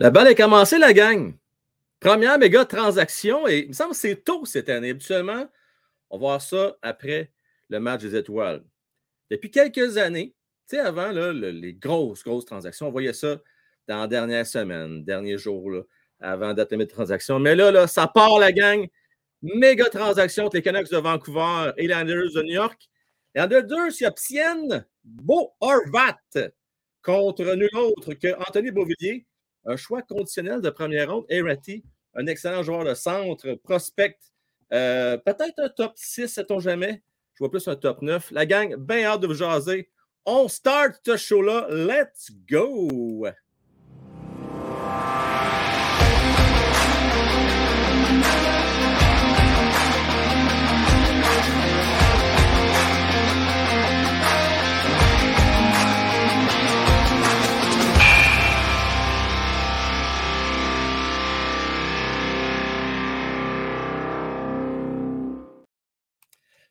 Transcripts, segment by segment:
La balle est commencée, la gang. Première méga transaction, et il me semble que c'est tôt cette année. Habituellement, on va voir ça après le match des étoiles. Depuis quelques années, tu sais, avant les grosses, grosses transactions, on voyait ça dans la dernière semaine, dernier jour, avant date de transaction. Mais là, là, ça part la gang. Méga transaction entre les Canucks de Vancouver et les Islanders de New York. Les Islanders y obtiennent Beau Horvat contre nul autre que Anthony Beauvillier. Un choix conditionnel de première ronde. Erati, un excellent joueur de centre, prospect. Euh, peut-être un top 6, sait-on jamais? Je vois plus un top 9. La gang, bien hâte de vous jaser. On start ce show-là. Let's go!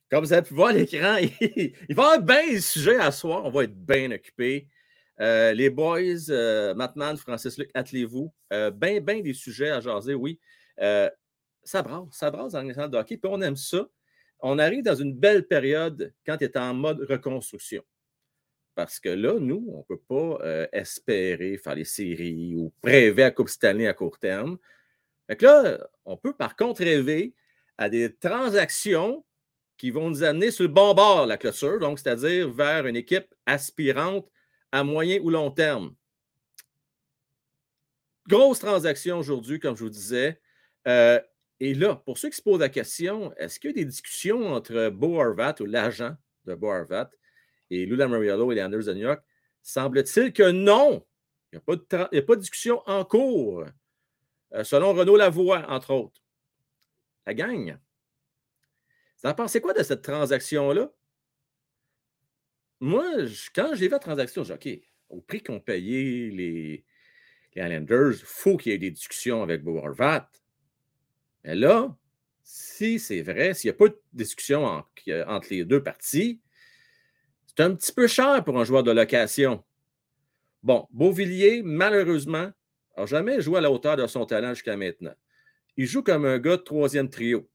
Comme vous avez pu voir l'écran, il va y avoir bien de sujets à soir. On va être bien occupés. Euh, les boys, euh, Matman, Francis Luc, attelez-vous. Euh, bien, bien des sujets à jaser, oui. ça brasse, ça brasse dans le de hockey, puis on aime ça. On arrive dans une belle période quand tu es en mode reconstruction. Parce que là, nous, on ne peut pas espérer faire les séries ou rêver à Coupe Stanley à court terme. Fait là, on peut par contre rêver à des transactions qui vont nous amener sur le bon bord, la clôture, donc c'est-à-dire vers une équipe aspirante à moyen ou long terme. Grosse transaction aujourd'hui, comme je vous disais. Euh, et là, pour ceux qui se posent la question, est-ce qu'il y a des discussions entre Bo Harvat ou l'agent de Bo Harvat et Lula Mariello et les Anders de New York? Semble-t-il que non. Il n'y a, pas de discussion en cours, euh, selon Renaud Lavoie, entre autres. La gang, vous en pensez quoi de cette transaction-là? Moi, quand j'ai vu la transaction, j'ai dit OK, au prix qu'ont payé les, les Islanders, il faut qu'il y ait des discussions avec Bo Mais là, si c'est vrai, s'il n'y a pas de discussion entre les deux parties, c'est un petit peu cher pour un joueur de location. Bon, Beauvillier, malheureusement, n'a jamais joué à la hauteur de son talent jusqu'à maintenant. Il joue comme un gars de troisième trio.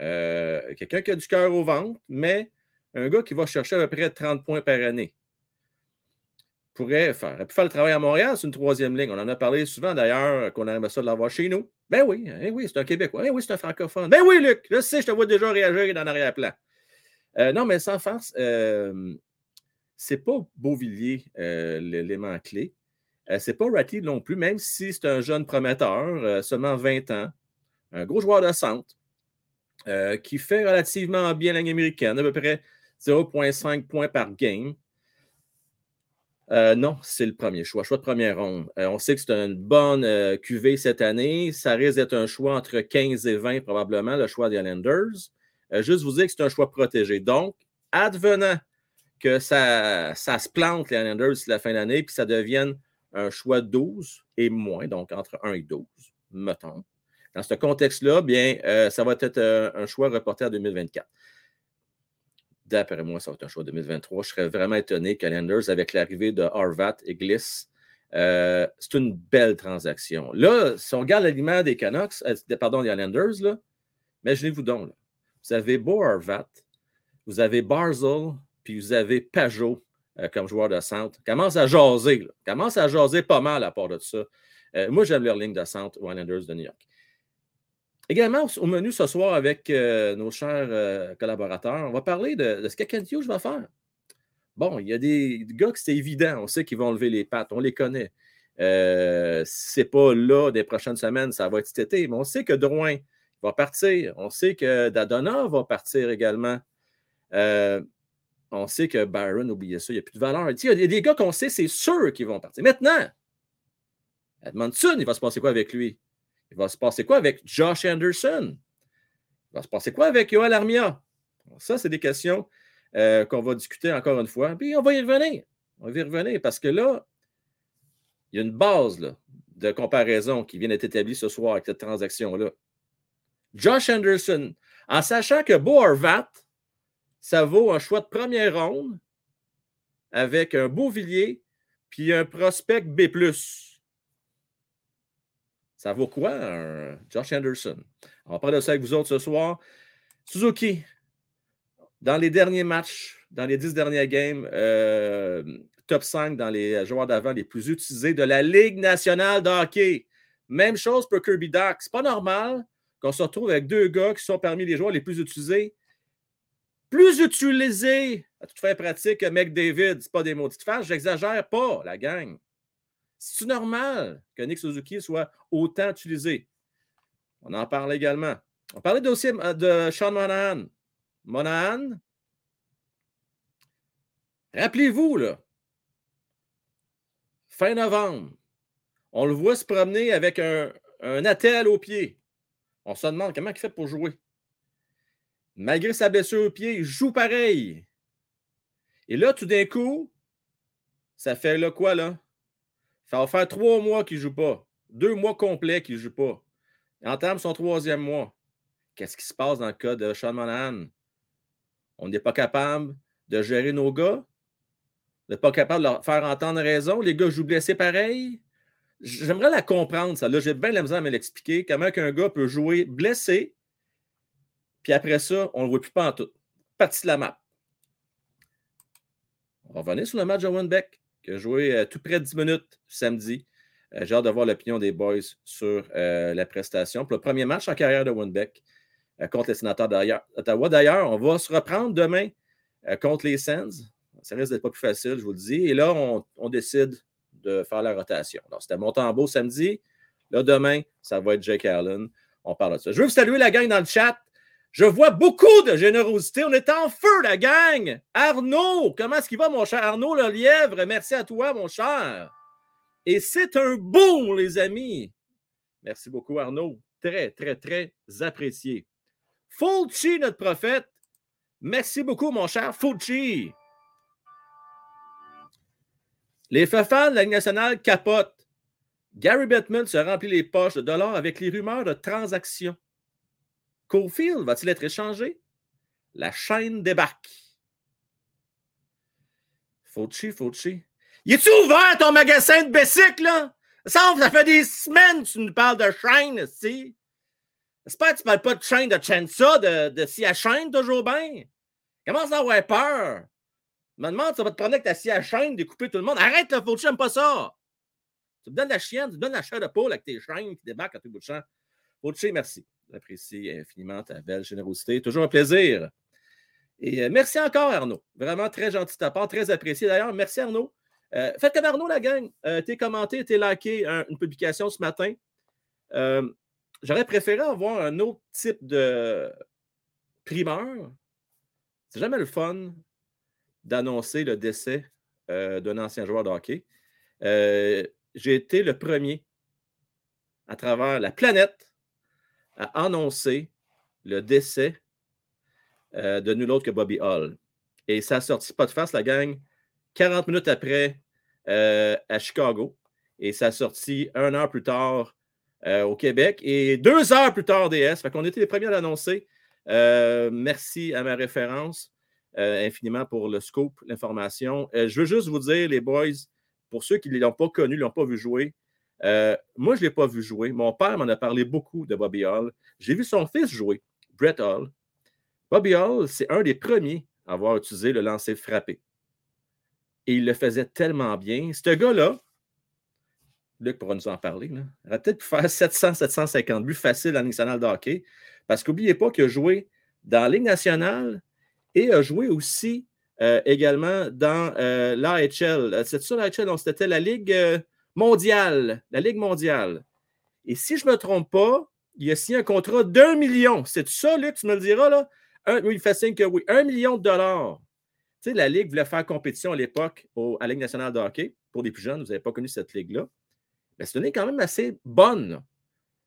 Euh, quelqu'un qui a du cœur au ventre, mais un gars qui va chercher à peu près 30 points par année. Pourrait faire, pu faire le travail à Montréal, c'est une troisième ligne. On en a parlé souvent d'ailleurs qu'on aimerait ça de l'avoir chez nous. Ben oui, hein, oui, c'est un Québécois. Ben oui, c'est un francophone. Ben oui, Luc, je sais, je te vois déjà réagir dans l'arrière-plan. Euh, non, mais sans farce, euh, c'est pas Beauvillier l'élément clé. c'est pas Ratty non plus, même si c'est un jeune prometteur, seulement 20 ans, un gros joueur de centre. Euh, qui fait relativement bien la ligne américaine, à peu près 0,5 points par game. Euh, non, c'est le premier choix, choix de première ronde. Euh, on sait que c'est une bonne QV cette année. Ça risque d'être un choix entre 15 et 20, probablement, le choix des Islanders. juste vous dire que c'est un choix protégé. Donc, advenant que ça, ça se plante, les Islanders, la fin d'année, puis ça devienne un choix 12 et moins, donc entre 1 et 12, mettons. Dans ce contexte-là, bien, euh, ça va être euh, un choix reporté à 2024. D'après moi, ça va être un choix 2023. Je serais vraiment étonné que Landers, avec l'arrivée de Harvat et Gliss, euh, c'est une belle transaction. Là, si on regarde l'aliment des Canucks, pardon, des Islanders, là, imaginez-vous donc, vous avez Beau Harvat, vous avez Barzell, puis vous avez Pajot comme joueur de centre. Commence à jaser, commence à jaser pas mal à part de ça. moi, j'aime leur ligne de centre aux Islanders de New York. Également, au menu ce soir avec euh, nos chers euh, collaborateurs, on va parler de, ce que Kent Hughes va faire. Bon, il y a des gars que c'est évident, on sait qu'ils vont lever les pattes, on les connaît. Euh, c'est pas là des prochaines semaines, ça va être cet mais on sait que Drouin va partir, on sait que Dadona va partir également. Euh, on sait que Byron, oubliez ça, il n'y a plus de valeur. Il y a des gars qu'on sait, c'est sûr qu'ils vont partir. Maintenant, Edmondson, il va se passer quoi avec lui? Il va se passer quoi avec Josh Anderson? Il va se passer quoi avec Yoel Armia? Ça, c'est des questions euh, qu'on va discuter encore une fois. Puis on va y revenir. On va y revenir parce que là, il y a une base de comparaison qui vient d'être établie ce soir avec cette transaction-là. Josh Anderson, en sachant que Arvat, ça vaut un choix de première ronde avec un Beauvillier puis un prospect B. Ça vaut quoi, Josh Anderson? On va parler de ça avec vous autres ce soir. Suzuki, dans les derniers matchs, dans les dix dernières games, euh, top 5 dans les joueurs d'avant les plus utilisés de la Ligue nationale de hockey. Même chose pour Kirby Doc. C'est pas normal qu'on se retrouve avec deux gars qui sont parmi les joueurs les plus utilisés. Plus utilisés à toute fin pratique que McDavid. C'est pas des maudites phrases. J'exagère pas, la gang. C'est normal que Nick Suzuki soit autant utilisé? On en parle également. On parlait aussi euh, de Sean Monahan. Monahan, rappelez-vous, là, fin novembre, on le voit se promener avec un, un attel au pied. On se demande comment il fait pour jouer. Malgré sa blessure au pied, il joue pareil. Et là, tout d'un coup, ça fait là quoi, là? Ça va faire trois mois qu'il ne joue pas. Deux mois complets qu'il ne joue pas. Il entame son troisième mois. Qu'est-ce qui se passe dans le cas de Sean Monahan? On n'est pas capable de gérer nos gars? On n'est pas capable de leur faire entendre raison? Les gars jouent blessés pareil? J'aimerais la comprendre, ça. Là, j'ai bien la misère à me l'expliquer. Comment un gars peut jouer blessé, puis après ça, on ne le voit plus pas en tout. Partie de la map. On va revenir sur le match de Winbeck, qui a joué euh, tout près de 10 minutes samedi. Euh, j'ai hâte de voir l'opinion des boys sur euh, la prestation. Pour le premier match en carrière de Winbeck contre les sénateurs d'Ottawa. D'ailleurs, on va se reprendre demain contre les Sens. Ça risque d'être pas plus facile, je vous le dis. Et là, on décide de faire la rotation. Donc, c'était Montembeau samedi. Là, demain, ça va être Jake Allen. On parle de ça. Je veux vous saluer la gang dans le chat. Je vois beaucoup de générosité. On est en feu, la gang. Arnaud, comment est-ce qu'il va, mon cher Arnaud le lièvre? Merci à toi, mon cher. Et c'est un bon, les amis. Merci beaucoup, Arnaud. Très, très, très apprécié. Fulci, notre prophète. Merci beaucoup, mon cher Fulci. Les fans de la nationale capotent. Gary Bettman se remplit les poches de dollars avec les rumeurs de transactions. Cofield va-t-il être échangé? La chaîne débarque. Fauci, Fauci. Y est-tu ouvert ton magasin de bicycle, là? Ça, ça fait des semaines que tu nous parles de chaîne, si. J'espère que tu ne parles pas de chaîne de Chensa, de, de si à chaîne toujours bien. Commence à avoir peur. Je me demande, ça va te prendre avec ta scie à chaîne, découper tout le monde. Arrête, le Fauci, j'aime pas ça. Tu me donnes la chienne, tu me donnes la chair de poule avec tes chaînes qui débarquent à tout bout de champ. Fauci, merci. J'apprécie infiniment ta belle générosité. Toujours un plaisir. Et euh, merci encore, Arnaud. Vraiment très gentil de ta part, très apprécié d'ailleurs. Merci, Arnaud. Euh, faites comme Arnaud, la gang. Euh, t'es commenté, t'es liké une publication ce matin. J'aurais préféré avoir un autre type de primeur. C'est jamais le fun d'annoncer le décès euh, d'un ancien joueur de hockey. Euh, j'ai été le premier à travers la planète à annoncer le décès euh, de nul autre que Bobby Hall. Et ça a sorti pas de face, la gang, 40 minutes après à Chicago. Et ça a sorti un heure plus tard au Québec et deux heures plus tard DS. Fait qu'on était les premiers à l'annoncer. merci à ma référence. Euh, infiniment pour le scoop, l'information. Euh, je veux juste vous dire, les boys, pour ceux qui ne l'ont pas connu, ne l'ont pas vu jouer, euh, moi, je ne l'ai pas vu jouer. Mon père m'en a parlé beaucoup de Bobby Hall. J'ai vu son fils jouer, Brett Hall. Bobby Hall, c'est un des premiers à avoir utilisé le lancer frappé. Et il le faisait tellement bien. Ce gars-là, Luc pourra nous en parler, il aurait peut-être pu faire 700-750 buts faciles en national de hockey. Parce qu'oubliez pas qu'il a joué dans la Ligue nationale et a joué aussi euh, également dans euh, l'AHL. Euh, c'est ça l'AHL? C'était la Ligue mondiale. La Ligue mondiale. Et si je ne me trompe pas, il a signé un contrat d'un million. C'est ça, Luc, tu me le diras, là? oui, il fait signe que oui. Un million de dollars. Tu sais, la Ligue voulait faire compétition à l'époque à la Ligue nationale de hockey. Pour les plus jeunes, vous n'avez pas connu cette Ligue-là. Mais c'est une quand même assez bonne.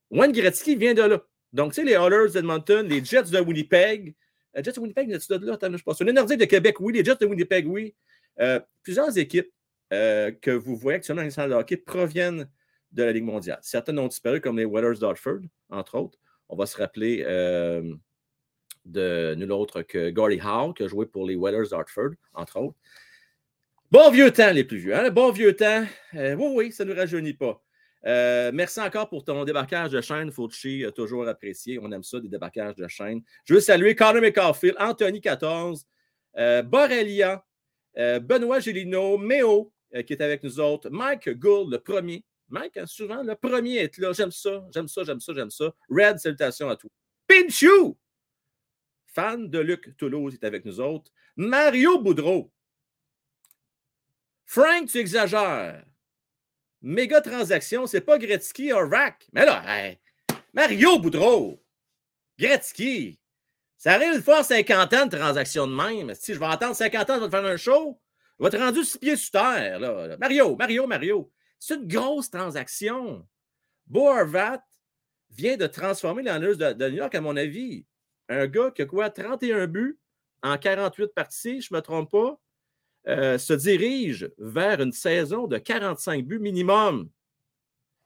Wayne Gretzky vient de là. Donc, tu sais, les Oilers d'Edmonton, les Jets de Winnipeg, euh, Jets de Winnipeg, il de là? Attends, je pense. Les Nordiques de Québec, oui. Les Jets de Winnipeg, oui. Euh, plusieurs équipes euh, que vous voyez actuellement dans les de hockey proviennent de la Ligue mondiale. Certaines ont disparu, comme les Whalers d'Hartford, entre autres. On va se rappeler de nul autre que Gordie Howe, qui a joué pour les Whalers d'Hartford, entre autres. Bon vieux temps, les plus vieux. Hein? Bon vieux temps. oui, oui, ça ne nous rajeunit pas. Euh, merci encore pour ton débarquage de chaîne, Fauci, toujours apprécié. On aime ça, des débarquages de chaîne. Je veux saluer Connor McCarfield, Anthony 14, euh, Borrelia, euh, Benoît Gélino, Méo, qui est avec nous autres, Mike Gould, le premier. Mike, hein, souvent, le premier est là. J'aime ça, j'aime ça, j'aime ça, j'aime ça. Red, salutations à tous. Pinchou, fan de Luc Toulouse, est avec nous autres. Mario Boudreau. Frank, tu exagères méga transaction, c'est pas Gretzky ou Rack. Mais là, Mario Boudreau, Gretzky, ça arrive une fois en 50 ans de transaction de même. Si je vais attendre 50 ans, je vais te faire un show. Vais te rendre six pieds sur terre. Là. Mario, Mario, Mario. C'est une grosse transaction. Bo vient de transformer l'analyse de, de New York, à mon avis. Un gars qui a quoi? 31 buts en 48 parties, je ne me trompe pas. Euh, se dirige vers une saison de 45 buts minimum.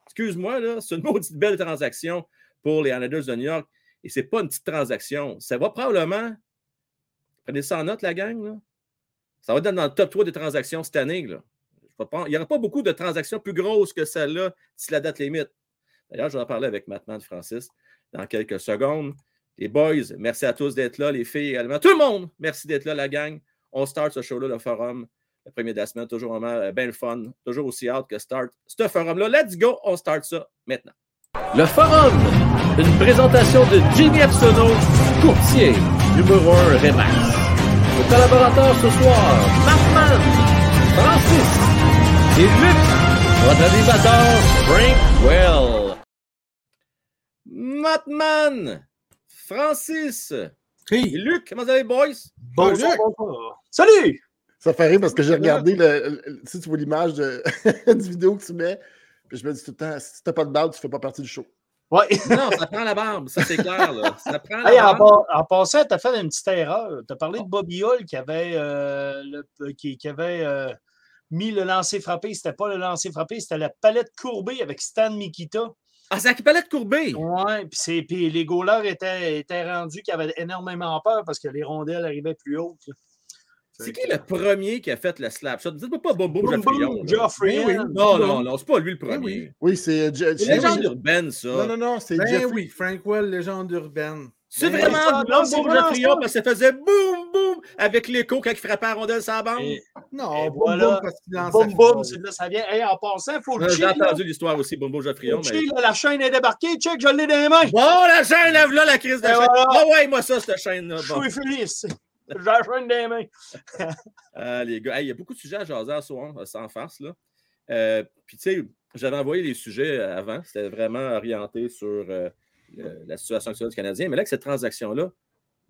Excuse-moi, là, c'est une maudite belle transaction pour les Islanders de New York. Et ce n'est pas une petite transaction. Ça va probablement. Prenez ça en note, la gang. Là. Ça va être dans le top 3 des transactions cette année. Il n'y aura pas beaucoup de transactions plus grosses que celle-là si la date limite. D'ailleurs, je vais en parler avec Matman Francis dans quelques secondes. Les boys, merci à tous d'être là. Les filles également. Tout le monde, merci d'être là, la gang. On start ce show-là, le forum, le premier de la semaine, toujours vraiment euh, bien le fun, toujours aussi hâte que start ce forum-là. Let's go, on start ça maintenant. Le forum, une présentation de Jimmy Epsono, courtier, numéro 1 Remax. Nos collaborateurs ce soir, Markman, Francis et Luc, votre animateur Frank Well. Matman, Francis, Hey. Luc, comment vous allez, boys? Bonjour, bonjour. Salut! Ça fait rire parce que j'ai regardé le, si tu vois l'image de, du vidéo que tu mets. Puis je me dis tout le temps, si tu n'as pas de barbe, tu ne fais pas partie du show. Oui. non, ça prend la barbe, ça c'est clair. Là. Ça prend la barbe. En, en, passant, tu as fait une petite erreur. Tu as parlé de Bobby Hull qui avait, euh, le, qui, qui, avait euh, mis le lancer frappé. C'était pas le lancer frappé, c'était la palette courbée avec Stan Mikita. Ah, c'est la palette courbée? Oui, puis les goalers étaient, étaient rendus qui avaient énormément peur parce que les rondelles arrivaient plus hautes. C'est qui le premier qui a fait le slap shot? Dites-moi pas Bobo Geoffrion. Geoffrey. Oui, non, non, non, c'est pas lui le premier. Oui, c'est. légende urbaine, ça. Non, non, non, c'est ben oui, Frank Well, légende urbaine. C'est ben, vraiment Bobo Geoffrion parce que ça faisait boum, boum avec l'écho quand il frappait la rondelle la bande. Non, boum, boum, parce qu'il Boum, boum, c'est là, ça vient. Hey, en passant, il faut le J'ai entendu l'histoire aussi, Bobo Geoffrion. Mais... la chaîne est débarquée, check, je l'ai dans les mains. Bon, la chaîne, lève là la crise de chaîne. Ah ouais, moi ça, cette chaîne-là. Je suis felice. J'ai la chaîne dans les mains. ah, les gars, il y a beaucoup de sujets à jaser à soir, sans farce, là. Euh, puis, tu sais, j'avais envoyé les sujets avant. C'était vraiment orienté sur euh, la situation actuelle du Canadien. Mais là, avec cette transaction-là,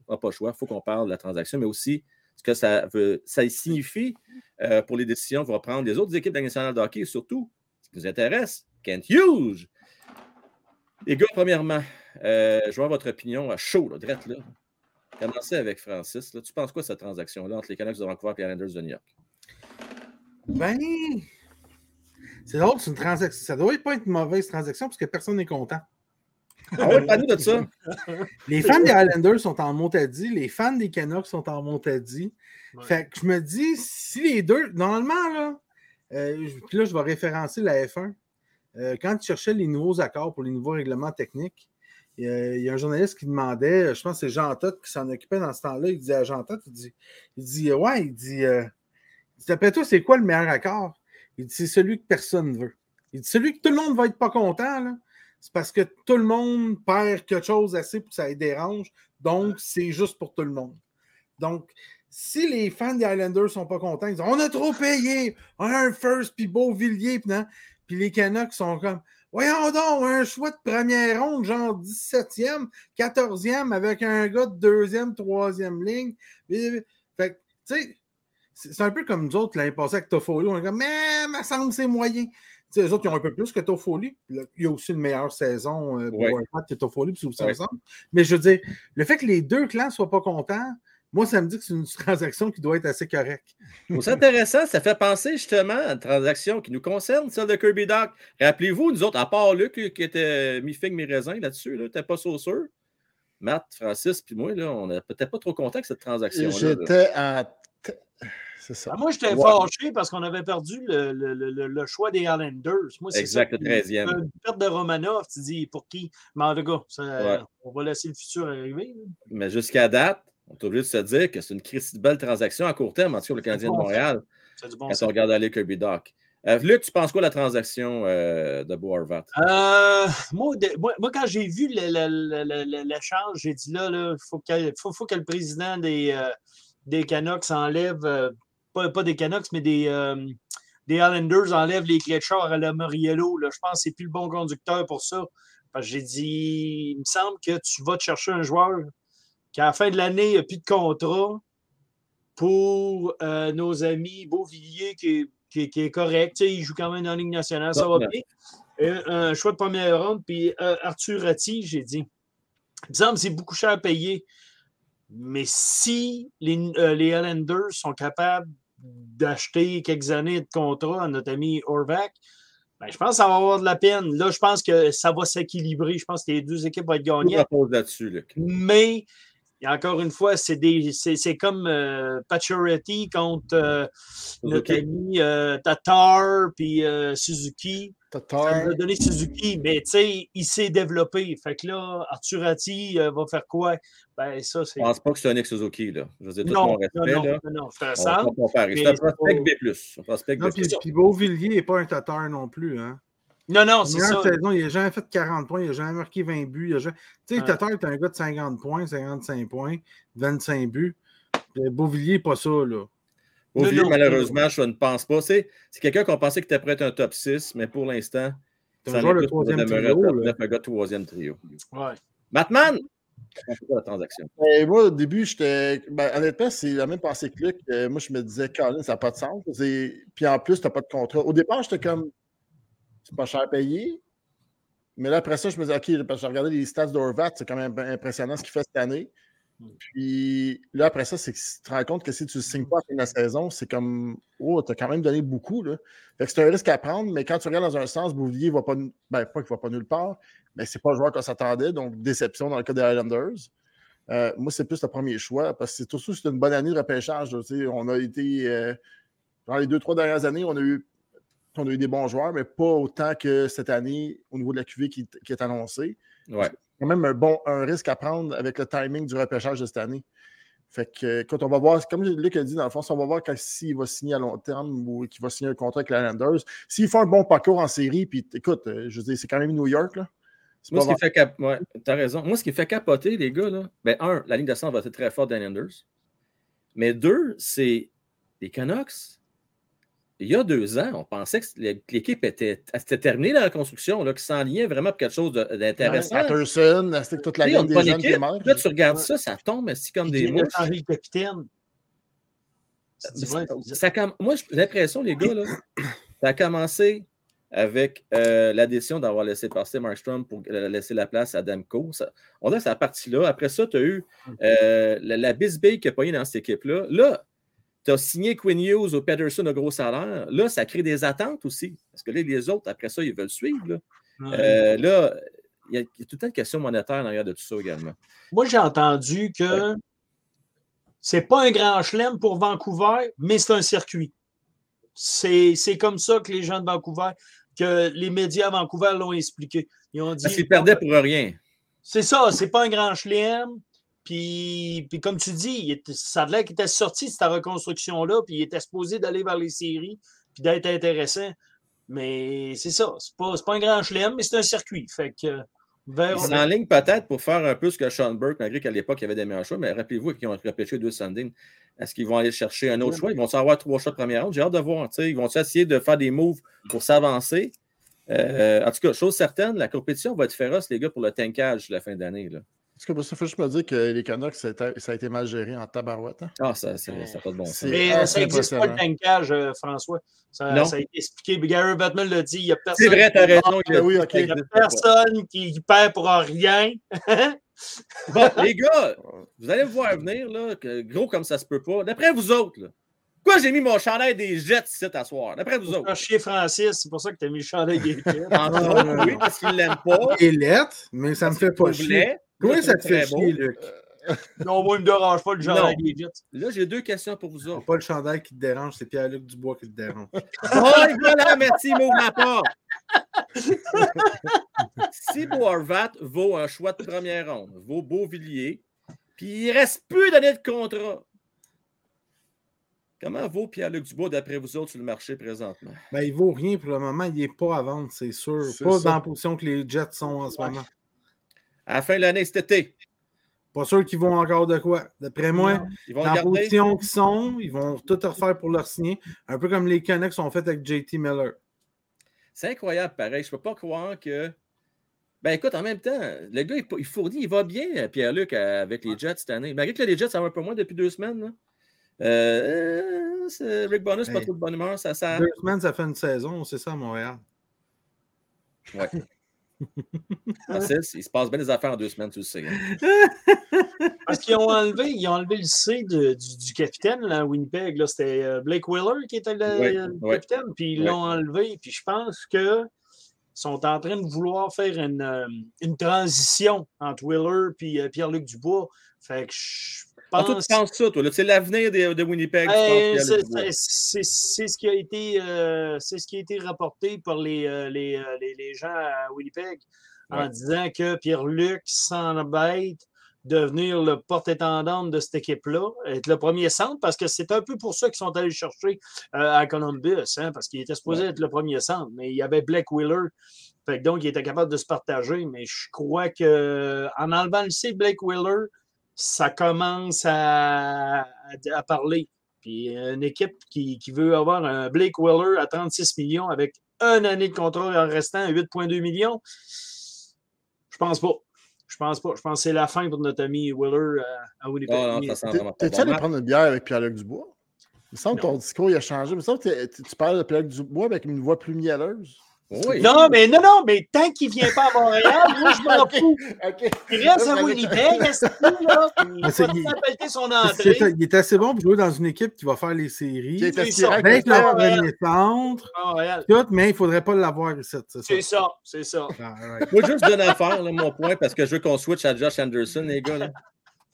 on n'a pas le choix. Il faut qu'on parle de la transaction, mais aussi ce que ça, veut, ça signifie euh, pour les décisions que vont prendre les autres équipes de la hockey surtout, ce qui nous intéresse, Kent Hughes. Les gars, premièrement, euh, je vois votre opinion à chaud, là, direct là. Commencez avec Francis. Là. Tu penses quoi cette transaction-là entre les Canucks de Vancouver et les Islanders de New York? Ben, c'est drôle, c'est une transaction. Ça doit pas être une mauvaise transaction parce que personne n'est content. Ah ouais, pas nous de ça. Les fans des Highlanders sont en montadie, les fans des Canucks sont en montadie. Fait que je me dis, si les deux, normalement, là, euh, puis là, je vais référencer la F1. Euh, quand tu cherchais les nouveaux accords pour les nouveaux règlements techniques, il y a un journaliste qui demandait, je pense que c'est Jean Todt qui s'en occupait dans ce temps-là, il disait à Jean Todt, il dit, il dit Ouais, il dit, euh, d'après toi, c'est quoi le meilleur accord? Il dit, c'est celui que personne veut. Il dit, celui que tout le monde va être pas content, là, c'est parce que tout le monde perd quelque chose assez pour que ça les dérange. Donc, c'est juste pour tout le monde. Donc, si les fans des Islanders ne sont pas contents, ils disent On a trop payé, on a un first, puis Beauvilliers, puis, puis les Canucks sont comme Voyons donc, un choix de première ronde, genre 17e, 14e, avec un gars de deuxième, troisième ligne. Fait tu sais, c'est un peu comme nous autres l'année passée avec Toffoli. On est comme, mais, ma semble, c'est moyen les autres, ils ont un peu plus que Toffoli. Il y a aussi une meilleure saison euh, pour ouais. que Toffoli, puis c'est aussi Mais je veux dire, le fait que les deux clans ne soient pas contents, moi, ça me dit que c'est une transaction qui doit être assez correcte. C'est intéressant. Ça fait penser justement à une transaction qui nous concerne, celle de Kirby Doc. Rappelez-vous, nous autres, à part Luc qui était mi-figue, mi-raisin là-dessus, là, t'es pas sûr. Matt, Francis, puis moi, là, on n'était peut-être pas trop contents avec cette transaction-là. J'étais en C'est ça. Ah, moi, j'étais fâché parce qu'on avait perdu le, le, le, le, choix des Islanders. Moi, exact, le 13e. Une perte de Romanov, tu dis pour qui? Mais en tout cas, ça, on va laisser le futur arriver. Mais jusqu'à date, on est obligé de se dire que c'est une belle transaction à court terme, en tout cas, le Canadien de Montréal. Bon quand on regarde aller Kirby Doc. Euh, Luc, tu penses quoi de la transaction euh, de Boarvat? Euh, moi, moi, quand j'ai vu l'échange, j'ai dit là, il faut, faut, faut, que le président des, euh, des Canucks enlève, euh, pas, pas, des Canucks, mais des, des Islanders enlève les char à la Moriello. Là. Je pense que c'est plus le bon conducteur pour ça. j'ai dit, il me semble que tu vas te chercher un joueur qui, à la fin de l'année, n'a plus de contrat pour nos amis Beauvillier qui qui, est correct. il joue quand même dans la Ligue nationale, ça va bien. un choix de première ronde, puis euh, Arthur Ratti, j'ai dit, il c'est beaucoup cher à payer. Mais si les, euh, les Islanders sont capables d'acheter quelques années de contrat à notre ami Orvac, ben, je pense que ça va avoir de la peine. Là, je pense que ça va s'équilibrer. Je pense que les deux équipes vont être gagnantes. Mais et encore une fois, c'est comme euh, contre euh, notre ami euh, Tatar puis euh, Suzuki. Tatar. Ça nous a donné Suzuki, mais tu sais, il s'est développé. Fait que là, Arturati va faire quoi? Ben, ça, c'est. Je pense pas que c'est un ex-Suzuki, là. Je veux dire, tout non, mon respect, non, là. Non, non, c'est un C'est un prospect B+. Un prospect non, B+. Puis Beauvillier n'est pas un Tatar non plus, hein? Non, non, c'est ça. Saison, il n'a jamais fait 40 points, il n'a jamais marqué 20 buts. Tu sais. Tatar est un gars de 50 points, 55 points, 25 buts. Beauvillier n'est pas ça, là. Beauvillier, non, malheureusement, je ne pense pas. C'est c'est quelqu'un qu'on pensait qu'il était prêt à être un top 6, mais pour l'instant, C'est ça n'est pour troisième demeurer un trio. top là. 9, un gars de troisième trio. Ouais. Batman! La transaction? Et moi, au début, j'étais. Ben, honnêtement, c'est la même pensée que Luc. Euh, moi, je me disais, Colin, ça n'a pas de sens. C'est- Puis en plus, tu n'as pas de contrat. Au départ, j'étais comme, c'est pas cher à payer. Mais là, après ça, je me disais, OK, parce que j'ai regardé les stats d'Orvat, c'est quand même impressionnant ce qu'il fait cette année. Puis là, après ça, c'est que tu te rends compte que si tu ne signes pas à la fin de la saison, c'est comme, oh, tu as quand même donné beaucoup. Là. Fait que c'est un risque à prendre, mais quand tu regardes dans un sens, Bouvier ne va pas, ben, pas qu'il ne va pas nulle part, mais c'est pas le joueur qu'on s'attendait, donc déception dans le cas des Highlanders. Euh, moi, c'est plus le premier choix parce que c'est surtout c'est une bonne année de repêchage. là, on a été, euh, dans les deux, trois dernières années, on a eu on a eu des bons joueurs, mais pas autant que cette année au niveau de la QV qui, qui est annoncée. Ouais. quand même un bon un risque à prendre avec le timing du repêchage de cette année. Fait que quand on va voir, comme Luc a dit, dans le fond, si on va voir s'il va signer à long terme ou qu'il va signer un contrat avec les Islanders, s'il fait un bon parcours en série, puis écoute, euh, je veux dire, c'est quand même New York, là. C'est Moi, ce qui fait cap... ouais, t'as raison. Moi, ce qui fait capoter, les gars, là, ben, un, la ligne de centre va être très forte des. Mais deux, c'est les Canucks. Il y a deux ans, on pensait que l'équipe était, était terminée, la reconstruction, là, qui s'enlignait vraiment pour quelque chose d'intéressant. Patterson, c'était toute la a ligne des jeunes qui. Là, tu regardes Ouais. ça, ça tombe ainsi comme des a mouches. le capitaine. Ouais, ça- moi, j'ai l'impression, les gars, là, ça a commencé avec euh, la décision d'avoir laissé passer Markstrom pour euh, laisser la place à Demko. Ça- on c'est la partie-là. Après ça, tu as eu euh, la, la bisbille qui a pogné dans cette équipe-là. Là, tu as signé Quinn Hughes au Pedersen au gros salaire. Là, ça crée des attentes aussi. Parce que là, les autres, après ça, ils veulent suivre. Là, Ouais. Euh, là il y, a il y a tout le temps une question monétaire derrière de tout ça également. Moi, j'ai entendu que c'est pas un grand chelem pour Vancouver, mais c'est un circuit. C'est c'est comme ça que les gens de Vancouver, que les médias à Vancouver l'ont expliqué. Ils ont dit. Parce qu'ils perdaient pour rien. C'est ça, c'est pas un grand chelem. Puis, puis comme tu dis, il était- ça a l'air qu'il était sorti de cette reconstruction-là, puis il était supposé d'aller vers les séries, puis d'être intéressant. Mais c'est ça, c'est pas, pas un grand chelem, mais c'est un circuit. Fait que, vers- Ils s'enlignent peut-être pour faire un peu ce que Sean Burke, malgré qu'à l'époque, il y avait des meilleurs choix, mais rappelez-vous qu'ils ont repêché deux Sandin. Est-ce qu'ils vont aller chercher un autre choix? Ils vont avoir trois choix de première ronde? J'ai hâte de voir. tu sais, Ils vont essayer de faire des moves pour s'avancer? Euh, en tout cas, chose certaine, la compétition va être féroce, les gars, pour le tankage la fin d'année. Est-ce que ça faut juste me dire que les Canucks, ça a été, ça a été mal géré en tabarouette? hein? Ah, ça n'a pas de bon sens. C'est- Mais ah, ça n'existe pas le impressionnant. tankage, euh, François. Ça, Non. ça a été expliqué. Gary Bettman l'a dit. Il n'y a personne, C'est vrai, t'as raison. Ah, oui, ok. il y a personne qui, qui perd pour rien. Bon, les gars, vous allez me voir venir, là, que gros comme ça se peut pas. D'après vous autres, là, pourquoi j'ai mis mon chandail des Jets ici à soir? D'après vous autres? Chier Francis, c'est pour ça que tu as mis le chandail des Jets. Non, oui, parce qu'il ne l'aime pas. Il est lettre, mais ça me fait pas chier. Là, ça te fait chier, Luc? Non, moi, il ne me dérange pas le genre des Jets. Là, j'ai deux questions pour vous autres. Pas le chandail qui te dérange, c'est Pierre-Luc Dubois qui te dérange. oh, voilà, merci, m'ouvre ma porte. si Boarvat vaut un choix de première ronde, vaut Beauvilliers, puis il ne reste plus d'années de contrat, Comment vaut Pierre-Luc Dubois d'après vous autres sur le marché présentement? Ben, il vaut rien pour le moment. Il n'est pas à vendre, c'est sûr. Pas dans la position que les Jets sont en ce moment. À la fin de l'année, cet été. Pas sûr qu'ils vont encore de quoi. D'après moi, dans la position qu'ils sont, ils vont tout refaire pour leur signer. Un peu comme les Canucks ont fait avec JT Miller. C'est incroyable, pareil. Je ne peux pas croire que. Ben écoute, en même temps, le gars, il fournit, il va bien, Pierre-Luc, avec les Jets cette année. Malgré que les Jets, ça va un peu moins depuis deux semaines. Là. Euh, Rick Bonus, pas trop de bonne humeur. Ça, ça... Deux semaines, ça fait une saison, c'est ça à Montréal. Ouais. Il se passe bien des affaires en deux semaines, tu le sais. Hein. Parce qu'ils ont enlevé, ils ont enlevé le C de, du, capitaine à Winnipeg. C'était euh, Blake Wheeler qui était le, capitaine, puis ils l'ont enlevé. Puis je pense que sont en train de vouloir faire une, euh, une transition entre Wheeler et Pierre-Luc Dubois. Fait que je pense... tu penses ça, toi? C'est l'avenir de, de, Winnipeg. Ben, c'est ce qui a été euh, c'est ce qui a été rapporté par les, euh, euh, les, les, gens à Winnipeg en disant que Pierre-Luc s'embête de devenir le porte-étendant de cette équipe-là, être le premier centre, parce que c'est un peu pour ça qu'ils sont allés chercher à Columbus, hein, parce qu'il était supposé être le premier centre, mais il y avait Blake Wheeler, fait donc il était capable de se partager, mais je crois qu'en enlevant le C, Blake Wheeler, ça commence à, parler. Puis une équipe qui, veut avoir un Blake Wheeler à 36 millions avec une année de contrat en restant à 8,2 millions, je pense pas. Je pense pas. Je pense que c'est la fin pour notre ami Wheeler à, Winnipeg. Oh, T'es-tu allé prendre une bière avec Pierre-Luc Dubois? Il me semble que ton discours il a changé. Il me semble que tu parles de Pierre-Luc Dubois avec une voix plus mielleuse. Non, mais non, non, mais tant qu'il ne vient pas à Montréal, moi, je m'en fous. Il reste à Winnipeg, à ce là. Il va son entrée. il est assez bon pour jouer dans une équipe qui va faire les séries. Avec leur premier centre. Tout, mais il ne faudrait pas l'avoir ici. C'est ça, c'est ça. Ah, moi, juste donner à faire mon point parce que je veux qu'on switch à Josh Anderson, les gars. Là.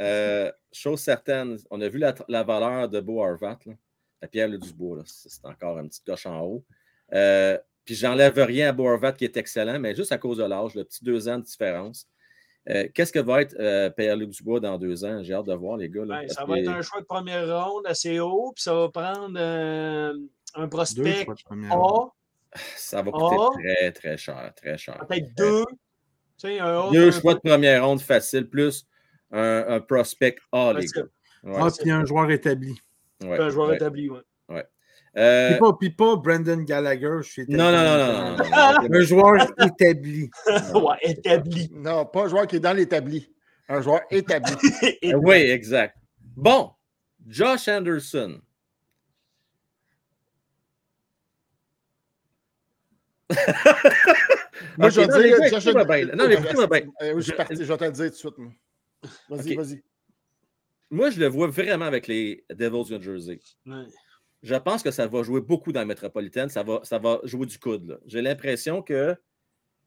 Euh, chose certaine, on a vu la, valeur de Beau Harvat, la Pierre Le Dubois. C'est encore une petite coche en haut. Euh, puis j'enlève rien à Boervat qui est excellent, mais juste à cause de l'âge, le petit deux ans de différence. Euh, qu'est-ce que va être euh, Pierre-Luc Dubois dans deux ans? J'ai hâte de voir, les gars. Ben, ça va être un choix de première ronde assez haut, puis ça va prendre euh, un prospect A. Ça va coûter très, très cher, très cher. Peut-être deux. deux choix de première ronde facile, plus un, prospect A, les gars. Ah, puis un joueur établi. un joueur établi, oui. Ouais. Euh... Puis, pas, Brandon Gallagher, je suis non, non, non, non, non, Un joueur établi. ouais, établi. Non, pas un joueur qui est dans l'établi. Un joueur établi. oui, exact. Bon, Josh Anderson. moi, je vais dire. Josh Non, mais écoute-moi bien. Je suis parti, je vais te le dire tout de suite. Vas-y, vas-y. Moi, je le vois vraiment avec les Devils de Jersey. Ouais je pense que ça va jouer beaucoup dans la métropolitaine. Ça va, ça va jouer du coude. J'ai l'impression que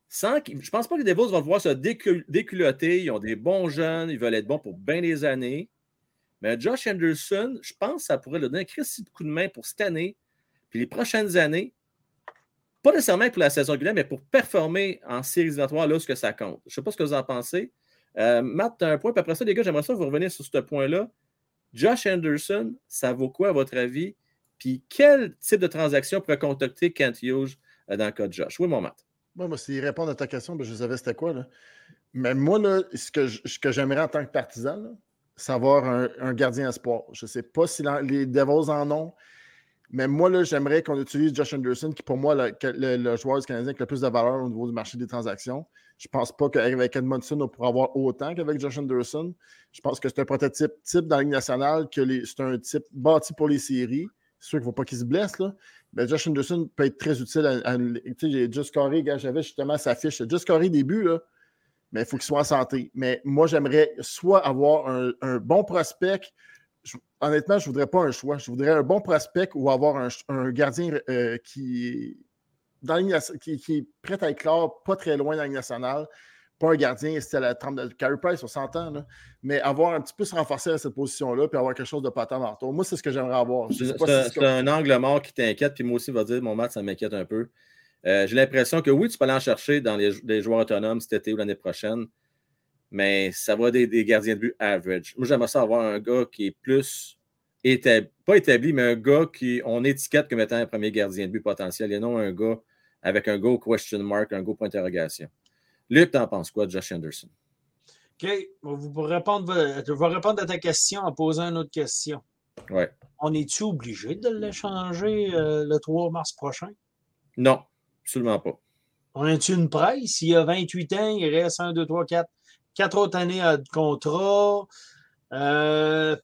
sans je pense pas que les Devils vont voir se déculotter. Ils ont des bons jeunes, ils veulent être bons pour bien des années. Mais Josh Anderson, je pense que ça pourrait leur donner un coup de main pour cette année, puis les prochaines années. Pas nécessairement pour la saison régulière, mais pour performer en séries ce que ça compte. Je ne sais pas ce que vous en pensez. Euh, Matt, tu as un point, puis après ça, les gars, j'aimerais ça vous revenir sur ce point-là. Josh Anderson, ça vaut quoi à votre avis? Puis quel type de transaction pourrait contacter Kent Hughes euh, dans le cas de Josh? Oui, mon Matt. moi, s'il répond à ta question, ben, je savais c'était quoi. Là. Mais moi, là, ce que, que j'aimerais en tant que partisan, c'est avoir un, gardien espoir. Je ne sais pas si les Devils en ont, mais moi, j'aimerais qu'on utilise Josh Anderson, qui pour moi, le, le, joueur canadien avec le plus de valeur au niveau du marché des transactions. Je ne pense pas qu'avec Edmondson, on pourra avoir autant qu'avec Josh Anderson. Je pense que c'est un prototype type dans la Ligue nationale, que c'est un type bâti pour les séries. C'est sûr qu'il ne faut pas qu'il se blesse. Là. Mais Josh Anderson peut être très utile. À, sais, j'ai j'avais justement sa fiche. Just Corey début, là, mais il faut qu'il soit en santé. Mais moi, j'aimerais soit avoir un, bon prospect. honnêtement, je ne voudrais pas un choix. Je voudrais un bon prospect ou avoir un, gardien euh, qui, dans qui, est prêt à éclore pas très loin dans la nationale pas un gardien, c'était la trempe de Carey Price, on s'entend, mais avoir un petit peu se renforcer à cette position-là, puis avoir quelque chose de patent dans le Moi, c'est ce que j'aimerais avoir. C'est un angle mort qui t'inquiète, puis moi aussi, va dire, mon match, ça m'inquiète un peu. Euh, j'ai l'impression que oui, tu peux aller en chercher dans les, joueurs autonomes cet été ou l'année prochaine, mais ça va des, des gardiens de but average. Moi, j'aimerais ça avoir un gars qui est plus établi, pas établi, mais un gars qui on étiquette comme étant un premier gardien de but potentiel et non un gars avec un go question mark, un go point d'interrogation. Luc, t'en penses quoi, Josh Anderson? OK. Vous répondre, je vais répondre à ta question en posant une autre question. Ouais. On est-tu obligé de l'échanger euh, le 3 mars prochain? Non, absolument pas. On a-tu une presse? Il y a 28 ans, il reste 1, 2, 3, 4, 4 autres années de contrat. Euh,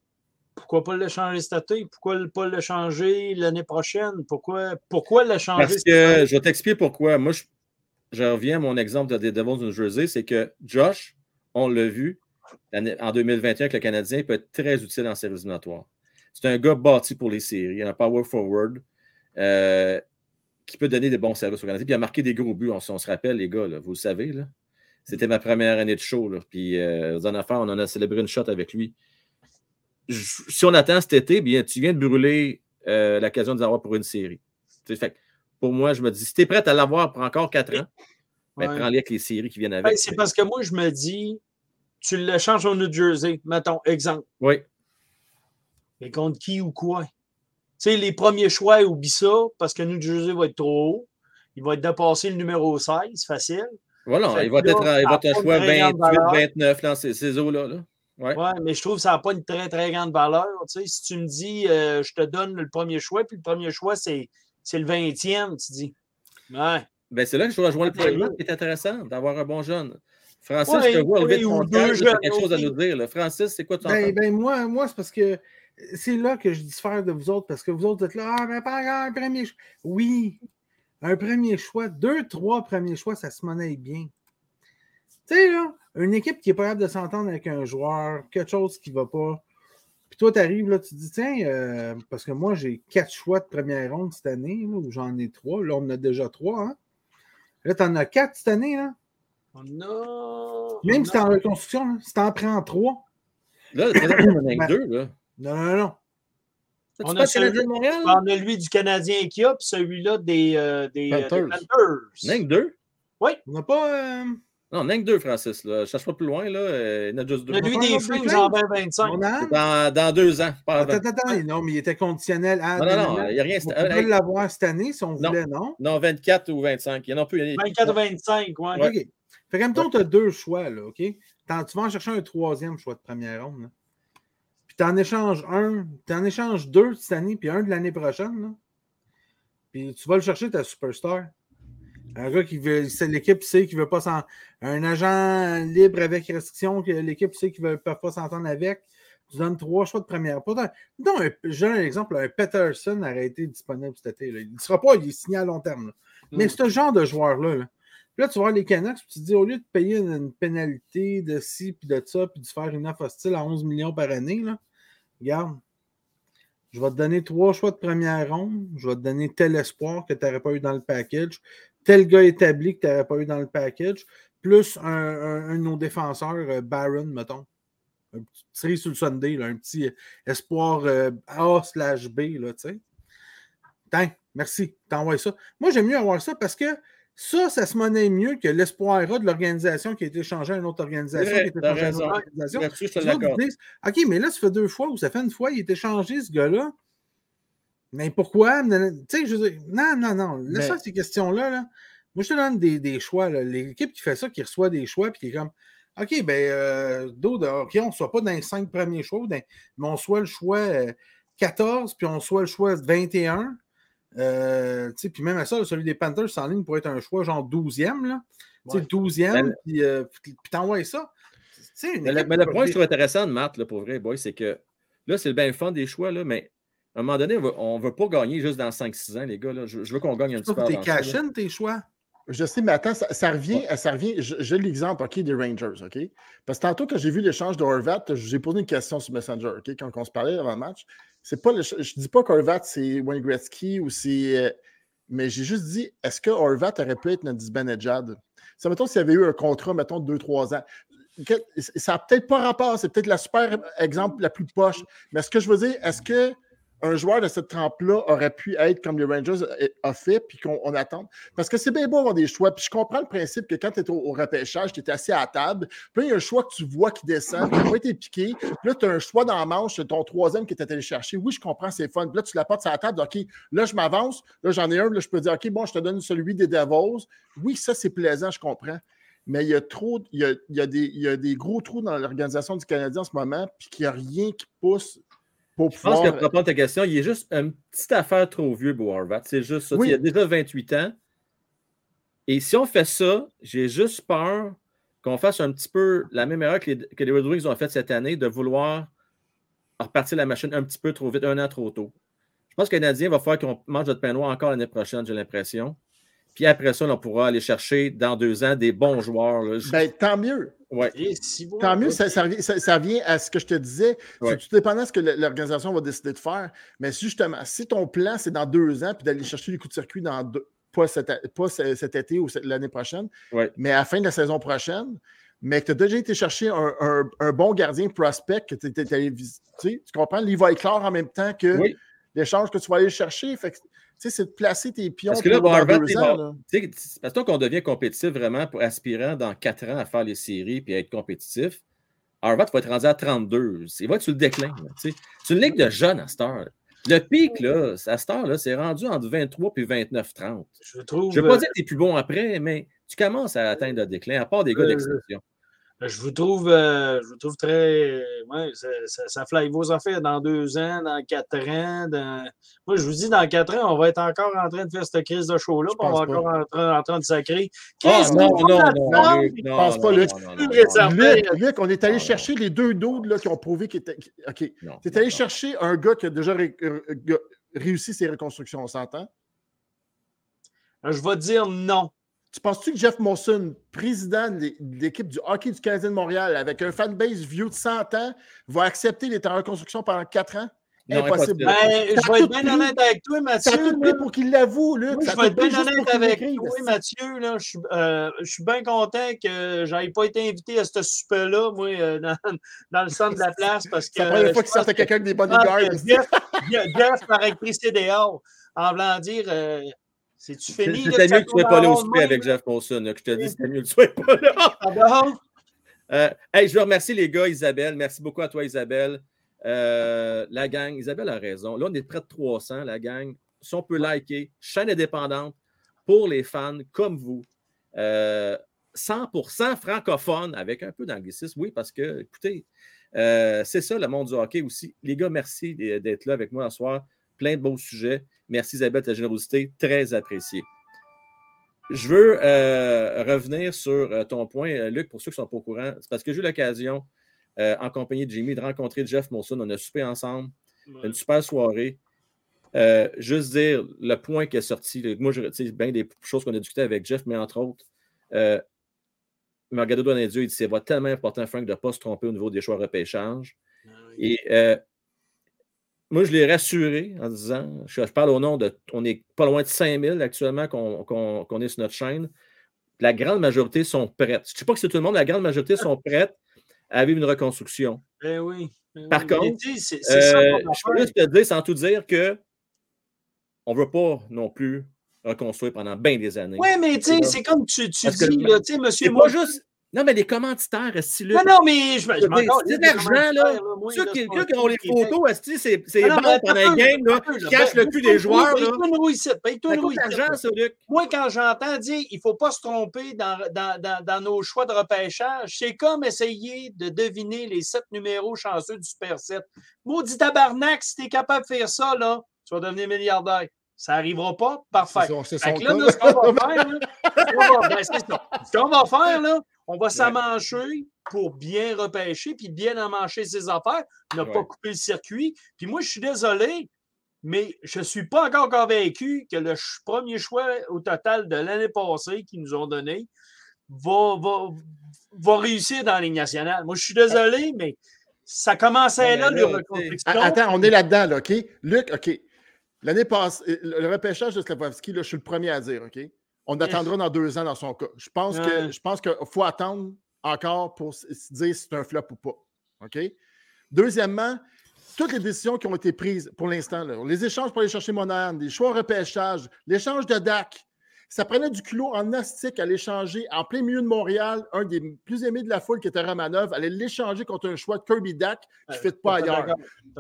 pourquoi pas le changer cet été? Pourquoi pas le changer l'année prochaine? Pourquoi, pourquoi le changer? Parce que je vais t'expliquer pourquoi. Moi, je, reviens à mon exemple des Devils de New Jersey, c'est que Josh, on l'a vu en 2021 avec le Canadien, peut être très utile en séries éliminatoires. C'est un gars bâti pour les séries, un power forward euh, qui peut donner des bons services au Canadien. Puis il a marqué des gros buts, on, se rappelle, les gars, vous le savez. C'était ma première année de show. Puis, euh, dans affaire, on en a célébré une shot avec lui si on attend cet été, bien, tu viens de brûler euh, l'occasion de l'avoir pour une série. Fait, pour moi, je me dis, si tu es prêt à l'avoir pour encore quatre ans, ben, prends-les avec les séries qui viennent avec. Ben, c'est parce que moi, je me dis, tu le changes au New Jersey, mettons, exemple. Oui. Mais contre qui ou quoi? Tu sais, les premiers choix, oublie ça, parce que New Jersey va être trop haut. Il va être dépassé le numéro 16, facile. Voilà, il va, être, il va être un choix 28, 29 dans ces, ces eaux-là. Là. Ouais. mais je trouve que ça n'a pas une très, très grande valeur. Tu sais, si tu me dis, euh, je te donne le premier choix, puis le premier choix, c'est, c'est le 20e, tu dis. Ouais. Ben, c'est là que je rejoins le point qui est intéressant, d'avoir un bon jeune. Francis, je te vois lever de ton quelque chose à nous dire. Francis, c'est quoi ton ben, ben, moi, moi c'est parce que c'est là que je diffère de vous autres, parce que vous autres êtes là, ah, mais pas un premier choix. Oui, un premier choix, deux, trois premiers choix, ça se monnaie bien. Tu sais, là, une équipe qui est pas capable de s'entendre avec un joueur, quelque chose qui ne va pas. Puis toi, tu arrives là, tu te dis, tiens, euh, parce que moi, j'ai quatre choix de première ronde cette année, ou j'en ai trois. Là, on en a déjà trois. Hein? Là, tu en as quatre cette année. Là. On Même si tu en reconstruction, là, si tu en prends trois. Là, tu en as deux. Là. Non, non, non. On a, celui, de Montréal? on a lui du Canadien qui a, puis celui-là des, euh, des, Panthers. Des deux? Oui. On n'a pas. Non, on n'a que deux, Francis. Là. Je cherche pas plus loin. Là. Euh, il y en a juste deux. Lui des Flames en 2025. Dans, dans deux ans. Pas attends, attends, non, mais il était conditionnel à. Non, non, non, il n'y a rien. On pouvait l'avoir cette année si on voulait, non? Non, 24 ou 25. Il y en a plus. 24 ou 25, oui. Ouais. OK. Fait qu'en même temps, tu as deux choix, là, OK? tu vas en chercher un troisième choix de première ronde. Là. Puis tu en échanges un, tu en échanges deux cette année, puis un de l'année prochaine. Là. Puis tu vas le chercher, ta superstar. Un gars qui veut, c'est l'équipe sait qu'il veut pas s'en. Un agent libre avec restriction que l'équipe sait qu'il ne veut pas s'entendre avec. Tu donnes trois choix de première. Non, j'ai un exemple, un Peterson aurait été disponible cet été. Il ne sera pas, il est signé à long terme. Mais mm. ce genre de joueur-là, là, là, tu vois les Canucks, tu te dis, au lieu de payer une, pénalité de ci, puis de ça, puis de faire une offre hostile à 11 millions par année, là, regarde, je vais te donner trois choix de première ronde, je vais te donner tel espoir que tu n'aurais pas eu dans le package, tel gars établi que tu n'aurais pas eu dans le package, plus un, de nos défenseurs, euh, Baron, mettons. Un petit série sur le Sunday, un petit espoir euh, A slash B, là, tu sais. Tiens, merci, t'envoies ça. Moi, j'aime mieux avoir ça parce que ça, ça se monnaie mieux que l'espoir A de l'organisation qui a été changé à une autre organisation. qui a été changé à une autre organisation. OK, mais là, ça fait deux fois ou ça fait une fois, il a été changé, ce gars-là. Mais pourquoi? Tu sais, je veux non, non, non. Laisse ça, ces questions-là. Là. Moi, je te donne des, des choix. L'équipe qui fait ça, qui reçoit des choix, puis qui est comme, OK, ben, euh, OK, on ne soit pas dans les cinq premiers choix, mais on soit le choix 14, euh, puis on soit le choix 21. Euh, puis même à ça, celui des Panthers en ligne pourrait être un choix genre 12e. Là. Ouais. 12e, puis, euh, puis t'envoies ça. mais, le, point que je trouve intéressant de Matt, là, pour vrai, boy, c'est que là, c'est le bien fun des choix, là, mais à un moment donné, on ne veut pas gagner juste dans 5-6 ans, les gars. Là. Je, veux qu'on gagne un petit peu. Tes cash tes choix? Je sais, mais attends, ça, revient, ça revient. J'ai l'exemple, OK, des Rangers, OK? Parce que tantôt, quand j'ai vu l'échange de Horvat, j'ai posé une question sur Messenger, OK? Quand on se parlait avant le match, c'est pas je ne dis pas qu'Horvat, c'est Wayne Gretzky ou c'est. Euh, Mais j'ai juste dit, est-ce que Horvat aurait pu être notre Disbanejad? Ça, mettons, s'il y avait eu un contrat, mettons, de 2-3 ans. Ça n'a peut-être pas rapport, c'est peut-être la super exemple la plus poche. Mais ce que je veux dire, est-ce que un joueur de cette trempe-là aurait pu être comme les Rangers a fait, puis qu'on attend. Parce que c'est bien beau avoir des choix. Puis je comprends le principe que quand tu es au, repêchage, tu es assis à table, puis il y a un choix que tu vois qui descend, qui n'a pas été piqué. Puis là, tu as un choix dans la manche, ton troisième qui était allé chercher. Oui, je comprends, c'est fun. Puis là, tu l'apportes sur la table, OK, là, je m'avance, là, j'en ai un, là, je peux dire, OK, bon, je te donne celui des Devils. Oui, ça, c'est plaisant, je comprends mais il y a trop, il y a, il y a, des, il y a des gros trous dans l'organisation du Canadien en ce moment, puis qu'il n'y a rien qui pousse je pense que pour répondre à ta question, il est juste une petite affaire trop vieux, Boarvat. C'est juste ça. Il a déjà 28 ans. Et si on fait ça, j'ai juste peur qu'on fasse un petit peu la même erreur que les, Red Wings ont fait cette année, de vouloir repartir la machine un petit peu trop vite, un an trop tôt. Je pense que le Canadien va falloir qu'on mange notre pain noir encore l'année prochaine, j'ai l'impression. Puis après ça, on pourra aller chercher dans deux ans des bons joueurs. Ben, tant mieux. Ouais. Tant mieux, ça, ça, vient à ce que je te disais. C'est tout dépendant de ce que l'organisation va décider de faire. Mais justement, si ton plan, c'est dans deux ans, puis d'aller chercher les coups de circuit dans pas, cet, été ou l'année prochaine, mais à la fin de la saison prochaine, mais que tu as déjà été chercher un, bon gardien prospect que tu es allé visiter, tu comprends? Il va éclore en même temps que l'échange que tu vas aller chercher. Fait c'est de placer tes pions. Parce que là, parce que qu'on devient compétitif vraiment pour aspirant dans quatre ans à faire les séries et à être compétitif, Harvard va être rendu à 32. Il va être sur le déclin. C'est une ligue de jeunes à Star. Le pic, là, à Star, c'est rendu entre 23 et 29-30. Je ne veux pas dire que tu es plus bon après, mais tu commences à atteindre le déclin, à part des gars euh, d'exception. Euh, je vous trouve, euh, je vous trouve très. Ouais, ça, ça, ça, fly vos affaires dans deux ans, dans quatre ans. Moi, je vous dis, dans quatre ans, on va être encore en train de faire cette crise de show-là, on va encore en train, en train de sacrer. Qu'est-ce ah, non, non, non, Je pense pas, Luc. Luc, on est allé chercher les deux doudes qui ont prouvé qu'ils étaient. OK. Tu es allé chercher un gars qui a déjà réussi ses reconstructions, on s'entend? Je vais dire non. Tu penses-tu que Jeff Monson, président de l'équipe du hockey du Canadien de Montréal, avec un fanbase vieux de 100 ans, va accepter les en reconstruction pendant 4 ans? Impossible. Ben, je vais être bien honnête avec toi, Mathieu. Ça tout pris pour qu'il l'avoue, Luc. je vais être bien honnête avec toi, Mathieu. Là, je, suis, euh, je suis bien content que je n'aie pas été invité à ce super-là, moi, euh, dans, dans, le centre de la place. parce que. C'est la première fois qu'il sortait quelqu'un avec des bodyguards. Jeff, Jeff par électricité dehors, en voulant dire. Euh, c'est-tu fini? C'était mieux que tu ne sois pas là au souper avec Jeff Monson. je te dis, c'était mieux que tu ne sois pas là. Euh, hey, je veux remercier les gars, Isabelle. Merci beaucoup à toi, Isabelle. Euh, la gang, Isabelle a raison. Là, on est près de 300, la gang. Si on peut liker, chaîne indépendante pour les fans comme vous. 100% euh, francophone avec un peu d'anglicisme. Oui, parce que, écoutez, c'est ça le monde du hockey aussi. Les gars, merci d'être là avec moi ce soir. Plein de beaux sujets. Merci Isabelle, ta générosité, très appréciée. Je veux euh, revenir sur euh, ton point, euh, Luc, pour ceux qui ne sont pas au courant. C'est parce que j'ai eu l'occasion, en compagnie de Jimmy, de rencontrer Jeff Monson. On a soupé ensemble. Une super soirée. juste dire le point qui est sorti. Moi, je retire bien des choses qu'on a discutées avec Jeff, mais entre autres, euh, Margado Dieu, il dit c'est tellement important, Frank, de ne pas se tromper au niveau des choix repêchage. Ah Et moi, je l'ai rassuré en disant, je, parle au nom de, on est pas loin de 5000 actuellement qu'on est sur notre chaîne. La grande majorité sont prêtes. Je ne sais pas que c'est tout le monde, la grande majorité sont prêtes à vivre une reconstruction. Ben oui. Ben Par contre, euh, je peux juste te dire, sans tout dire, que on ne veut pas non plus reconstruire pendant bien des années. Oui, mais tu sais, c'est comme tu, tu dis, là, tu sais, monsieur. Moi, juste, non, mais les commanditaires, style. Non, non, mais je, je C'est de l'argent, là. Ceux qui, qui ont les photos, c'est bon pendant les games, là, qui cachent le cul des joueurs. Paye-toi une rouille ici. Paye-toi une rouille Moi, quand j'entends dire il ne faut pas se tromper dans, dans, dans, dans, nos choix de repêchage, c'est comme essayer de deviner les sept numéros chanceux du Super 7. Maudit tabarnak, si tu es capable de faire ça, là, tu vas devenir milliardaire. Ça n'arrivera pas? Parfait. C'est ce qu'on va faire, là, ben, ce qu'on va faire, là, on va s'amancher pour bien repêcher puis bien emmancher ses affaires, ne pas couper le circuit. Puis moi, je suis désolé, mais je ne suis pas encore convaincu que le premier choix au total de l'année passée qu'ils nous ont donné va, va, réussir dans la Ligue nationale. Moi, je suis désolé, mais ça commençait là, le reconstruction. Attends, on est là-dedans, là, OK? Luc, OK. L'année passée, le repêchage de Slavovski, là, je suis le premier à dire, OK? On attendra dans deux ans dans son cas. Je pense que je pense qu'il faut attendre encore pour se dire si c'est un flop ou pas. OK? Deuxièmement, toutes les décisions qui ont été prises pour l'instant, les échanges pour aller chercher Monahan, les choix repêchage, l'échange de DAC, ça prenait du culot en astique à l'échanger en plein milieu de Montréal, un des plus aimés de la foule qui était Ramanov, allait l'échanger contre un choix de Kirby Dack qui ne fait pas ailleurs.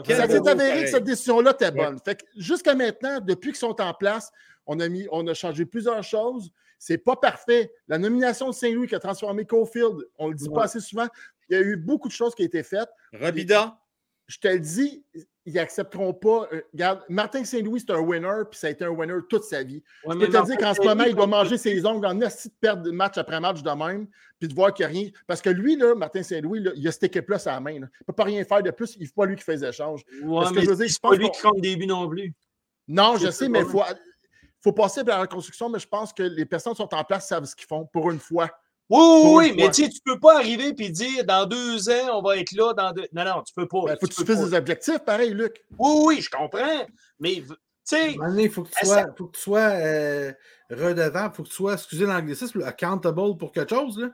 Ça s'est avéré que cette décision-là était bonne. Fait jusqu'à maintenant, depuis qu'ils sont en place, on a, mis, on a changé plusieurs choses. C'est pas parfait. La nomination de Saint-Louis qui a transformé Cofield, on le dit pas assez souvent. Il y a eu beaucoup de choses qui ont été faites. Rabida. Je te le dis, ils n'accepteront pas. Euh, regarde, Martin Saint-Louis, c'est un winner, puis ça a été un winner toute sa vie. je peux te dire qu'en ce moment, il doit manger ses ongles en esti de perdre match après match de même, puis de voir qu'il n'y a rien. Parce que lui, là, Martin Saint-Louis, il a cette équipe-là la main. Il ne peut pas rien faire de plus. Il ne faut pas lui qui fait les échanges. Ouais, mais c'est pas lui qui compte des buts non plus. Non, je sais, mais il faut, faut passer par la reconstruction, mais je pense que les personnes qui sont en place savent ce qu'ils font pour une fois. Oui, oui, mais tu ne peux pas arriver et dire dans deux ans, on va être là. Dans deux... Non, non, tu peux pas. Il ben, faut que tu, fasses des objectifs, pareil, Luc. Oui, oui, je comprends. Mais, tu sais. Il faut que tu sois, faut que tu sois euh, redevable, il faut que tu sois, excusez l'anglicisme, accountable pour quelque chose. Là.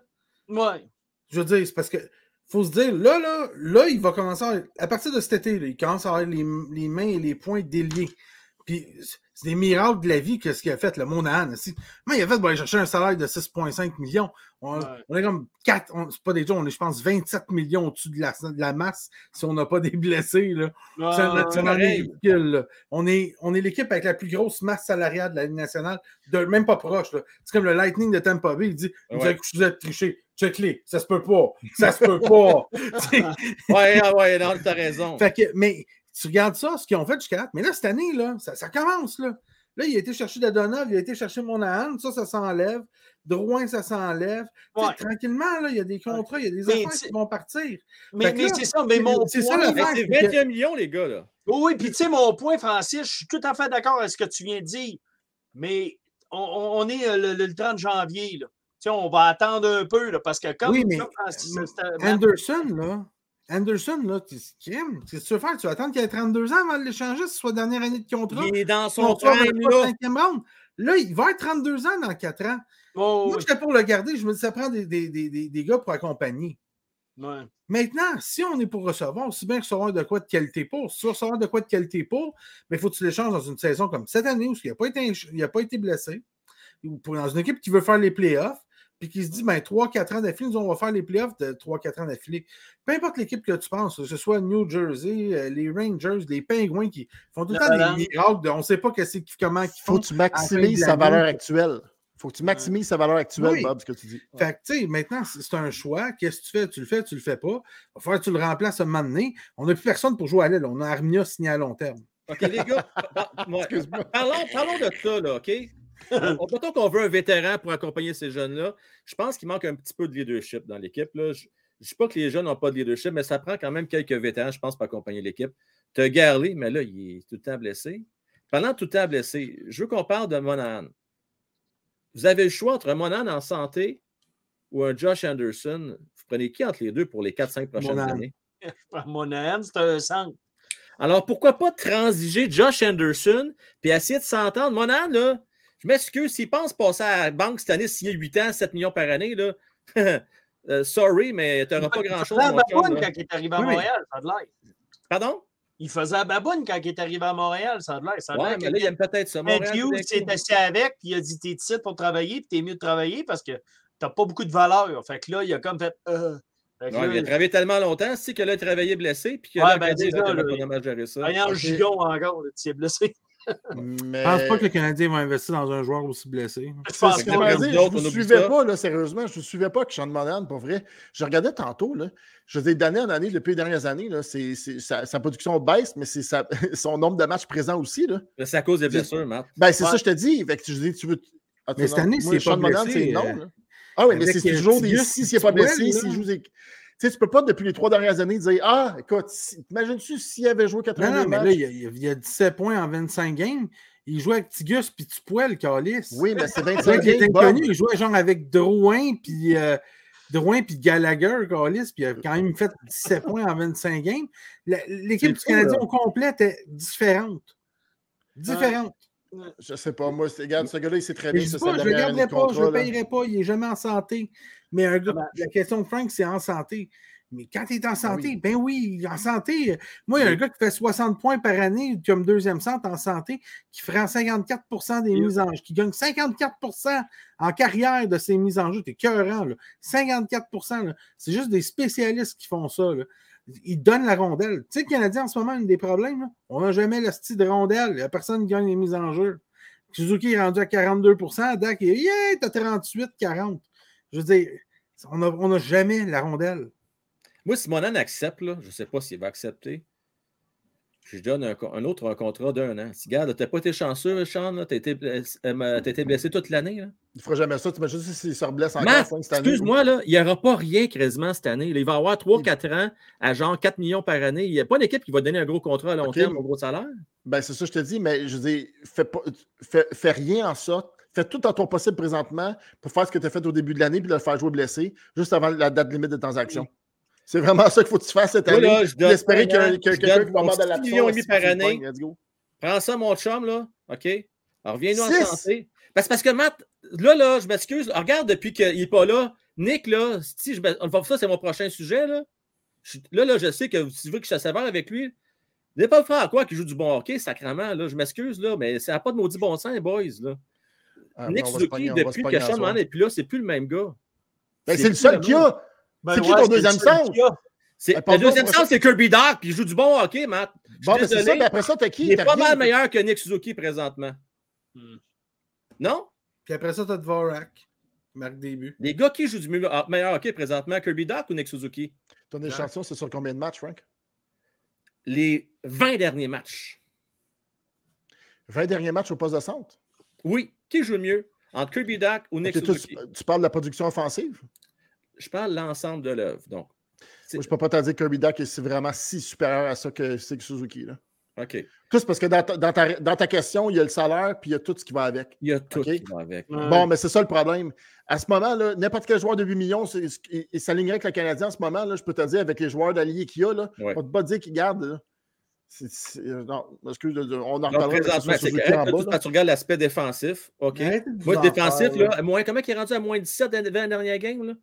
Oui. Je veux dire, c'est parce que faut se dire, là, là, là, il va commencer à, à partir de cet été, là, il commence à avoir les, les mains et les poings déliés. Puis c'est des miracles de la vie que ce qu'il a fait, le Monahan. Mais il a fait pour aller chercher un salaire de 6,5 millions. On, est comme 4, c'est pas des gens, on est, je pense, 27 millions au-dessus de la, de la, masse si on n'a pas des blessés. Là. c'est ridicule. On est, on est l'équipe avec la plus grosse masse salariale de la Ligue nationale, de, même pas proche. C'est comme le Lightning de Tampa Bay, il dit Vous avez triché. Check-les, ça se peut pas. Ça se peut pas. ouais, ouais, non, t'as raison. Fait que, mais tu regardes ça, ce qu'ils ont fait jusqu'à là. Mais là, cette année, là, ça, commence. Là. là, il a été chercher Dadonov, il a été chercher Monahan, ça, ça s'enlève. Drouin, ça s'enlève. Tranquillement, là, il y a des contrats, il y a des affaires qui vont partir. Mais, c'est ça, mais mon C'est ça, c'est 21 millions, les gars. Là. Oui, puis tu sais, mon point, Francis, je suis tout à fait d'accord avec ce que tu viens de dire. Mais on, est euh, le, 30 janvier. Là. on va attendre un peu là, parce que comme oui, mais, Anderson, là, Anderson, là, qu'est-ce que tu veux faire? Tu vas attendre qu'il ait 32 ans avant de l'échanger, si ce soit dernière année de contrat. Il est dans son prime, là. Là, il va être 32 ans dans 4 ans. Oh, Moi, j'étais pour le garder. Je me dis, ça prend des, des, des, des gars pour accompagner. Maintenant, si on est pour recevoir, aussi bien recevoir de quoi de qualité pour, si recevoir de quoi de qualité pour, mais il faut que tu l'échanges dans une saison comme cette année où il n'a pas, été, pas été blessé, ou pour, dans une équipe qui veut faire les playoffs, puis qui se dit, ben, 3-4 ans d'affilée, nous, on va faire les playoffs de 3-4 ans d'affilée. Peu importe l'équipe que tu penses, que ce soit New Jersey, euh, les Rangers, les Pingouins qui font tout le temps des miracles, on ne sait pas comment ils font. Faut que tu maximises sa valeur actuelle. Faut que tu maximises sa valeur actuelle, Bob, ce que tu dis. Fait que, tu sais, maintenant, c'est un choix. Qu'est-ce que tu fais? Tu le fais, tu le fais pas. Il va falloir que tu le remplaces à un moment donné. On n'a plus personne pour jouer à l'aile. On a Armia signé à long terme. OK, les gars, parlons, parlons de ça, là, OK? Peut-être qu'on veut un vétéran pour accompagner ces jeunes-là. Je pense qu'il manque un petit peu de leadership dans l'équipe. Je ne dis pas que les jeunes n'ont pas de leadership, mais ça prend quand même quelques vétérans, je pense, pour accompagner l'équipe. Tu as Garley, mais là, il est tout le temps blessé. Pendant tout le temps blessé, je veux qu'on parle de Monahan. Vous avez le choix entre un Monahan en santé ou un Josh Anderson. Vous prenez qui entre les deux pour les 4-5 prochaines années? Monahan, c'est un centre. Alors, pourquoi pas transiger Josh Anderson puis essayer de s'entendre? Monahan, là, je m'excuse, s'il pense passer à la banque cette année, signer 8 ans, 7 millions par année, là, euh, sorry, mais tu n'auras pas grand-chose. Il faisait à Baboune quand il est arrivé à Montréal, ça a de l'air. Pardon? Il faisait à Baboune quand il est arrivé à Montréal, ça a de l'air. Oui, mais là, il aime peut-être ça. Matthew s'est assis avec, puis il a dit T'es ici pour travailler, puis t'es mieux de travailler parce que t'as pas beaucoup de valeur. Fait que là, il a comme fait. Euh. il a travaillé tellement longtemps, c'est que là, il a travaillé blessé, puis que ouais, là, ben, il a pas gérer ça. en gigon encore, tu es blessé. Mais... Je pense pas que le Canadien va investir dans un joueur aussi blessé. Je pense que je ne suivais pas, là, sérieusement. Je ne suivais pas que Sean Monahan, pour vrai. Je regardais tantôt. Là, je dis d'année en année, depuis les dernières années, là, c'est, sa, sa, production baisse, mais c'est son nombre de matchs présents aussi. Là. C'est à cause des blessures, Matt. Ben, c'est ça, je te dis. Fait que je dis, tu veux. mais cette année, c'est pas blessé, c'est non. Euh, ah oui, mais c'est toujours des. Si, s'il n'est pas blessé, s'il joue des. Tu sais, tu peux pas, depuis les trois dernières années, dire Ah, écoute, imagine-tu s'il avait joué 80 Non, non, mais là, il y, a, 17 points en 25 games. Il jouait avec Tigus puis Tupoil, Calis. Oui, mais c'est 25 games. Il était connu, il jouait genre avec Drouin puis. Euh, Drouin puis Gallagher, Calis, puis il a quand même fait 17 points en 25 games. L'équipe du Canadien au complet était différente. différentes. Je sais pas. Moi, regarde, ce gars-là, il s'est très bien. Je ne le garderai pas, je ne le payerai pas, il n'est jamais en santé. Mais un gars, la question de Frank, c'est en santé. Mais quand il est en santé, ben oui, il est en santé. Moi, il y a un gars qui fait 60 points par année comme deuxième centre en santé, qui ferait 54% des mises en jeu, qui gagne 54% en carrière de ses mises en jeu. T'es cœurant, là. 54% C'est juste des spécialistes qui font ça. Là. Ils donnent la rondelle. Tu sais, le Canadien, en ce moment, un des problèmes, on n'a jamais le style de rondelle. Il n'y a personne qui gagne les mises en jeu. Suzuki est rendu à 42% Dak est yeah, t'as 38-40. Je veux dire, on n'a jamais la rondelle. Moi, si Monan accepte, je ne sais pas s'il va accepter. Je donne un, autre un contrat d'un an. Si, regarde, tu n'as pas été chanceux, Sean, tu as, été blessé toute l'année. Il ne fera jamais ça. Tu imagines s'il se reblesse encore cette année. Excuse-moi, il n'y aura pas rien quasiment cette année. il va avoir 3-4 ans à genre 4 millions par année. Il n'y a pas d'équipe qui va donner un gros contrat à long terme, un gros salaire? Ben, c'est ça je te dis, mais je dis, fais, pas, fais, rien en sorte fais tout en ton possible présentement pour faire ce que tu as fait au début de l'année puis de le faire jouer blessé juste avant la date limite de transaction. C'est vraiment ça qu'il faut que tu fasses cette année. Là, J'espérais que quelqu'un qui va de la millions et demi par année. Prends ça, mon chum, là. OK? Alors, reviens-nous en santé. Parce, parce que Matt, là, là, je m'excuse. Regarde, depuis qu'il n'est pas là, Nick, là, si je, ça, c'est mon prochain sujet, là. là, là, je sais que tu veux que je te sévère avec lui. n'est pas le frère à quoi qui joue du bon hockey, sacrément, là. Je m'excuse, là, mais ça n'a pas de maudit bon sens, boys, là. Ah, Nick Suzuki, depuis que Sean n'est plus là, c'est plus le même gars. Ben, c'est le seul qui a. Ben c'est qui ton deuxième centre? le deuxième centre, c'est Kirby Dark, puis il joue du bon hockey, Matt. Bon, mais c'est ça, mais après ça, t'as qui? Il est pas mal meilleur que Nick Suzuki présentement. Hmm. Non? Puis après ça, t'as Dvorak. Marc début. Les gars qui jouent du meilleur hockey présentement, Kirby Dark ou Nick Suzuki? Ton échantillon, c'est sur combien de matchs, Frank? Les 20 derniers matchs. 20 derniers matchs au poste de centre? Oui. Qui joue mieux? Entre Kirby Dark ou Nick Suzuki? tu parles de la production offensive? Je parle de l'ensemble de l'œuvre. Donc, je ne peux pas te dire que Kirby Duck est vraiment si supérieur à ça que c'est Suzuki. Là. OK. Tout parce que dans ta, question, il y a le salaire puis il y a tout ce qui va avec. Il y a tout ce qui va avec. Bon, mais c'est ça le problème. À ce moment-là, n'importe quel joueur de 8 millions, il s'alignerait avec le Canadien en ce moment. Là, je peux te dire, avec les joueurs d'alliés qu'il y a, là, on ne peut pas dire qu'il garde. Euh, non, excuse, on en reparlera. Quand tu regardes l'aspect défensif, OK? Moi, défensif, là, moins, comment il est rendu à moins 17 dans la dernière game? Là?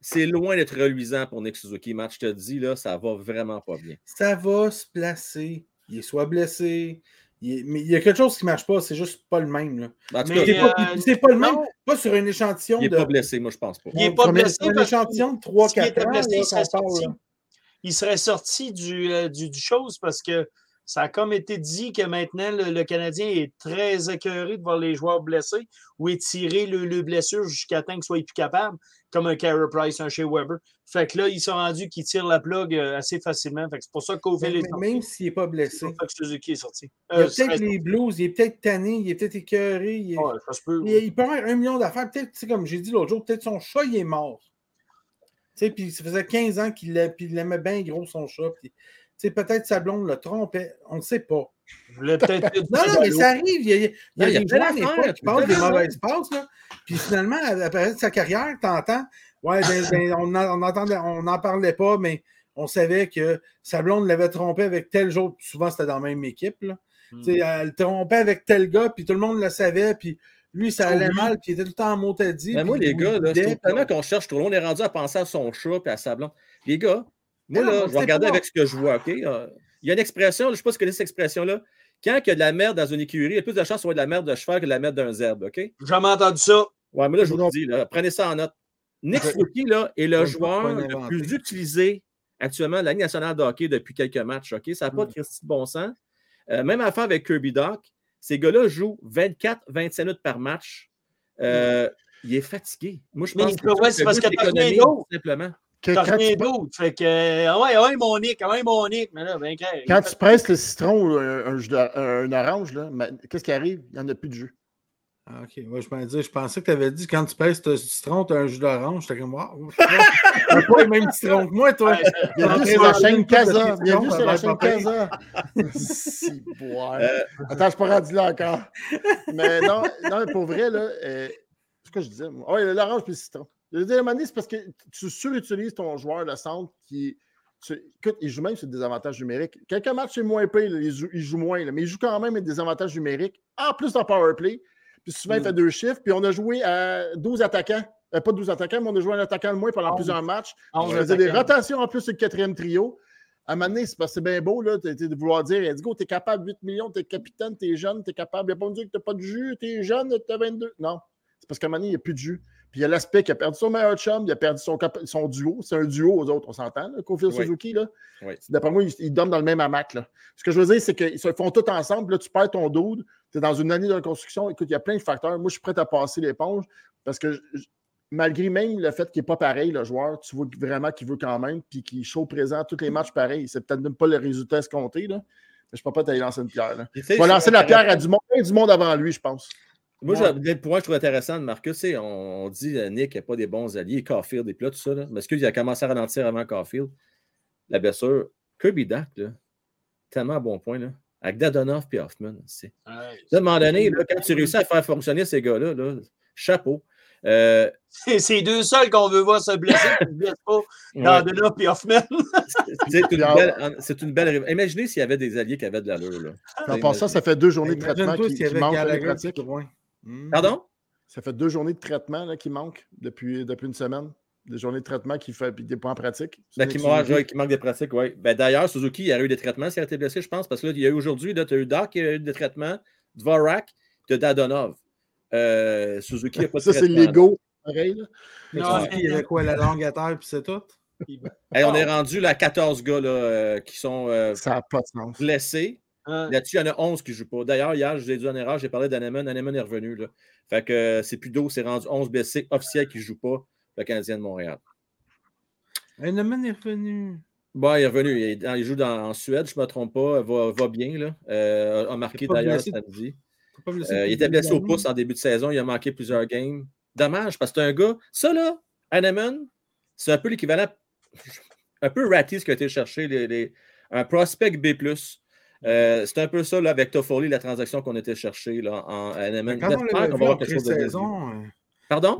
C'est loin d'être reluisant pour Nick Suzuki. Match, je te dis, là, ça va vraiment pas bien. Ça va se placer. Il est soit blessé. Mais il y a quelque chose qui ne marche pas, c'est juste pas le même. Là. c'est pas, le même, pas sur un échantillon. Il n'est pas blessé, moi je pense pas. Il n'est pas blessé. Sur un échantillon de 3-4 ans. Blessé, il, il, serait sorti du, euh, du, du chose parce que ça a comme été dit que maintenant, le, Canadien est très écœuré de voir les joueurs blessés ou étirer le, le blessure jusqu'à temps qu'ils soient plus capables, comme un Carey Price, un Shea Weber. Fait que là, ils sont rendus qu'ils tirent la plug euh, assez facilement. Fait que c'est pour ça qu'au est Même s'il n'est pas blessé. Ça que Suzuki est sorti. il y a euh, peut-être les Blues, il est peut-être tanné, il est peut-être écœuré. Il, ça se peut, il, peut avoir un million d'affaires. Peut-être, comme j'ai dit l'autre jour, peut-être son chat, il est mort. Tu sais, puis ça faisait 15 ans qu'il aimait bien gros son chat. C'est peut-être sa blonde le trompait, on ne sait pas. non, non, mais ça arrive. Il y a, il y a, il y a des fois qui passent des mauvaises passes. Là. Puis finalement, après sa carrière, tu entends, ouais, ben, ben, on n'en parlait pas, mais on savait que sa blonde l'avait trompé avec tel jour. Souvent, c'était dans la même équipe. Là. Hmm. Elle le trompait avec tel gars, puis tout le monde le savait. Puis lui, ça allait mal, puis il était tout le temps en motadie. Mais moi, les gars, c'est tellement qu'on cherche trop. On est rendu à penser à son chat et à sa blonde. Les gars, moi, là, je vais regarder avec ce que je vois, OK? Euh, il y a une expression, je ne sais pas si vous connaissez cette expression-là. Quand il y a de la merde dans une écurie, il y a plus de chances d'avoir de la merde de cheval que de la merde d'un zèbre, OK? J'ai jamais entendu ça. Ouais, mais là, je vous le dis, prenez ça en note. Nick Suzuki, là, est le joueur le plus utilisé actuellement de la Ligue nationale de hockey depuis quelques matchs, OK? Ça n'a pas de de bon sens. Euh, même affaire avec Kirby Doc. Ces gars-là jouent 24-25 minutes par match. Euh, il est fatigué. Moi, je pense que c'est parce que l'économie, simplement. T'as rien d'autre. Fait que, ah ouais, ah ouais, mon Nick, ah ouais, mon Nick. Mais là, ben, quand tu presses le citron ou un, un, orange, là, qu'est-ce qui arrive? Il n'y en a plus de jus. Ah, ok, moi, je, dire, je pensais que tu avais dit quand tu presses le citron, tu as un jus d'orange. J'étais comme, waouh, tu n'as pas le même citron que moi, toi. Bienvenue sur la chaîne Casa. Bienvenue sur la chaîne Casa. si, euh, Attends, je ne suis pas rendu là encore. Mais non, non pour vrai, là, euh, ce que je disais, moi. Ouais, l'orange puis le citron. Le c'est parce que tu surutilises ton joueur de centre qui, écoute, il joue même sur des avantages numériques. Quelques matchs, c'est moins payé, il, joue, il joue moins, mais il joue quand même avec des avantages numériques. En plus, dans Power Play. Puis souvent, il fait mm. deux chiffres. Puis on a joué à 12 attaquants. Euh, pas 12 attaquants, mais on a joué un attaquant de moins pendant plusieurs matchs. On faisait des rotations en plus sur le quatrième trio. À un moment donné, c'est bien beau là, de vouloir dire Let's go, t'es capable, 8 millions, t'es capitaine, t'es jeune, t'es capable. Il n'y a pas de dire que t'as pas de jus, t'es jeune, t'as 22. Non. C'est parce qu'à un moment donné, il n'y a plus de jus. Puis il y a l'aspect qu'il a perdu son meilleur chum, il a perdu son, son duo. C'est un duo aux autres, on s'entend, Kofi Suzuki. Là. D'après moi, ils, dorment dans le même hamac. Là. Ce que je veux dire, c'est qu'ils se font tout ensemble. Là, tu perds ton dude, tu es dans une année de reconstruction. Écoute, il y a plein de facteurs. Moi, je suis prêt à passer l'éponge parce que malgré même le fait qu'il n'est pas pareil, le joueur, tu vois vraiment qu'il veut quand même, puis qu'il est chaud présent tous les matchs pareils. C'est peut-être même pas le résultat escompté, là. Mais je ne peux pas t'aller lancer une pierre. Il va lancer la pierre à du monde, du monde avant lui, je pense. Moi, le point que je trouve intéressant de Marcus, c'est on, dit euh, Nick n'a pas des bons alliés, Caulfield et tout ça. Là. Est-ce qu'il a commencé à ralentir avant Caulfield? La blessure. Kirby Duck, là, tellement à bon point. Là. Avec Dadonoff et Hoffman. à un moment donné, là, quand tu réussis à faire fonctionner ces gars-là, là, chapeau. Euh, c'est les deux seuls qu'on veut voir se blesser, ne blessent pas Dadonoff et Hoffman. c'est une, belle, Imaginez s'il y avait des alliés qui avaient de l'allure. En passant, ça fait deux journées de traitement qui, qui manquent les pratiques. Hmm. Pardon? Ça fait deux journées de traitement là, qui manquent depuis, depuis une semaine. Des journées de traitement qui fait des points pratiques. Ben, qui, qui manque des pratiques, oui. Ben, D'ailleurs, Suzuki il a eu des traitements s'il a été blessé, je pense, parce que là, il y a eu aujourd'hui, tu as eu Doc qui a eu des traitements, Dvorak, de Dadonov. Euh, Suzuki n'a pas de Ça, c'est l'ego, pareil. Non, il y avait quoi, la langue à terre, puis c'est tout? on est rendu à 14 gars là, euh, qui sont euh, blessés. Là-dessus, il y en a 11 qui ne jouent pas. D'ailleurs, hier, je vous ai dit en erreur, j'ai parlé d'Anemon. Anemon est revenu. Là. Fait que euh, c'est plus d'eau, c'est rendu 11 blessés officiels qui ne jouent pas, le Canadien de Montréal. Anemon est revenu. Bon, il est revenu. Il, joue dans, en Suède, je ne me trompe pas. Va, va bien. Là. Euh, a marqué d'ailleurs samedi. Euh, il était blessé au pouce en début de saison. Il a manqué plusieurs games. Dommage, parce que c'est un gars. Ça, là, Anemon, c'est un peu l'équivalent, un peu ratty ce qui a été cherché, les, un prospect B. Euh, c'est un peu ça là, avec Toffoli, la transaction qu'on était chercher là, en NMN. Quand on voir de euh, Pardon?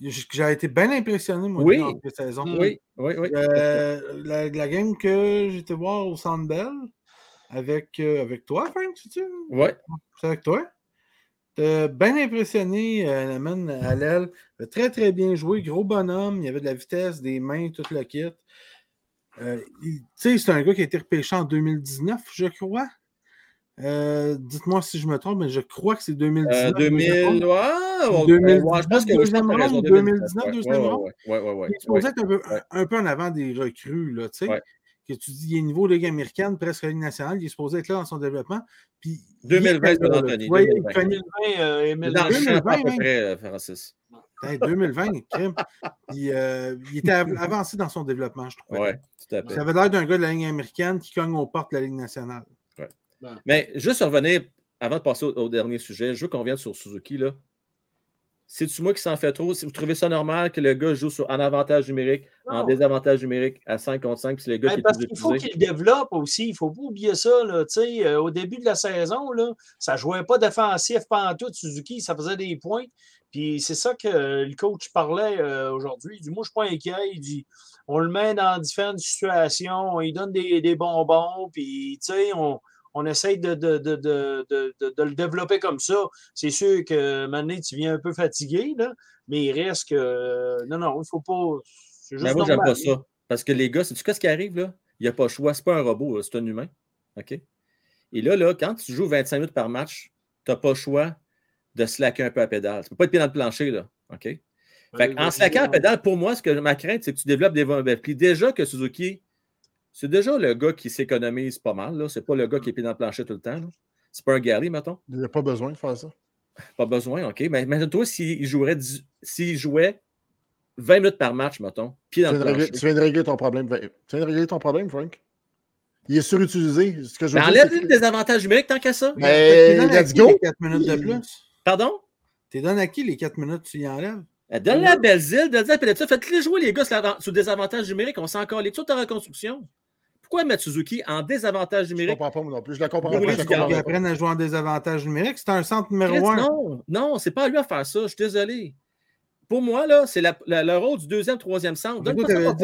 J'ai été bien impressionné, moi, oui. en saison Oui, oui, oui. Euh, la, la, game que j'étais voir au Centre Bell avec, avec toi, Frank, c'est-tu? Oui. C'est avec toi? bien impressionné, NMN à l'aile. Très, très bien joué. Gros bonhomme. Il y avait de la vitesse, des mains, tout le kit. Euh, c'est un gars qui a été repêché en 2019, je crois. Euh, dites-moi si je me trompe, mais je crois que c'est 2019. 2000, ouais, 2019, je pense que deuxième round, 2019, deuxième round. Ouais, ouais, ouais, Il est supposé être un peu, un peu, en avant des recrues, là, tu sais. Que tu dis, il est niveau Ligue américaine, presque Ligue nationale, il est supposé être là dans son développement. Puis, 2020, c'est Anthony. Oui, 2020, euh, Dans le champ à peu près, Francis. 2020, crime. Euh, il était avancé dans son développement, je trouve. Oui, tout à fait. Ça avait l'air d'un gars de la ligne américaine qui cogne aux portes de la Ligue nationale. Ouais. Mais juste revenir, avant de passer au, dernier sujet, je veux qu'on revienne sur Suzuki. Là. C'est-tu moi qui s'en fait trop? Si vous trouvez ça normal que le gars joue sur, en avantage numérique, en désavantage numérique à 5 contre 5, puis c'est le gars ben, qui Parce qu'il faut qu'il développe aussi. Il ne faut pas oublier ça. Là. Euh, au début de la saison, là, ça ne jouait pas défensif pendant tout. Suzuki, ça faisait des points. Puis c'est ça que le coach parlait euh, aujourd'hui. Il dit Moi, je ne suis pas inquiet. Il dit On le met dans différentes situations, on lui donne des, des bonbons, puis on, on essaye de, de, de, de, le développer comme ça. C'est sûr que maintenant, tu viens un peu fatigué, là, mais il reste que. Non, non, il ne faut pas. Juste mais moi, j'aime pas ça. Parce que les gars, sais-tu ce qui arrive là? Il n'y a pas le choix. Ce n'est pas un robot, c'est un humain. OK? Et là, là, quand tu joues 25 minutes par match, tu n'as pas le choix de slacker un peu à pédale. Tu ne peux pas être pied dans le plancher, là. OK? Fait en slackant à pédale, pour moi, ce que ma crainte, c'est que tu développes des Puis déjà que Suzuki, c'est déjà le gars qui s'économise pas mal. Ce n'est pas le gars qui est pied dans le plancher tout le temps. C'est pas un Gary, mettons. Il n'y a pas besoin de faire ça. Pas besoin, OK. Mais imagine-toi s'il jouerait s'il jouait 20 minutes par match, mettons, pied dans le plancher. tu viens de régler ton problème. Tu viens de régler ton problème, Frank. Il est surutilisé. Ce que je enlève des avantages numériques tant qu'à ça. Mais let's go. 4 minutes de plus. Pardon? T'es donné à qui les 4 minutes tu y enlèves? Eh, donne la Belzile, donne la Pelletza. Faites-les jouer, les gars, sur des avantages numériques. On sent encore les de ta reconstruction? Pourquoi mettre Suzuki en désavantage numérique? Je ne comprends pas moi non plus. Je la comprends pas. Ils apprennent à jouer en désavantage numérique. C'est un centre numéro 1. Non, non, c'est pas à lui à faire ça. Je suis désolé. pour moi, là, c'est la, la- le rôle du deuxième, troisième centre. Donne. Dano,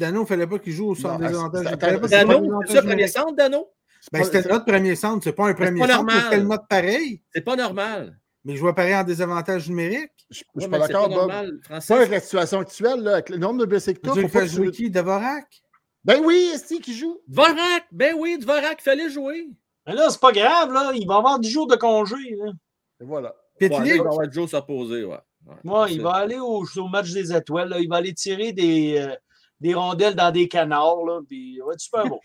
il ne fallait pas qu'il joue au centre joue au Dano, c'est ça, premier numérique. centre, Dano? Ben, c'était notre premier centre, c'est pas un premier pas centre, normal. c'était le mode pareil. C'est pas normal. Mais je vois pareil en désavantage numérique. Je je Ouais, suis pas c'est d'accord, pas Bob. Pas avec la situation actuelle, là, avec le nombre de blessés que tu Tu as. que jouer tu... qui? Dvorak? Ben oui, Esti qui joue? Dvorak! Ben oui, Dvorak, fallait jouer. Mais là, c'est pas grave, là. Il va avoir 10 jours de congé. Là. Et voilà. Ouais, il va avoir Joe s'opposer, ouais. Ouais, Ouais, il va aller au, au match des étoiles. là. Il va aller tirer des, euh, des rondelles dans des canards. Là, puis il va être super beau.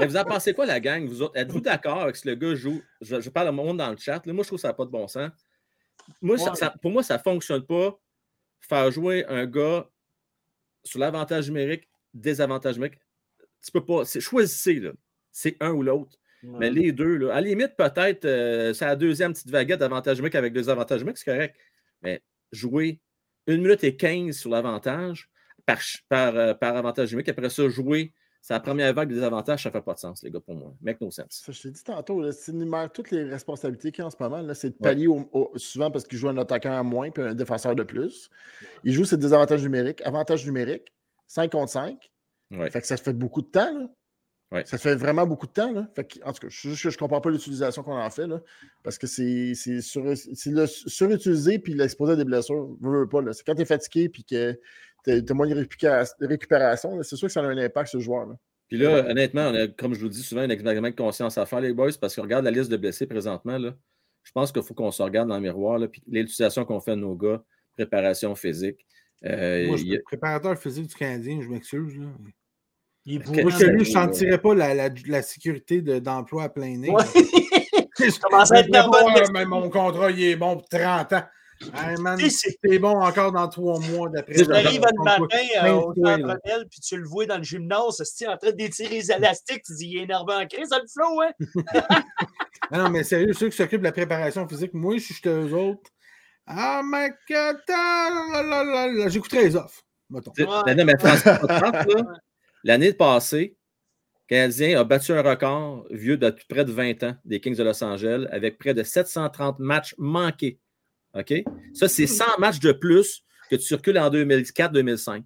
Mais vous en pensez quoi, la gang? Vous? Êtes-vous d'accord avec ce le gars joue? Je, je parle à mon monde dans le chat. là. moi, je trouve que ça n'a pas de bon sens. Moi, ça- Ouais. ça- pour moi, ça ne fonctionne pas. Faire jouer un gars sur l'avantage numérique, désavantage numérique. Tu peux pas. c'est- Choisissez, là. C'est un ou l'autre. Mais les deux, là, à la limite, peut-être, euh, c'est la deuxième petite vaguette d'avantage numérique avec deux avantages numériques, c'est correct. Mais jouer une minute et 15 sur l'avantage par, par, euh, par avantage numérique, après ça, jouer c'est la première vague des avantages, ça ne fait pas de sens, les gars, pour moi. Make no sense. Ça, je t'ai dit tantôt, là, si numère toutes les responsabilités qu'il y a en ce moment, là, c'est de Ouais. pallier au- au- souvent parce qu'il joue un attaquant à moins puis un défenseur de plus. Il joue ses désavantages numériques, avantages numériques, 5 contre 5. Ouais. Fait que ça te fait beaucoup de temps. Là. Ouais. Ça te fait vraiment beaucoup de temps. Là. Fait que, en tout cas, je ne comprends pas l'utilisation qu'on en fait. Là, parce que c'est c'est sur- c'est le surutilisé puis l'exposé à des blessures. Veux, veux pas, là. C'est quand tu es fatigué puis que tu as, moins de récupéra- de récupération, c'est sûr que ça a un impact sur le joueur. Là. Puis là, honnêtement, on a, comme je vous le dis souvent, un examen de conscience à faire, les boys, parce qu'on regarde la liste de blessés présentement. Là, je pense qu'il faut qu'on se regarde dans le miroir. Là, puis l'utilisation qu'on fait de nos gars, préparation physique. euh, Moi, je suis a- préparateur physique du Canadien, je m'excuse. Il bourré. Moi, je je Ouais. sentirais pas la, la, la sécurité de- d'emploi à plein nez. Ouais. Je commence à être pas, euh, mais mon contrat, il est bon pour 30 ans. Hey, man, c'est bon encore dans trois mois d'après. Tu Tu arrives le matin euh, au centre. Bell, puis tu le vois dans le gymnase, c'est en train d'étirer les élastiques, tu dis il est énervé en crise, ça le flow, hein? Non, mais sérieux, ceux qui s'occupent de la préparation physique, moi, si j'étais eux autres. Ah, ma j'écouterais les offres. mettons. L'année passée, le Canadien a battu un record vieux de près de 20 ans des Kings de Los Angeles avec près de 730 matchs manqués. OK? Ça, c'est 100 matchs de plus que tu circules en 2004-2005.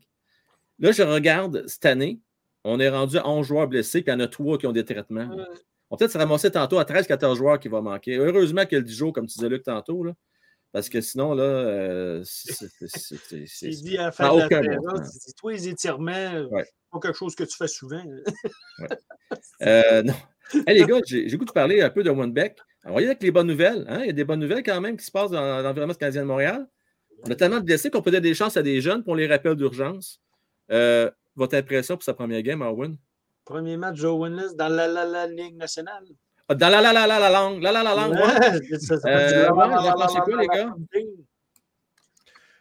Là, je regarde cette année, on est rendu à 11 joueurs blessés, puis il y en a 3 qui ont des traitements. Ouais. On peut peut-être se ramasser tantôt à 13-14 joueurs qui vont manquer. Heureusement qu'il y a le 10 jours, comme tu disais, Luc, tantôt. Là, parce que sinon, là, euh, c'est- dit à la fin de la toi, les étirements, euh, Ouais. c'est pas quelque chose que tu fais souvent. Euh, non. Hey, les gars, j'ai goût de parler un peu de Winbeck. On y aller avec les bonnes nouvelles. hein? Il y a des bonnes nouvelles quand même qui se passent dans l'environnement canadien de Montréal. On a tellement de blessés qu'on peut donner des chances à des jeunes pour les rappels d'urgence. Euh, votre impression pour sa première game, Arwin? Premier match, Joe Winless dans la, la, la Ligue nationale. Ah, Dans la la la la la langue, la la la langue. quoi, les gars?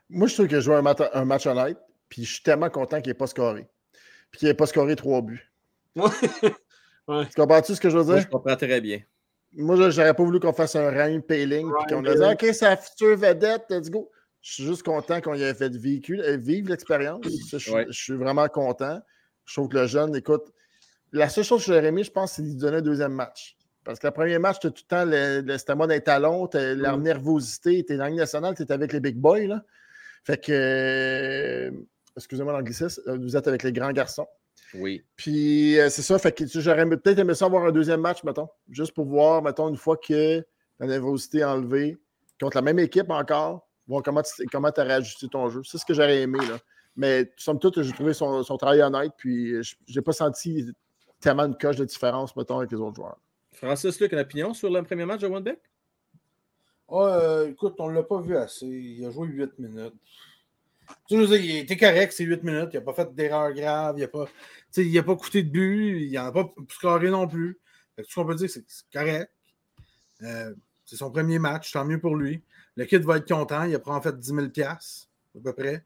Moi, je trouve qu'il a joué un match, un match honnête, puis je suis tellement content qu'il n'ait pas scoré. Puis qu'il n'ait pas scoré trois buts. Ouais. Tu comprends-tu ce que je veux Moi, dire? je comprends très bien. Moi, je- j'aurais pas voulu qu'on fasse un Ryan Paling, Ryan qu'on Paling. OK, c'est la future vedette, let's go. Je suis juste content qu'on y ait fait véhicule, euh, vivre l'expérience. Je, suis- Ouais. je suis vraiment content. Je trouve que le jeune, écoute, la seule chose que j'aurais aimé, je pense, c'est lui donner un deuxième match. Parce que le premier match, tu tout le temps, le, le- c'était moi d'un talon, t'as la Mm. nervosité, t'es dans la Ligue nationale, t'es avec les big boys. Là. Fait que, euh, excusez-moi l'anglicisme, vous êtes avec les grands garçons. Oui. Puis euh, c'est ça, fait que tu sais, j'aurais peut-être aimé ça avoir un deuxième match, mettons, juste pour voir, mettons, une fois que la nervosité est enlevée, contre la même équipe encore, voir comment tu comment as réajusté ton jeu. C'est ce que j'aurais aimé, là. Mais somme toute, j'ai trouvé son, son travail honnête, puis euh, je n'ai pas senti tellement une coche de différence, mettons, avec les autres joueurs. Francis, Luc, une opinion sur le premier match de Winbeck? Ah, euh, écoute, on ne l'a pas vu assez. Il a joué 8 minutes. Tu je veux dire, il était correct, c'est 8 minutes. Il n'a pas fait d'erreur grave. Il n'a pas, tu sais, il a pas coûté de but. Il n'en a pas scoré non plus. Tout ce qu'on peut dire, c'est que c'est correct. Euh, c'est son premier match, tant mieux pour lui. Le kid va être content. Il a pris en fait 10 000 à peu près.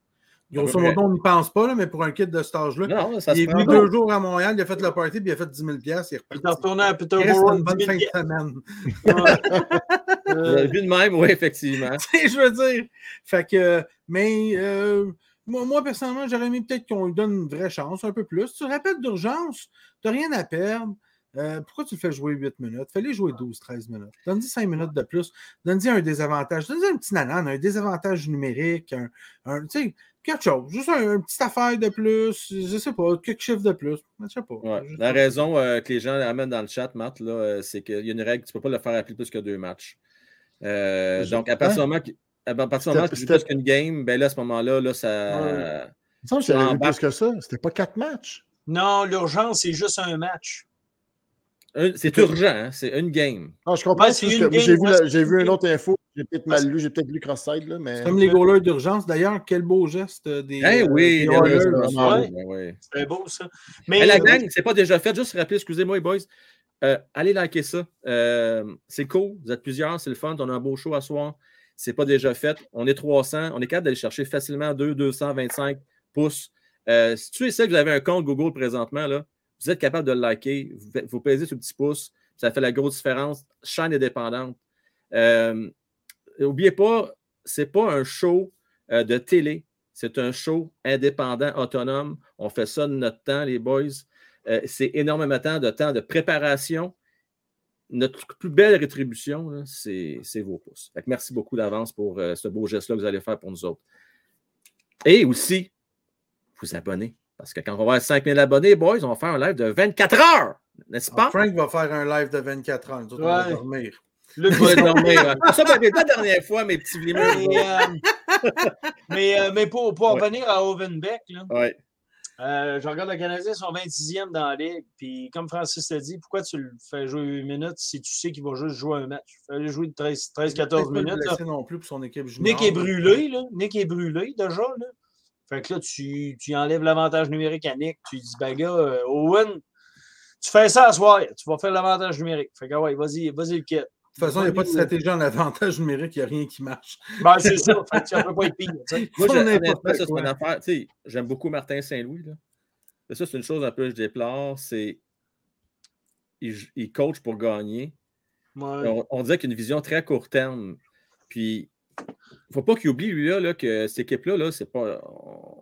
Grosso modo, on n'y pense pas, là, mais pour un kid de cet âge-là, il est venu deux jours à Montréal, il a fait le party, puis il a fait 10 000 il est Il est reparti. retourné à Il reste Peterborough. une bonne 10 000 fin de semaine. Avez vu de même, oui, effectivement. Je veux dire. Fait que, mais euh, moi, moi, personnellement, j'aurais aimé peut-être qu'on lui donne une vraie chance, un peu plus. Tu rappelles d'urgence, tu n'as rien à perdre. euh, pourquoi tu le fais jouer 8 minutes? Fais-les jouer 12-13 minutes. Donne-lui 5 minutes de plus. Donne-lui un désavantage. Donne-lui un petit nanan, un désavantage numérique, un, tu sais, quelque chose. Juste un, une petite affaire de plus. Je sais pas, quelques chiffres de plus. Je sais pas. la raison euh, que les gens amènent dans le chat, Matt, euh, c'est qu'il y a une règle, tu ne peux pas le faire appeler plus que deux matchs. Donc, à partir du moment, que tu plus qu'une game, ben là, à ce moment-là, là, ça. Ça, j'avais plus que ça. C'était pas quatre matchs. Non, l'urgence, c'est juste un match. C'est urgent, hein? c'est une game. Ah, je comprends. j'ai vu, vu une autre info. J'ai peut-être mal lu, j'ai peut-être lu cross-side. Mais... Comme les goalers d'urgence. D'ailleurs, quel beau geste des. Eh oui, c'est beau ça. Mais la gang, c'est pas déjà fait. Juste rappeler, excusez-moi, boys. Euh, allez liker ça. Euh, c'est cool. Vous êtes plusieurs, c'est le fun. On a un beau show à soir. C'est pas déjà fait. On est 300. On est capable d'aller chercher facilement 2, 225 pouces. Euh, si tu sais que vous avez un compte Google présentement, là, vous êtes capable de le liker, vous, vous pesez ce petit pouce, ça fait la grosse différence. Chaîne indépendante. N'oubliez pas, ce n'est pas un show de télé, c'est un show indépendant, autonome. On fait ça de notre temps, les boys. Euh, c'est énormément de temps de préparation. Notre plus belle rétribution, c'est vos pouces. merci beaucoup d'avance pour euh, ce beau geste-là que vous allez faire pour nous autres. Et aussi, vous abonner. Parce que quand on va avoir 5000 abonnés, boys, on va faire un live de 24 heures, n'est-ce pas? Frank va faire un live de 24 heures. Nous autres, on va dormir. Le je dormir. Ça, la dernière fois, mes petits. Mais, euh, mais, pour, pour revenir à Ovenbeck, là, ouais. Euh, je regarde le Canadien, sont 26e dans la ligue. Puis, comme Francis l'a dit, pourquoi tu le fais jouer 8 minutes si tu sais qu'il va juste jouer un match? Il fallait jouer 13-14 minutes. Là. non plus pour son équipe Nick est brûlé, là. Nick est brûlé déjà. Là. Fait que là, tu, tu enlèves l'avantage numérique à Nick. Tu dis, ben gars, euh, Owen, tu fais ça à soir. Tu vas faire l'avantage numérique. Fait que ouais, vas-y, vas-y le kit. De toute façon, il n'y a pas de stratégie en avantage numérique, il n'y a rien qui marche. Ben, c'est ça, fait, ça ne peut pas être pire. Moi, ça, c'est une affaire. J'aime beaucoup Martin Saint-Louis. Ça, c'est une chose un peu que je déplore, c'est il, coach pour gagner. On, on, dirait qu'il y a une vision très court terme. Puis, il ne faut pas qu'il oublie, lui, là, que cette équipe-là, là, c'est pas.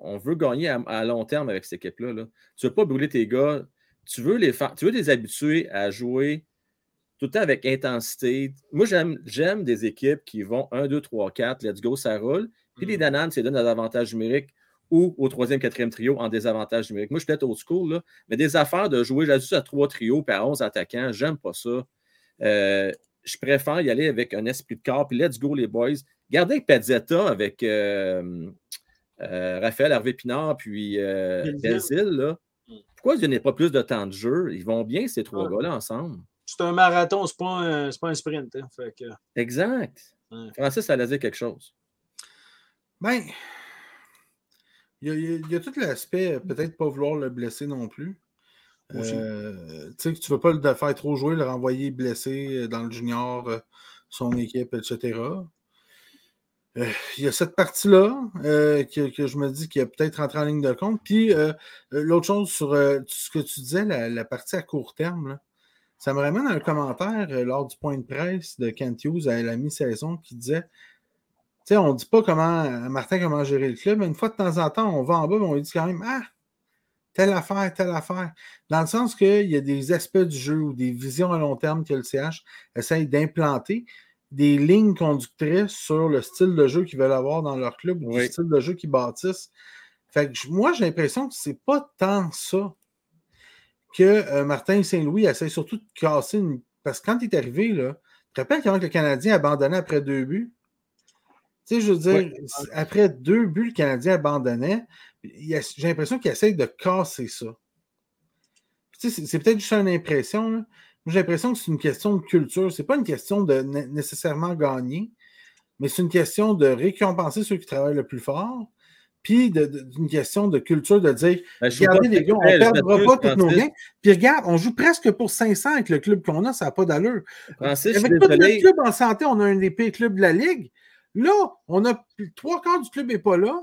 On veut gagner à, long terme avec cette équipe-là. Là. Tu ne veux pas brûler tes gars. Tu veux les faire, tu veux les habituer à jouer tout le temps avec intensité. Moi, j'aime des équipes qui vont 1, 2, 3, 4, let's go, ça roule. Puis les mm. Dananes, c'est donne des avantages numériques ou au troisième, quatrième trio en désavantage numérique. Moi, je suis peut-être old school, là, mais des affaires de jouer juste à trois trios à 11 attaquants, j'aime pas ça. Euh, je préfère y aller avec un esprit de corps, puis let's go les boys. Gardez Pezzetta avec euh, euh, Raphaël Hervé Pinard, puis euh, là. Mm. Pourquoi ils n'ont pas plus de temps de jeu? Ils vont bien, ces trois gars-là, ensemble c'est un marathon, c'est pas un, pas un sprint. Hein, exact. Francis, ça allait dire quelque chose. Ben, il y, a tout l'aspect, peut-être pas vouloir le blesser non plus. Euh, tu sais, tu ne veux pas le faire trop jouer, le renvoyer blessé dans le junior, euh, son équipe, etc. Euh, il y a cette partie-là que, que, je me dis qu'il a peut-être rentré en ligne de compte. Puis l'autre chose sur ce que tu disais, la, la partie à court terme, là, ça me ramène un commentaire euh, lors du point de presse de Kent Hughes à la mi-saison qui disait Tu sais, on ne dit pas comment, Martin, comment gérer le club, mais une fois de temps en temps, on va en bas, mais on lui dit quand même Ah, telle affaire, telle affaire. Dans le sens qu'il y a des aspects du jeu ou des visions à long terme que le CH essaye d'implanter, des lignes conductrices sur le style de jeu qu'ils veulent avoir dans leur club ou le style de jeu qu'ils bâtissent. Fait que moi, j'ai l'impression que c'est pas tant ça que euh, Martin Saint-Louis essaie surtout de casser une. Parce que quand il est arrivé, là, tu te rappelles quand le Canadien a abandonné après deux buts? Tu sais, je veux dire, après deux buts, le Canadien abandonnait. J'ai l'impression qu'il essaie de casser ça. C'est peut-être juste une impression. J'ai l'impression que c'est une question de culture. C'est pas une question de nécessairement gagner, mais c'est une question de récompenser ceux qui travaillent le plus fort, puis d'une question de culture de dire ben, regardez les gars, on ne perdra pas tous nos gains. Puis regarde, on joue presque pour 500 avec le club qu'on a, ça n'a pas d'allure. avec tout notre club en santé, on a un des pires clubs de la Ligue. Là, on a trois quarts du club n'est pas là.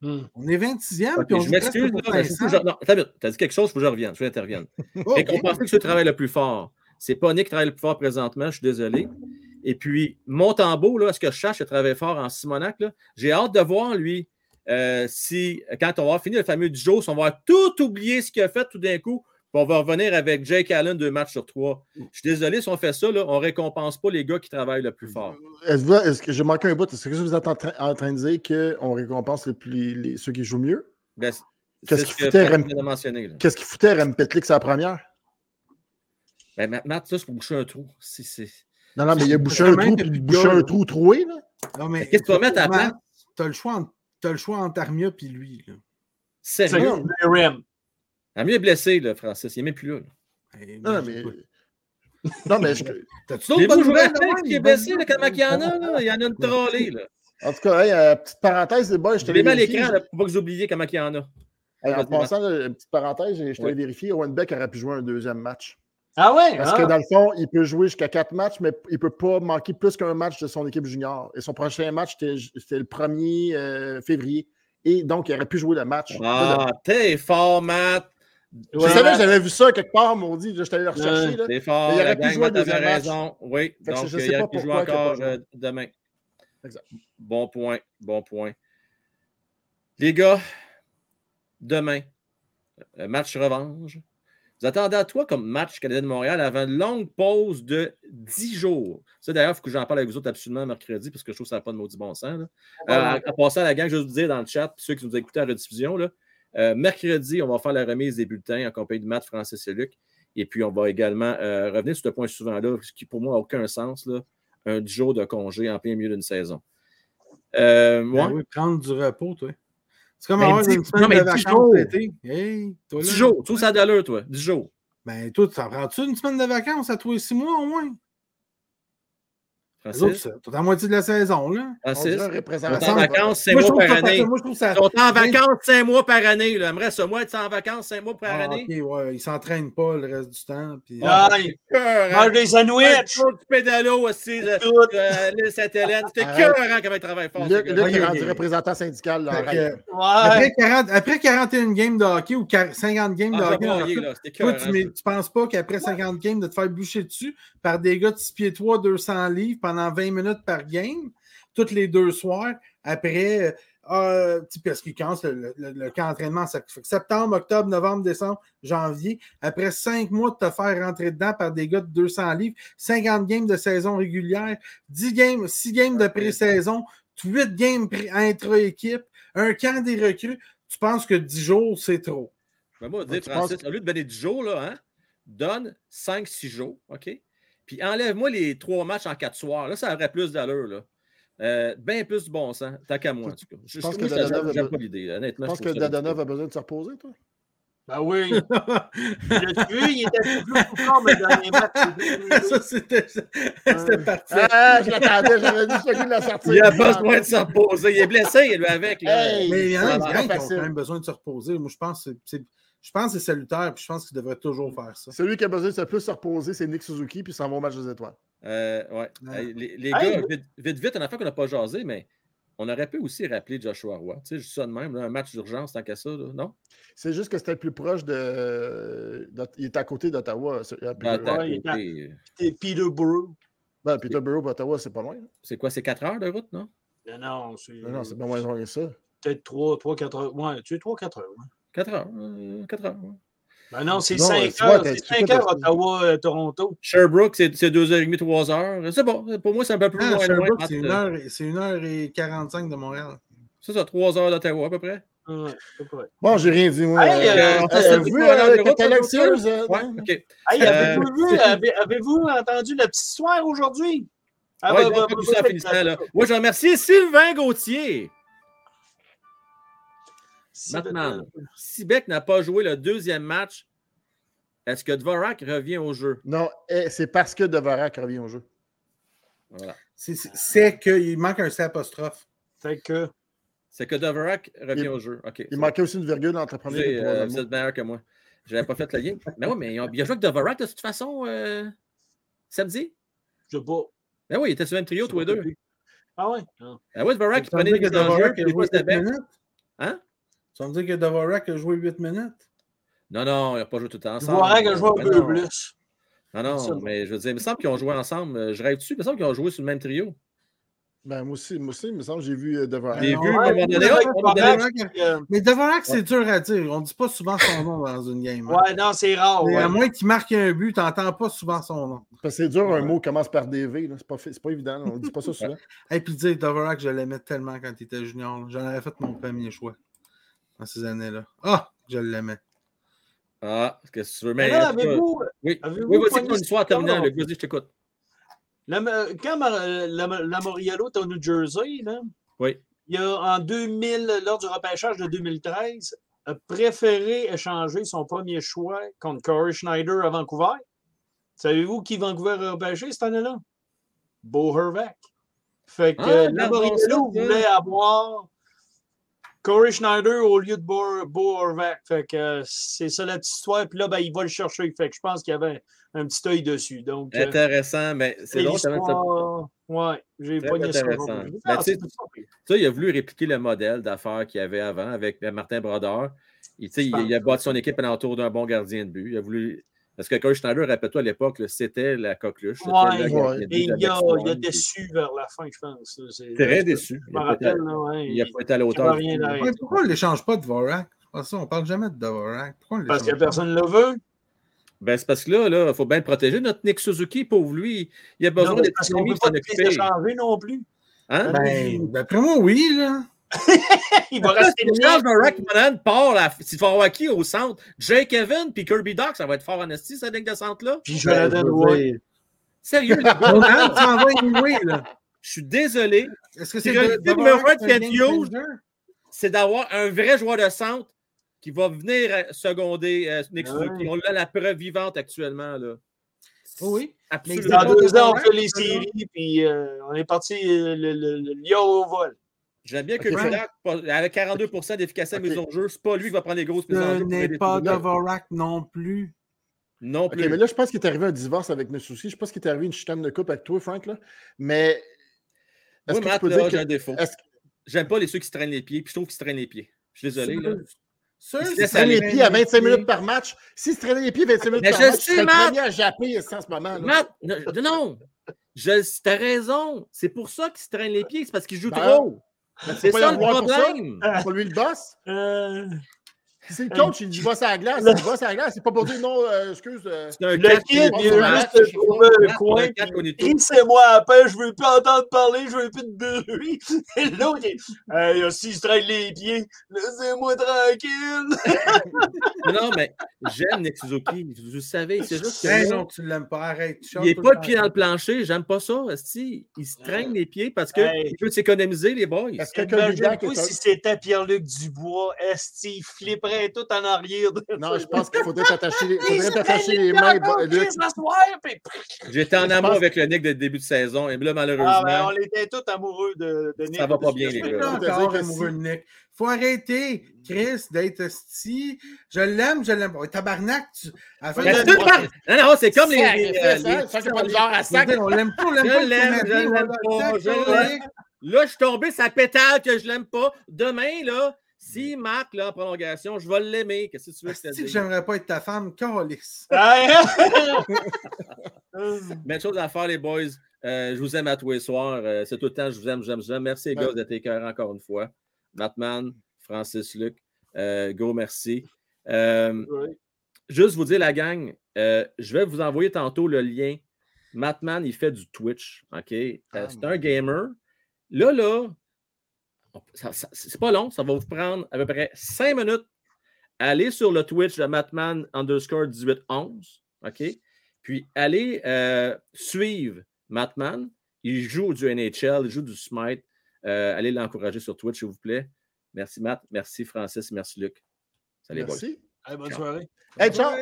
Hmm. On est 26e. puis on je m'excuse. Tu as dit quelque chose, il faut que je revienne, je intervienne. okay. Récompenser que tu travailles le plus fort. C'est pas Nick qui travaille le plus fort présentement, je suis désolé. Et puis, Montembeau, là, est-ce que je cherche à travailler fort en Simonac? J'ai hâte de voir, lui, euh, si, quand on va finir le fameux du jour, on va tout oublier ce qu'il a fait tout d'un coup on va revenir avec Jake Allen deux matchs sur trois. Je suis désolé si on fait ça, là, on ne récompense pas les gars qui travaillent le plus fort. Est-ce que j'ai manqué un bout? Est-ce que vous êtes en, train, de dire qu'on récompense les, ceux qui jouent mieux? Ben, Qu'est-ce qu'il foutait, Rem... Qu'est-ce qui foutait Rem Petlik sa première? Ben, Matt, ça, c'est pour boucher un trou. Non, non, mais il a bouché un trou, puis bouché un trou troué. Là. Non, mais qu'est-ce que tu vas mettre à la place? Tu as le choix entre, as le choix entre Armia et lui. Là. Sérieux? Armia est blessé, là, Francis. Il n'est même plus là. Non, mais. Non, mais. Je... T'as-tu d'autres nouvelles qui est blessé, là, comment il y en a? Là? Il y en a une trollée. Là. En tout cas, hey, euh, petite parenthèse, les boys, je te l'ai mis à l'écran pour pas que vous oubliez comment il y en a. en passant, une petite parenthèse, je te l'ai vérifié, Owen Beck aurait pu jouer un deuxième match. Ah ouais? Parce que ah. dans le fond, il peut jouer jusqu'à quatre matchs, mais il ne peut pas manquer plus qu'un match de son équipe junior. Et son prochain match, c'était le 1er euh, février. Et donc, il aurait pu jouer le match. Ah, t'es fort, Matt! Je savais que j'avais vu ça quelque part, maudit. Je t'allais le rechercher. T'es fort, il aurait pu jouer le raison. Oui, donc il aurait pu jouer encore euh, demain. Exact. Bon point, bon point. Les gars, demain, euh, match revanche. Vous attendez à toi comme match Canadien de Montréal avant une longue pause de 10 jours. Ça, d'ailleurs, il faut que j'en parle avec vous autres absolument mercredi parce que je trouve que ça n'a pas de maudit bon sens. Là. Euh, à passer à la gang, je vais vous dire dans le chat, puis ceux qui nous écoutent à la rediffusion, là, euh, mercredi, on va faire la remise des bulletins en compagnie de Matt, Francis et Luc. Et puis, on va également euh, revenir sur ce point souvent-là, ce qui pour moi n'a aucun sens, là, un 10 jours de congé en plein milieu d'une saison. Euh, moi, ben oui, prendre du repos, toi. C'est comme ben, avoir une semaine de vacances l'été. Hey, 10 jours. Tout ça a d'allure, toi. 10 jours. Ben, toi, t'en prends-tu une semaine de vacances à toi et 6 mois au moins? Francis? T'es à moitié de la saison, là. Francis? Ils en vacances 5 mois par année. Ils sont en vacances 5 mois par année. J'aimerais ce mois être en vacances 5 mois par ah, année. OK, ouais. Ils s'entraînent pas le reste du temps. Puis... Ah, mange des sandwichs. Du pédalo aussi. L'île Sainte-Hélène. C'était cœur comment ils travaillent fort. Luc est rendu représentant syndical. Après 41 games de hockey ou 50 games de hockey, tu penses pas qu'après 50 games, de te faire boucher dessus par des gars de 6 pieds 3, 200 livres pendant 20 minutes par game, toutes les deux soirs, après, euh, parce qu'il commence le, camp d'entraînement, septembre, octobre, novembre, décembre, janvier, après cinq mois de te faire rentrer dedans par des gars de 200 livres, 50 games de saison régulière, 10 games, 6 games de pré-saison, 8 games intra-équipe, un camp des recrues, tu penses que 10 jours, c'est trop. Ben moi, dire, Francis, au lieu de donner 10 jours, là, hein, donne 5-6 jours, OK? Puis enlève-moi les trois matchs en quatre soirs. Là, ça aurait plus d'allure. Là. Euh, bien plus de bon sens. Tant qu'à moi, en tout cas. Je pense que Dadonov pas l'idée. Honnêtement, je pense que Dadonov a besoin de se reposer, toi? Ben oui. Le vu, il était plus fort, mais dans les matchs. Ça, c'était parti. Ah, je l'attendais, j'avais dit celui de la sortir. Il a besoin de se reposer. Il est blessé, lui, avec. Là. mais il y en a qui ont quand même besoin de se reposer. Moi, je pense que c'est je pense que c'est salutaire, puis je pense qu'il devrait toujours faire ça. Celui qui a besoin de se plus se reposer, c'est Nick Suzuki, puis s'en va au match des étoiles. Euh, ouais. Les, gars, vite, vite, vite, une affaire qu'on n'a pas jasé, mais on aurait pu aussi rappeler Joshua Roy. Tu sais, juste ça de même, un match d'urgence tant qu'à ça, non? C'est juste que c'était plus proche de... Il est à côté d'Ottawa. Ah, Peterborough. Ben, Peterborough, Ottawa, c'est pas loin. C'est quoi, c'est 4 heures de route, non? Non, c'est. Non, c'est pas moins loin que ça. Peut-être 3, 3, 4 heures. Ouais, tu es 3, 4 heures. Ouais. 4 heures. 4 euh, heures. Ben non, c'est 5 heures. C'est 5 heures Ottawa-Toronto. Euh, Sherbrooke, c'est 2h30, 3 heures. C'est bon. Pour moi, c'est un peu plus ah, loin. Sherbrooke, c'est 1h45 de Montréal. C'est ça, 3 heures d'Ottawa à peu près. Ouais, bon, j'ai rien dit, moi. Hey, euh, euh, vu euh? Ouais, OK. Hey, avez-vous avez, avez entendu le petit soir aujourd'hui? Ah, oui, bah, bah, bah, là. Moi, je remercie Sylvain Gauthier. Maintenant, si Beck n'a pas joué le deuxième match, est-ce que Dvorak revient au jeu? Non, eh, c'est parce que Dvorak revient au jeu. Voilà. C'est qu'il manque un C apostrophe. C'est que. C'est que Dvorak revient au jeu. Il manquait aussi une virgule entre premier et euh, Vous êtes meilleur que moi. Je n'avais pas fait le lien. mais oui, mais il a joué avec Dvorak de toute façon euh, samedi? Je sais pas. Ben oui, il était sur le même trio, tous les deux. Ah oui? Ah oui, Dvorak, il prenait des enjeux, puis des fois, c'était Hein? Ça veut dire que Dvorak a joué 8 minutes? Non, non, il n'a pas joué tout le temps ensemble. Dvorak a joué un peu plus. Non, non, mais je veux dire, il me semble qu'ils ont joué ensemble. Je rêve dessus, il me semble qu'ils ont joué sur le même trio. Ben, moi aussi, moi aussi, il me semble que j'ai vu euh, Devorak. J'ai vu, euh, Mais Devorak, c'est dur à dire. On ne dit pas souvent son nom dans une game. hein. Ouais, non, c'est rare. À moins qu'il marque un but, tu n'entends pas souvent son nom. Parce que c'est dur, un mot commence par DV. C'est pas, pas évident. On ne dit pas ça souvent. Et puis dire, Devorak, je l'aimais tellement quand il était junior. J'en aurais fait mon premier choix dans ces années-là. Ah, je l'aimais. Ah, qu'est-ce que tu veux? Mais là, cas, avez-vous, oui, avez-vous oui vas-y, ton histoire? Luc. Vas-y, je t'écoute. la- quand Mar- la, la Moriello est au New Jersey, là, Oui. il a, en 2000, lors du repêchage de 2013, a préféré échanger son premier choix contre Corey Schneider à Vancouver. Savez-vous qui Vancouver a repêché cette année-là? Bo Hervac. Fait que Ah, euh, ça, ça. voulait avoir Corey Schneider au lieu de Bo, Bo Horvath. Fait que euh, c'est ça la petite histoire. Puis là, ben, il va le chercher. Fait que je pense qu'il y avait un petit œil dessus. Donc, euh, Intéressant, mais c'est c'est va être ça. l'histoire. Ouais, j'ai ça. intéressant. Ben, Ah, tu sais, c'est il a voulu répliquer le modèle d'affaires qu'il y avait avant avec euh, Martin Brodeur. Il, il, il a bâti son équipe autour d'un bon gardien de but. Il a voulu. Parce que Coach Schneider, rappelle-toi, à l'époque, c'était la coqueluche. Ouais, le Et il a, il a déçu vers la fin, je pense. Très déçu. Je Il me n'a pas, été- rappelle, là, ouais, il a il- pas été à la il hauteur. va du rien tout. arrêter. Ouais, pourquoi on ne l'échange pas de Vorak? Ça, on parle jamais de Dvorak. Pourquoi on ne Parce que personne ne le veut. Ben, c'est parce que là, il faut bien le protéger. Notre Nick Suzuki, pauvre lui, il a besoin d'être parce qu'on ne peut pas les occuper. échanger non plus. Hein? Ben, d'après moi, oui, là. il va rester Si Charles. Barack Monahan part, la... s'il faut avoir qui au centre? Jake Evan puis Kirby Doc, ça va être fort en esti, cette ligne de centre-là. Puis je la Ben, Sérieux, Monahan, s'en vas anyway, là. je suis désolé. Est-ce que c'est de- numéro un de c'est d'avoir un vrai joueur de centre qui va venir euh, seconder euh, Nick Ouais. Suzuki. On a la preuve vivante actuellement. Là. Oui. Absolument. Dans deux ans, on fait les séries, puis euh, on est parti euh, le, le, le lion au vol. J'aime bien que Ok. Kodak, avec 42% d'efficacité à en jeu, c'est pas lui qui va prendre les grosses mises en jeu. n'est pas le. Dvorak non plus. Non plus. mais là, je pense qu'il est arrivé un divorce avec Nessuski. Je pense qu'il est arrivé une chicane de coupe avec toi, Frank. Là. Mais est-ce Moi, que tu Matt, peux là, dire j'ai que. un défaut. Que J'aime pas les ceux qui se traînent les pieds, puis je trouve qu'ils se traînent les pieds. Je suis désolé. là. Sûr, Il se traîner les pieds à 25 minutes par match? S'il se traînait les pieds 25 minutes Mais par je match, sais, je serais le Matt. premier à japper ici en ce moment. là. Matt, non! Je, t'as raison. C'est pour ça qu'ils se traînent les pieds. C'est parce qu'ils jouent Ben, trop. C'est ça le problème. C'est lui le boss. Euh, Si c'est le coach, il dit va sur la glace. Il va sur la glace. C'est pas pour dire non, euh, excuse. euh, C'est un le kid, est il a mal. juste trouvé un coin. un quatre qu'on est tous. puis Crissez-moi après, je veux plus entendre parler, je veux plus de bruit. Et l'autre, il hey, aussi, il se traîne les pieds. Laissez-moi tranquille. Non, mais j'aime Nick Suzuki. Vous le savez, c'est juste que Ben là, non, tu l'aimes pas. Arrête. il n'est pas le pied dans le plancher. J'aime pas ça. esti. Il se traîne les pieds parce qu'il Hey. veut s'économiser, les boys. Est-ce que Imagine-toi est un- si c'était Pierre-Luc Dubois, Esti, il flipperait tout en arrière. De Non, je pense qu'il faudrait t'attacher les, faudrait t'attacher les mains. J'étais en amour pense- avec le Nick de début de saison. Et là, Ah, ben, malheureusement, on était tous amoureux de, de Nick. Ça va pas bien, les gars. pas encore amoureux de Nick. Faut arrêter, Chris, d'être esti. Je l'aime, je l'aime. pas. Tabarnak, tu. à fin de Non, non, c'est comme les. les, Sacrifice, les- ça, c'est pas le genre à sac. On l'aime pas, on l'aime Je pas. l'aime, je on l'aime pas, je l'aime. Nick. Là, je suis tombé, ça pétale que je l'aime pas. Demain, là, s'il marque là, en prolongation, je vais l'aimer. Qu'est-ce que tu veux que je te Esti que dise? j'aimerais pas être ta femme, calice. Même chose à faire, les boys. Euh, je vous aime à tous les soirs. Euh, c'est tout le temps, je vous aime, j'aime, j'aime. Merci, les Ouais. gars, d'être écœurants encore une fois. Matman, Francis, Luc, euh, go, merci. Euh, juste vous dire, la gang, euh, je vais vous envoyer tantôt le lien. Matman, il fait du Twitch. OK? Euh, Ah, c'est un gamer. Là, là, c'est pas long. Ça va vous prendre à peu près cinq minutes. Allez sur le Twitch de Matman underscore 1811. OK? Puis allez euh, suivre Matman. Il joue du NHL, il joue du Smite. Euh, allez l'encourager sur Twitch, s'il vous plaît. Merci, Matt. Merci, Francis. Merci, Luc. Salut, boys. Merci. Bonne soirée. Hey, ciao.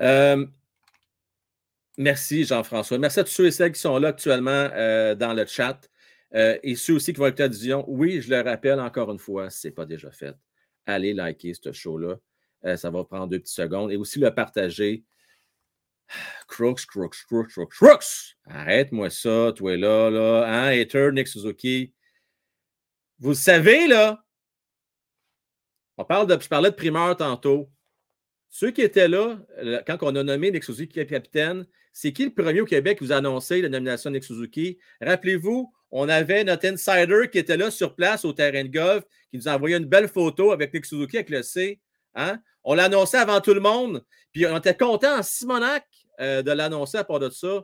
Euh, merci, Jean-François. Merci à tous ceux et celles qui sont là actuellement euh, dans le chat. Euh, et ceux aussi qui vont écouter la diffusion. Oui, je le rappelle encore une fois, si ce n'est pas déjà fait. Allez liker ce show-là. Euh, ça va prendre deux petites secondes. Et aussi le partager. Crooks, Crooks, Crooks, Crooks, Crooks! Arrête-moi ça, toi là, là. Hein, hater, Nick Suzuki? Vous le savez, là. On parle de, je parlais de primeur tantôt. Ceux qui étaient là, quand on a nommé Nick Suzuki capitaine, c'est qui le premier au Québec qui vous a annoncé la nomination de Nick Suzuki? Rappelez-vous, on avait notre insider qui était là sur place au terrain de golf, qui nous a envoyé une belle photo avec Nick Suzuki avec le C. Hein? On l'a annoncé avant tout le monde. Puis on était content en Simonac euh, de l'annoncer à part de ça.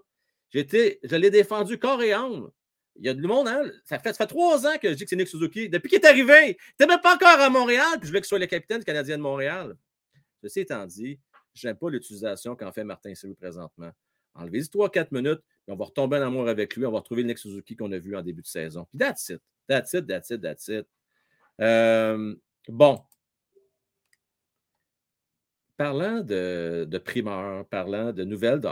J'étais, je l'ai défendu corps et âme. Il y a du monde, hein? Ça fait, trois ans que je dis que c'est Nick Suzuki. Depuis qu'il est arrivé, il même pas encore à Montréal, puis je voulais qu'il soit le capitaine du Canadien de Montréal. Ceci étant dit, je n'aime pas l'utilisation qu'en fait Martin Sirou présentement. Enlevez-y 3-4 minutes, puis on va retomber en amour avec lui. On va retrouver le Nick Suzuki qu'on a vu en début de saison. Puis that's it. That's it, that's it, that's it. Euh, bon. Parlant de, de primeurs, parlant de nouvelles de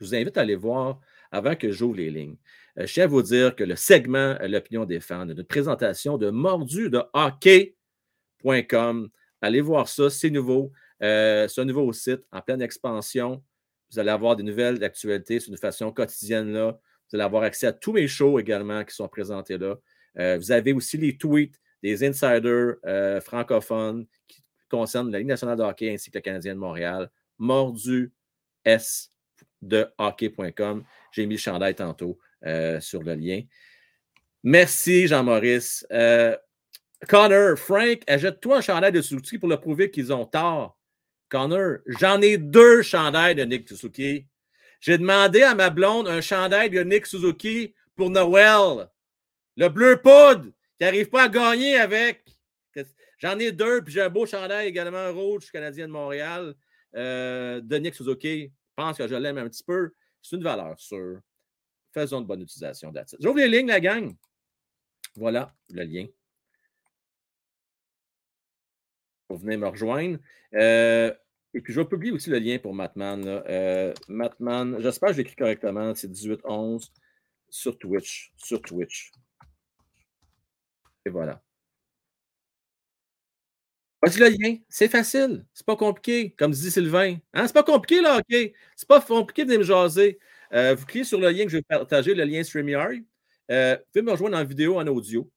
je vous invite à aller voir avant que j'ouvre les lignes. Euh, je tiens à vous dire que le segment L'opinion des fans de présentation de mordu de hockey.com, allez voir ça, c'est nouveau. Euh, c'est un nouveau site en pleine expansion. Vous allez avoir des nouvelles d'actualité sur une façon quotidienne là. Vous allez avoir accès à tous mes shows également qui sont présentés là. Euh, vous avez aussi les tweets des insiders francophones qui concernent la Ligue nationale de hockey ainsi que le Canadien de Montréal. Mordu de hockey.com. J'ai mis le chandail tantôt euh, sur le lien. Merci, Jean-Maurice. Euh, Connor, Frank, achète-toi un chandail de Suzuki pour le prouver qu'ils ont tort. Connor, j'en ai deux chandails de Nick Suzuki. J'ai demandé à ma blonde un chandail de Nick Suzuki pour Noël. Le bleu poudre, qui n'arrive pas à gagner avec. J'en ai deux, puis j'ai un beau chandail également rouge canadien de Montréal euh, de Nick Suzuki. Je pense que je l'aime un petit peu. C'est une valeur sûre. Faisons de bonne utilisation d'Atis. J'ouvre les lignes, la gang. Voilà le lien. Vous venez me rejoindre. Euh, et puis, je vais publier aussi le lien pour Matman. Euh, Matman, j'espère que je l'écris correctement. C'est 1811 sur Twitch. Sur Twitch. Et voilà. Voici le lien. C'est facile. C'est pas compliqué, comme dit Sylvain. Hein? C'est pas compliqué, là, OK? C'est pas compliqué de me jaser. Euh, vous cliquez sur le lien que je vais partager, le lien StreamYard. Euh, me rejoindre en vidéo, en audio.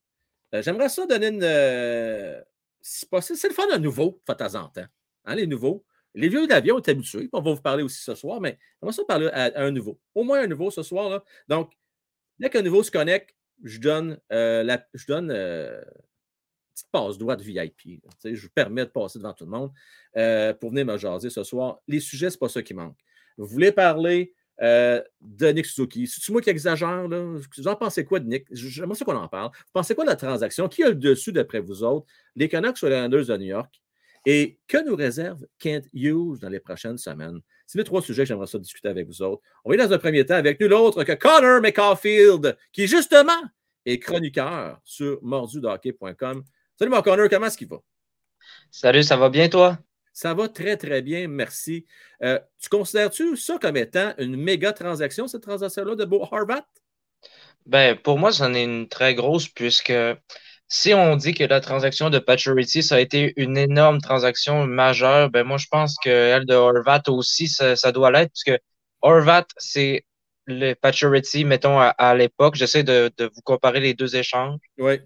J'aimerais ça donner une. C'est le fun de nouveau, de en temps. Hein, les nouveaux. Les vieux d'avion est habitués. On va vous parler aussi ce soir, mais on va ça parler à, un nouveau. Au moins un nouveau ce soir. Là. Donc, dès qu'un nouveau se connecte, je donne, la, je donne petite passe droite VIP. je vous permets de passer devant tout le monde pour venir me jaser ce soir. Les sujets, ce n'est pas ça qui manque. Vous voulez parler euh, de Nick Suzuki. C'est moi qui exagère, là? Vous en pensez quoi de Nick? J'aimerais ça qu'on en parle. Vous pensez quoi de la transaction? Qui a le dessus d'après vous autres? Les Canucks ou les Islanders de New York? Et que nous réserve Kent Hughes dans les prochaines semaines? C'est les trois sujets que j'aimerais ça discuter avec vous autres. On va y dans un premier temps avec nul autre que Connor McCaulfield, qui justement est chroniqueur sur mordudohockey.com. Salut mon Connor, comment est-ce qu'il va? Salut, ça va bien toi? Ça va très, très bien, merci. Euh, tu considères-tu ça comme étant une méga transaction, cette transaction-là de Beau Harvat? Ben, pour moi, c'en est une très grosse, puisque si on dit que la transaction de Paturity, ça a été une énorme transaction majeure, ben moi, je pense qu'elle de Horvat aussi, ça, doit l'être, puisque Horvat, c'est le Paturity, mettons, à, l'époque. J'essaie de, vous comparer les deux échanges. Oui.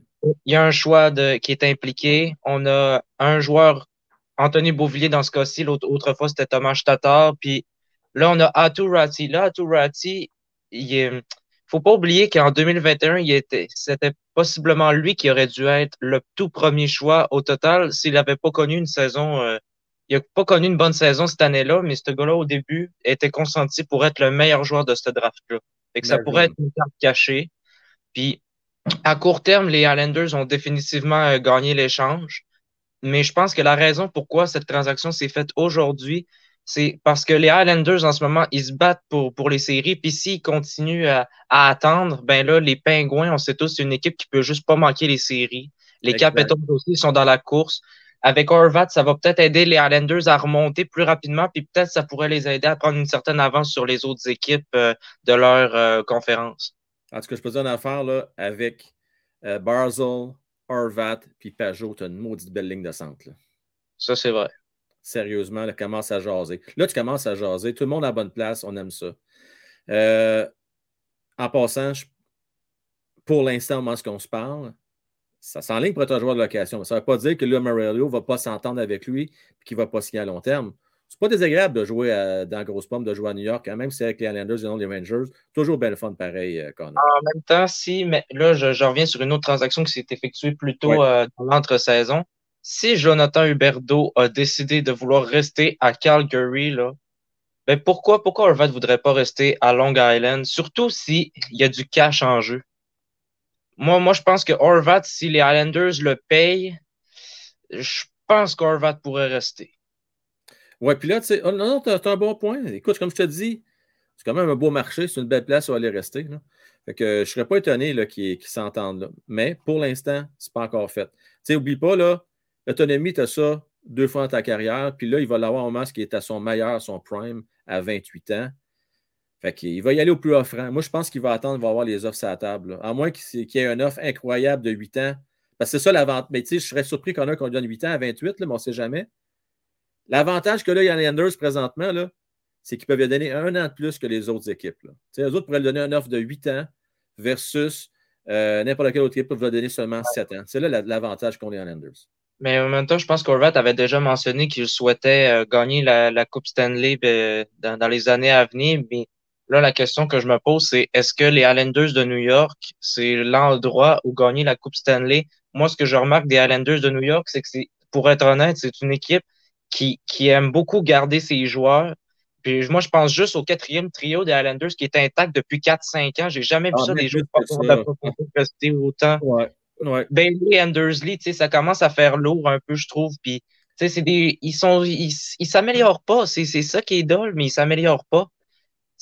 Il y a un choix de, qui est impliqué. On a un joueur Anthony Beauvillier dans ce cas-ci. L'autre autrefois, c'était Thomas Tatar. Puis là, on a Atu Ratti. Là, Atu Ratti, il est, faut pas oublier qu'en 2021, il était, c'était possiblement lui qui aurait dû être le tout premier choix au total s'il n'avait pas connu une saison. Euh, il n'a pas connu une bonne saison cette année-là, mais ce gars-là, au début, était consenti pour être le meilleur joueur de ce draft-là. Fait que ça pourrait être une carte cachée. Puis, à court terme, les Islanders ont définitivement euh, gagné l'échange. Mais je pense que la raison pourquoi cette transaction s'est faite aujourd'hui, c'est parce que les Highlanders, en ce moment, ils se battent pour, pour les séries. Puis s'ils continuent à, attendre, ben là, les Pingouins, on sait tous, c'est une équipe qui peut juste pas manquer les séries. Les Capitals aussi sont dans la course. Avec Horvat, ça va peut-être aider les Highlanders à remonter plus rapidement, puis peut-être ça pourrait les aider à prendre une certaine avance sur les autres équipes euh, de leur euh, conférence. En tout cas, je peux dire une affaire là, avec euh, Barzell, Horvat puis Pajot, tu as une maudite belle ligne de centre. Ça, c'est vrai. Sérieusement, là, commence à jaser. Là, tu commences à jaser. Tout le monde à bonne place, on aime ça. Euh, en passant, pour l'instant, moment ce qu'on se parle, ça s'enligne pour être un joueur de location. Ça ne veut pas dire que là, Morello ne va pas s'entendre avec lui et qu'il ne va pas signer à long terme. C'est pas désagréable de jouer dans grosse pomme, de jouer à New York, quand même, c'est avec les Islanders et non les Rangers. Toujours belle fun pareil, euh, En même temps, si, mais là, je, reviens sur une autre transaction qui s'est effectuée plus tôt euh, dans l'entre-saison. Si Jonathan Huberdeau a décidé de vouloir rester à Calgary, là, ben pourquoi, pourquoi ne voudrait pas rester à Long Island, surtout s'il y a du cash en jeu? Moi, moi, je pense que Horvat, si les Islanders le payent, je pense qu'Horvat pourrait rester. Ouais, puis là, tu sais, oh, non, non, t'as un bon point. Écoute, comme je te dis, c'est quand même un beau marché, c'est une belle place où aller rester. Fait que je ne serais pas étonné qu'ils s'entendent là. Mais pour l'instant, ce n'est pas encore fait. Tu sais, oublie pas, là, l'autonomie, tu as ça deux fois dans ta carrière, puis là, il va l'avoir au moment qui est à son meilleur, son prime, à 28 ans. Fait qu'il va y aller au plus offrant. Moi, je pense qu'il va attendre, il va avoir les offres à la table. À moins qu'il y ait une offre incroyable de 8 ans. Parce que c'est ça la vente. Mais tu sais, je serais surpris qu'on ait qu'on donne 8 ans à 28, mais on ne sait jamais. L'avantage que là, il y a les Anders présentement, c'est qu'ils peuvent lui donner un an de plus que les autres équipes. Là. Les autres pourraient lui donner une offre de 8 ans versus euh, n'importe quelle autre équipe peut lui donner seulement 7 ans. C'est là l'avantage qu'on a en Anders. Mais en même temps, je pense qu'Orvat avait déjà mentionné qu'il souhaitait euh, gagner la, Coupe Stanley euh, dans, les années à venir. Mais là, la question que je me pose, c'est est-ce que les Islanders de New York, c'est l'endroit où gagner la Coupe Stanley? Moi, ce que je remarque des Islanders de New York, c'est que c'est, pour être honnête, c'est une équipe qui, qui aime beaucoup garder ses joueurs. Puis moi, je pense juste au quatrième trio des Islanders qui est intact depuis 4-5 ans. J'ai jamais vu ah, ça des joueurs rester autant. Ouais. Ouais. Bailey Andersley, ça commence à faire lourd un peu, je trouve. Puis, c'est des, ils sont, ils, s'améliorent pas. C'est, ça qui est dole, mais ils s'améliorent pas.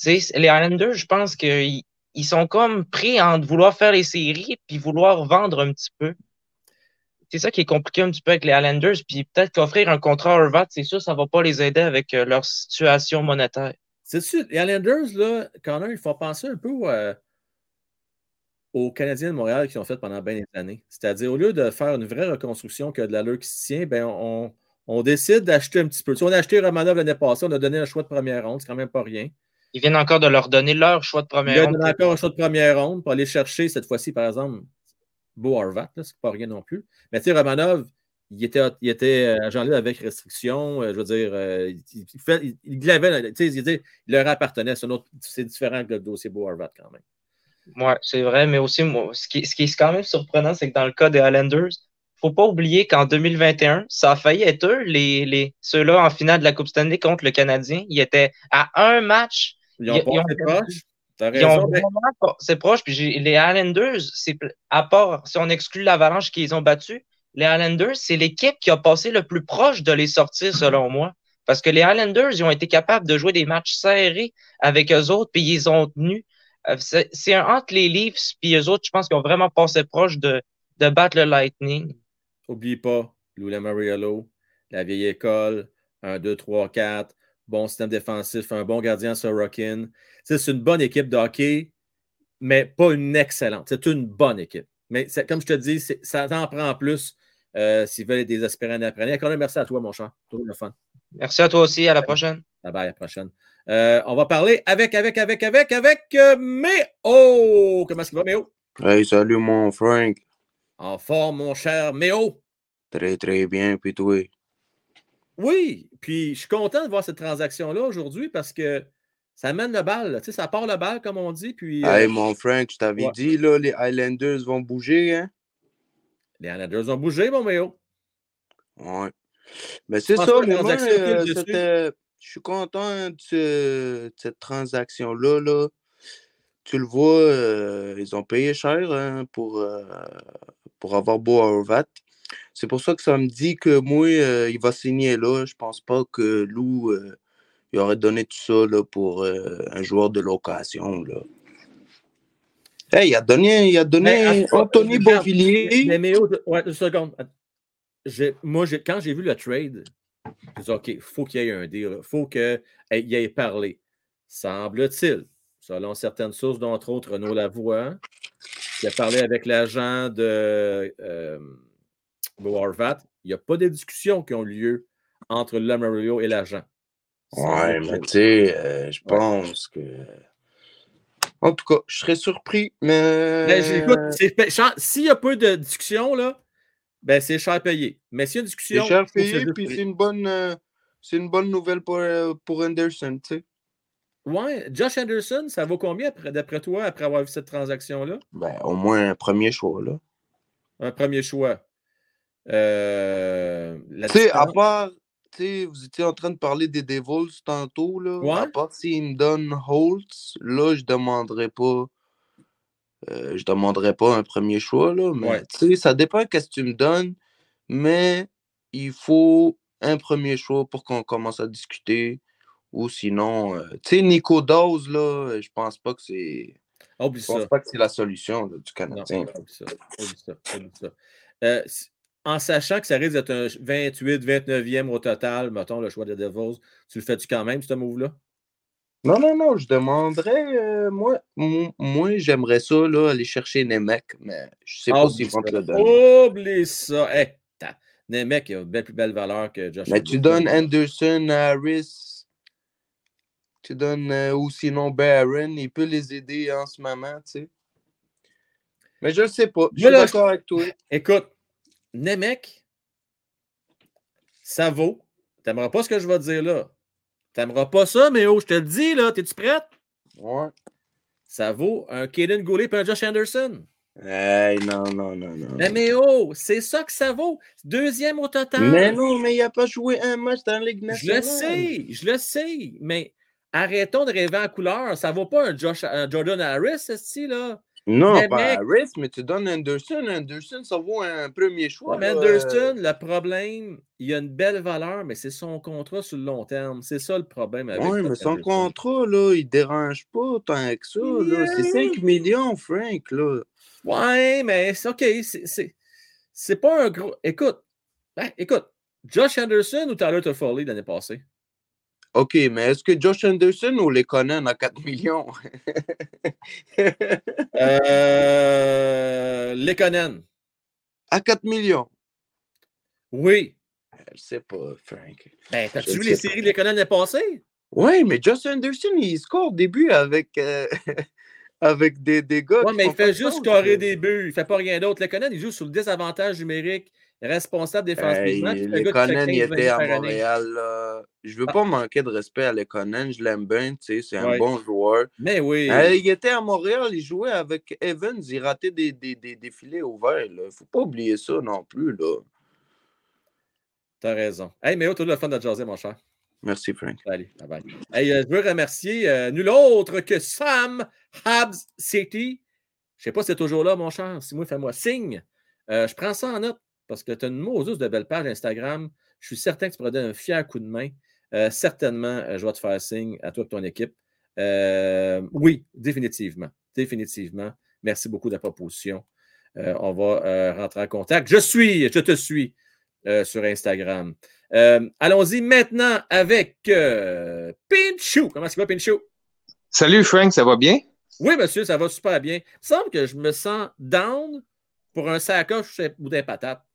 les Islanders, je pense qu'ils ils sont comme pris en vouloir faire les séries puis vouloir vendre un petit peu c'est ça qui est compliqué un petit peu avec les Islanders. Puis peut-être qu'offrir un contrat à Horvat, c'est sûr, ça ne va pas les aider avec euh, leur situation monétaire. C'est sûr. Les Islanders, là, quand même, il faut penser un peu euh, aux Canadiens de Montréal qui ont fait pendant bien des années. C'est-à-dire, au lieu de faire une vraie reconstruction que de l'allure qui se tient, ben, on, on décide d'acheter un petit peu. Si on a acheté Romanov l'année passée, on a donné un choix de première ronde, c'est quand même pas rien. Ils viennent encore de leur donner leur choix de première ronde. Ils viennent encore un choix de première ronde pour aller chercher cette fois-ci, par exemple, Beau Harvat, c'est pas rien non plus. Mais tu sais, Romanov, il était, il était agent libre avec restriction. Euh, je veux dire, euh, il, il, il, avait, il, leur appartenait. C'est différent que le dossier Beau Harvat quand même. Oui, c'est vrai, mais aussi, moi, ce, qui, ce qui est quand même surprenant, c'est que dans le cas des Highlanders, il ne faut pas oublier qu'en 2021, ça a failli être eux, les, les, ceux-là en finale de la Coupe Stanley contre le Canadien. Ils étaient à un match. Ils ont, pas proche. C'est proche. Puis les Islanders, à part si on exclut l'avalanche qu'ils ont battu, les Islanders, c'est l'équipe qui a passé le plus proche de les sortir, selon moi. Parce que les Islanders, ils ont été capables de jouer des matchs serrés avec eux autres, puis ils ont tenu. Euh, c'est un entre les Leafs puis eux autres, je pense qu'ils ont vraiment passé proche de, de battre le Lightning. Oublie pas, Lula Mariello, la vieille école, 1, 2, 3, 4, bon système défensif, un bon gardien sur Rockin. C'est une bonne équipe de hockey, mais pas une excellente. C'est une bonne équipe. Mais comme je te dis, ça en prend plus euh, s'ils veulent être des aspirants d'apprenir. merci à toi, mon cher. Tout le fun. Merci à toi aussi. À la prochaine. Bye bye, à la prochaine. Euh, on va parler avec, avec, avec, avec, avec euh, Méo. Comment est-ce qu'il va, Méo? Hey, salut, mon Frank. En forme, mon cher Méo. Très, très bien. Puis toi? Oui, puis je suis content de voir cette transaction-là aujourd'hui parce que ça mène le bal, tu sais, ça part le bal, comme on dit. Puis, hey, euh, mon Frank, je t'avais dit, là, les Highlanders vont bouger, hein? Les Highlanders vont bouger, mon Méo. Ouais. Mais c'est ça, moi, euh, je suis content de, cette transaction-là. Là. Tu le vois, euh, ils ont payé cher hein, pour, pour avoir beau Horvat. C'est pour ça que ça me dit que moi, euh, il va signer là. Je pense pas que Lou euh, il aurait donné tout ça là, pour euh, un joueur de location. Là. Hey, il a donné, il a donné Anthony Beauvillier. Mais, mais, ouais, une seconde. Moi, quand j'ai vu le trade, j'ai dit OK, il faut qu'il y ait un deal. Il faut qu'il y ait parlé. Semble-t-il, selon certaines sources, dont entre autres Renaud Lavoie, qui a parlé avec l'agent de Harvat, il n'y a pas de discussions qui ont lieu entre Lamario et l'agent. Ouais, mais tu sais, euh, je pense que. En tout cas, je serais surpris, mais. Ben, s'il n'y a pas de discussion, là, ben c'est cher payé. Mais s'il y a une discussion. C'est cher payé, puis c'est une bonne. Euh, c'est une bonne nouvelle pour, euh, pour Anderson, tu sais. Ouais, Josh Anderson, ça vaut combien d'après toi après avoir vu cette transaction-là? Ben, au moins un premier choix, là. Un premier choix. Euh, tu sais, à part, tu sais, vous étiez en train de parler des Devils tantôt, là. Ouais. À part s'ils me donnent Holtz, là, je demanderais pas. Euh, je demanderais pas un premier choix, là. Mais tu sais, ça dépend de ce que tu me donnes. Mais il faut un premier choix pour qu'on commence à discuter. Ou sinon, euh, tu sais, Nico Dose, là, je pense pas que c'est. je pense pas que c'est la solution du Canadien. Non, ça. ça. ça. Euh, en sachant que ça risque d'être un 28, 29e au total, mettons, le choix des Devils, tu le fais-tu quand même, ce move-là? Non, non, non, je demanderais, euh, moi, moi j'aimerais ça, là, aller chercher Nemec, mais je sais pas s'ils vont te le donner. Oublie ça! Hey, Nemec a une plus belle valeur que Josh. Mais tu donnes Anderson, Harris, tu donnes euh, ou sinon Barron, il peut les aider en ce moment, tu sais. Mais je ne sais pas. Je suis d'accord avec toi. Écoute, Nemec, ça vaut. Tu n'aimeras pas ce que je vais te dire là. Tu n'aimeras pas ça, mais oh, je te le dis, là. Es-tu prête? Ouais. Ça vaut un Kaden Goulet et un Josh Anderson. Hey, non, non, non, non. Mais, mais oh, c'est ça que ça vaut. Deuxième au total. Mais non, mais il n'a pas joué un match dans la Ligue nationale. Je le sais, je le sais. Mais arrêtons de rêver en couleur. Ça ne vaut pas un, Josh, un Jordan Harris, ce là non, mais pas Harris, mais tu donnes Anderson. Anderson, ça vaut un premier choix. mais Anderson, le problème, il a une belle valeur, mais c'est son contrat sur le long terme. C'est ça le problème avec Oui, mais son contrat, là, il dérange pas tant que ça. C'est 5 millions, Frank. Là. Ouais, mais c'est OK. C'est pas un gros. Écoute, ben, écoute, Josh Anderson ou Tyler Toffoli l'année passée? OK, mais est-ce que Josh Anderson ou les Conan à 4 millions? euh, les Conan. À 4 millions? Oui. Je sais pas, Frank. Ben, t'as-tu vu les séries de les Conan l'année passée? Oui, mais Josh Anderson, il score au début avec, euh, avec des, des gars. Oui, mais il fait juste scorer des buts. Il ne fait pas rien d'autre. Les Conan, il joue sur le désavantage numérique responsable défensivement. Hey, Lekonen, il était à Montréal. Je ne veux ah. pas manquer de respect à Lekonen. Je l'aime bien. C'est un bon joueur. Mais oui. il était à Montréal. Il jouait avec Evans. Il ratait des, des, des, des filets ouverts. Il ne faut pas oublier ça non plus. Tu as raison. Hey, mais autour de le fun de jaser, mon cher. Merci, Frank. Allez, bye bye. Hey, euh, je veux remercier euh, nul autre que Sam Habs City. Je ne sais pas si c'est toujours là, mon cher. Si moi, fais-moi signe. Euh, je prends ça en note parce que tu as une Moses de belle page Instagram. Je suis certain que tu pourrais donner un fier coup de main. Euh, certainement, euh, je vais te faire signe à toi et ton équipe. Euh, oui, définitivement. Définitivement. Merci beaucoup de la proposition. on va rentrer en contact. Je suis, je te suis sur Instagram. Allons-y maintenant avec Pinchou. Comment ça va, Pinchou? Salut, Frank, ça va bien? Oui, monsieur, ça va super bien. Il me semble que je me sens down pour un sacoche ou des patates.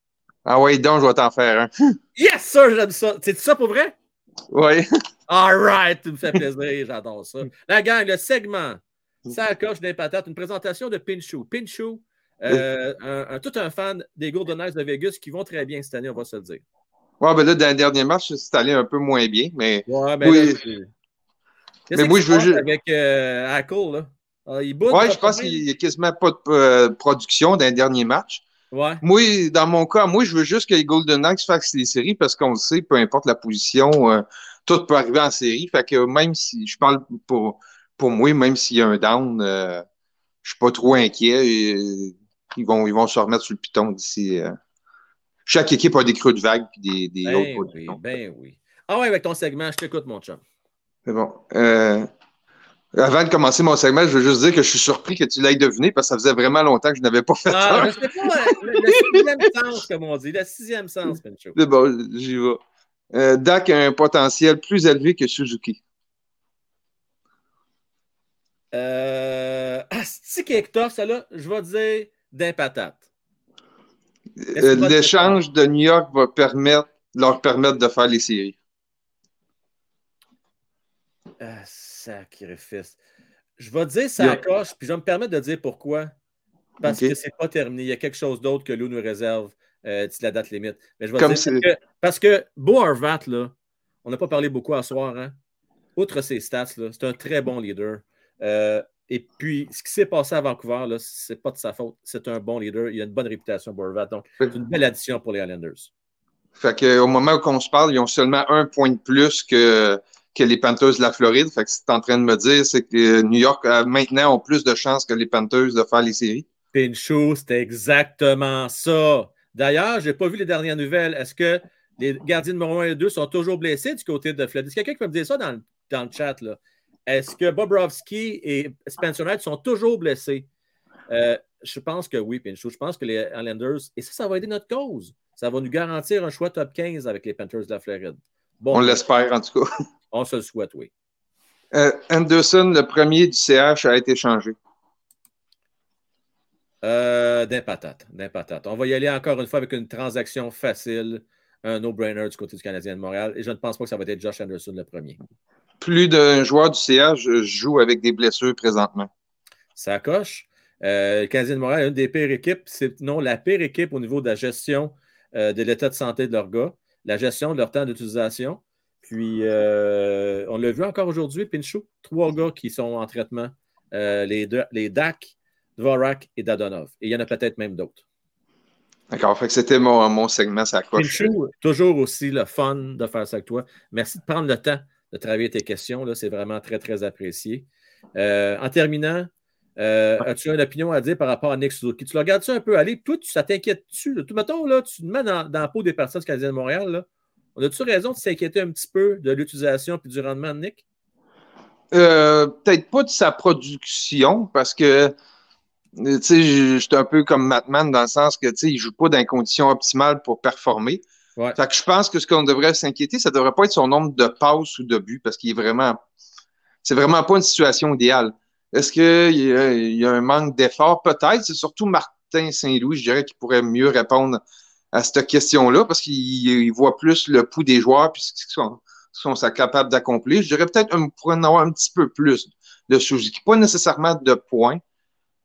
Ah oui, donc je vais t'en faire un. yes, sir, j'aime ça. C'est ça pour vrai? Oui. All right, tu me fais plaisir, j'adore ça. La gang, le segment ça coche des patates, une présentation de Pinchou. Pinchou, euh, un, tout un fan des Golden Knights de Vegas qui vont très bien cette année, on va se le dire. Ouais, ben là, dans le dernier match, c'est allé un peu moins bien, mais. Ouais, mais oui. mais moi, je veux juste. Avec euh, Hackle, là? Ah, oui, je pense qu'il n'y a quasiment pas de euh, production dans les derniers matchs. Ouais. Moi, dans mon cas, moi, je veux juste que les Golden Knights fassent les séries parce qu'on le sait, peu importe la position, euh, tout peut arriver en série. Fait que même si je parle pour, pour moi, même s'il y a un down, euh, je suis pas trop inquiet. ils, vont, ils vont se remettre sur le piton d'ici. Euh. Chaque équipe a des creux de vague et des, des ben autres oui, Ben oui. Ah ouais, avec ton segment, je t'écoute, mon chum. C'est bon. Avant de commencer mon segment, je veux juste dire que je suis surpris que tu l'aies deviné parce que ça faisait vraiment longtemps que je n'avais pas fait ah, ça. pas, le, sixième sens, comme on dit. Le sixième sens, Pencho. C'est bon, j'y vais. Euh, Dak a un potentiel plus élevé que Suzuki. Euh, Asti Hector, ça là, je vais dire d'un patate. Euh, l'échange de New York va permettre, leur permettre de faire les séries. Ah, Sacrifice. Je vais dire ça coche, puis je vais me permettre de dire pourquoi. Parce que c'est pas terminé. Il y a quelque chose d'autre que l'eau nous réserve euh, la date limite. Mais je vais dire parce que, parce que Beau là, on n'a pas parlé beaucoup à soir. Hein? Outre ses stats, c'est un très bon leader. Euh, et puis, ce qui s'est passé à Vancouver, ce n'est pas de sa faute. C'est un bon leader. Il a une bonne réputation, Borvat. Donc, c'est une belle addition pour les Islanders. Fait qu'au moment où on se parle, ils ont seulement un point de plus que, que les Panthers de la Floride. Fait que ce que tu es en train de me dire, c'est que New York, euh, maintenant, ont plus de chances que les Panthers de faire les séries. Pinchot, c'est exactement ça. D'ailleurs, je n'ai pas vu les dernières nouvelles. Est-ce que les gardiens numéro 1 et 2 sont toujours blessés du côté de Floride? Est-ce quelqu'un qui peut me dire ça dans, dans le chat? Là? Est-ce que Bobrovski et Spencer Knight sont toujours blessés? Euh, je pense que oui, Pinchot. Je pense que les Islanders, et ça, ça va aider notre cause. Ça va nous garantir un choix top 15 avec les Panthers de la Floride. Bon, on l'espère, en tout cas. On se le souhaite, oui. Euh, Anderson, le premier du CH, a été changé. Euh, d'un patate, d'un patate. On va y aller encore une fois avec une transaction facile, un no-brainer du côté du Canadien de Montréal. Et je ne pense pas que ça va être Josh Anderson le premier plus d'un joueur du CH joue avec des blessures présentement. Ça coche. Euh, le Canadien de Montréal est une des pires équipes, non la pire équipe au niveau de la gestion euh, de l'état de santé de leurs gars, la gestion de leur temps d'utilisation. Puis, euh, on l'a vu encore aujourd'hui, Pinchou, trois gars qui sont en traitement, les, deux, les Dak, Dvorak et Dadonov. Et il y en a peut-être même d'autres. D'accord, fait que c'était mon, mon segment, ça coche. Pinchou, toujours aussi le fun de faire ça avec toi. Merci de prendre le temps de travailler tes questions. C'est vraiment très, très apprécié. Euh, en terminant, euh, as-tu une opinion à dire par rapport à Nick Suzuki? Tu le regardes-tu un peu aller? Toi, ça t'inquiète-tu? Tout mettons, là, tu te mets dans, dans la peau des personnes du Canadien de Montréal. Là. On a-tu raison de s'inquiéter un petit peu de l'utilisation et du rendement de Nick? Euh, peut-être pas de sa production, parce que tu sais, je suis un peu comme Matman dans le sens que tu sais, il joue pas dans les conditions optimales pour performer. Fait que je pense que ce qu'on devrait s'inquiéter, ça ne devrait pas être son nombre de passes ou de buts, parce qu'il est vraiment. C'est vraiment pas une situation idéale. Est-ce qu'il y, y, a un manque d'effort? Peut-être. C'est surtout Martin Saint-Louis, je dirais, qui pourrait mieux répondre à cette question-là, parce qu'il voit plus le pouls des joueurs puis ce qu'ils sont, sont capables d'accomplir. Je dirais peut-être qu'on pourrait en avoir un petit peu plus de Suzuki. Pas nécessairement de points,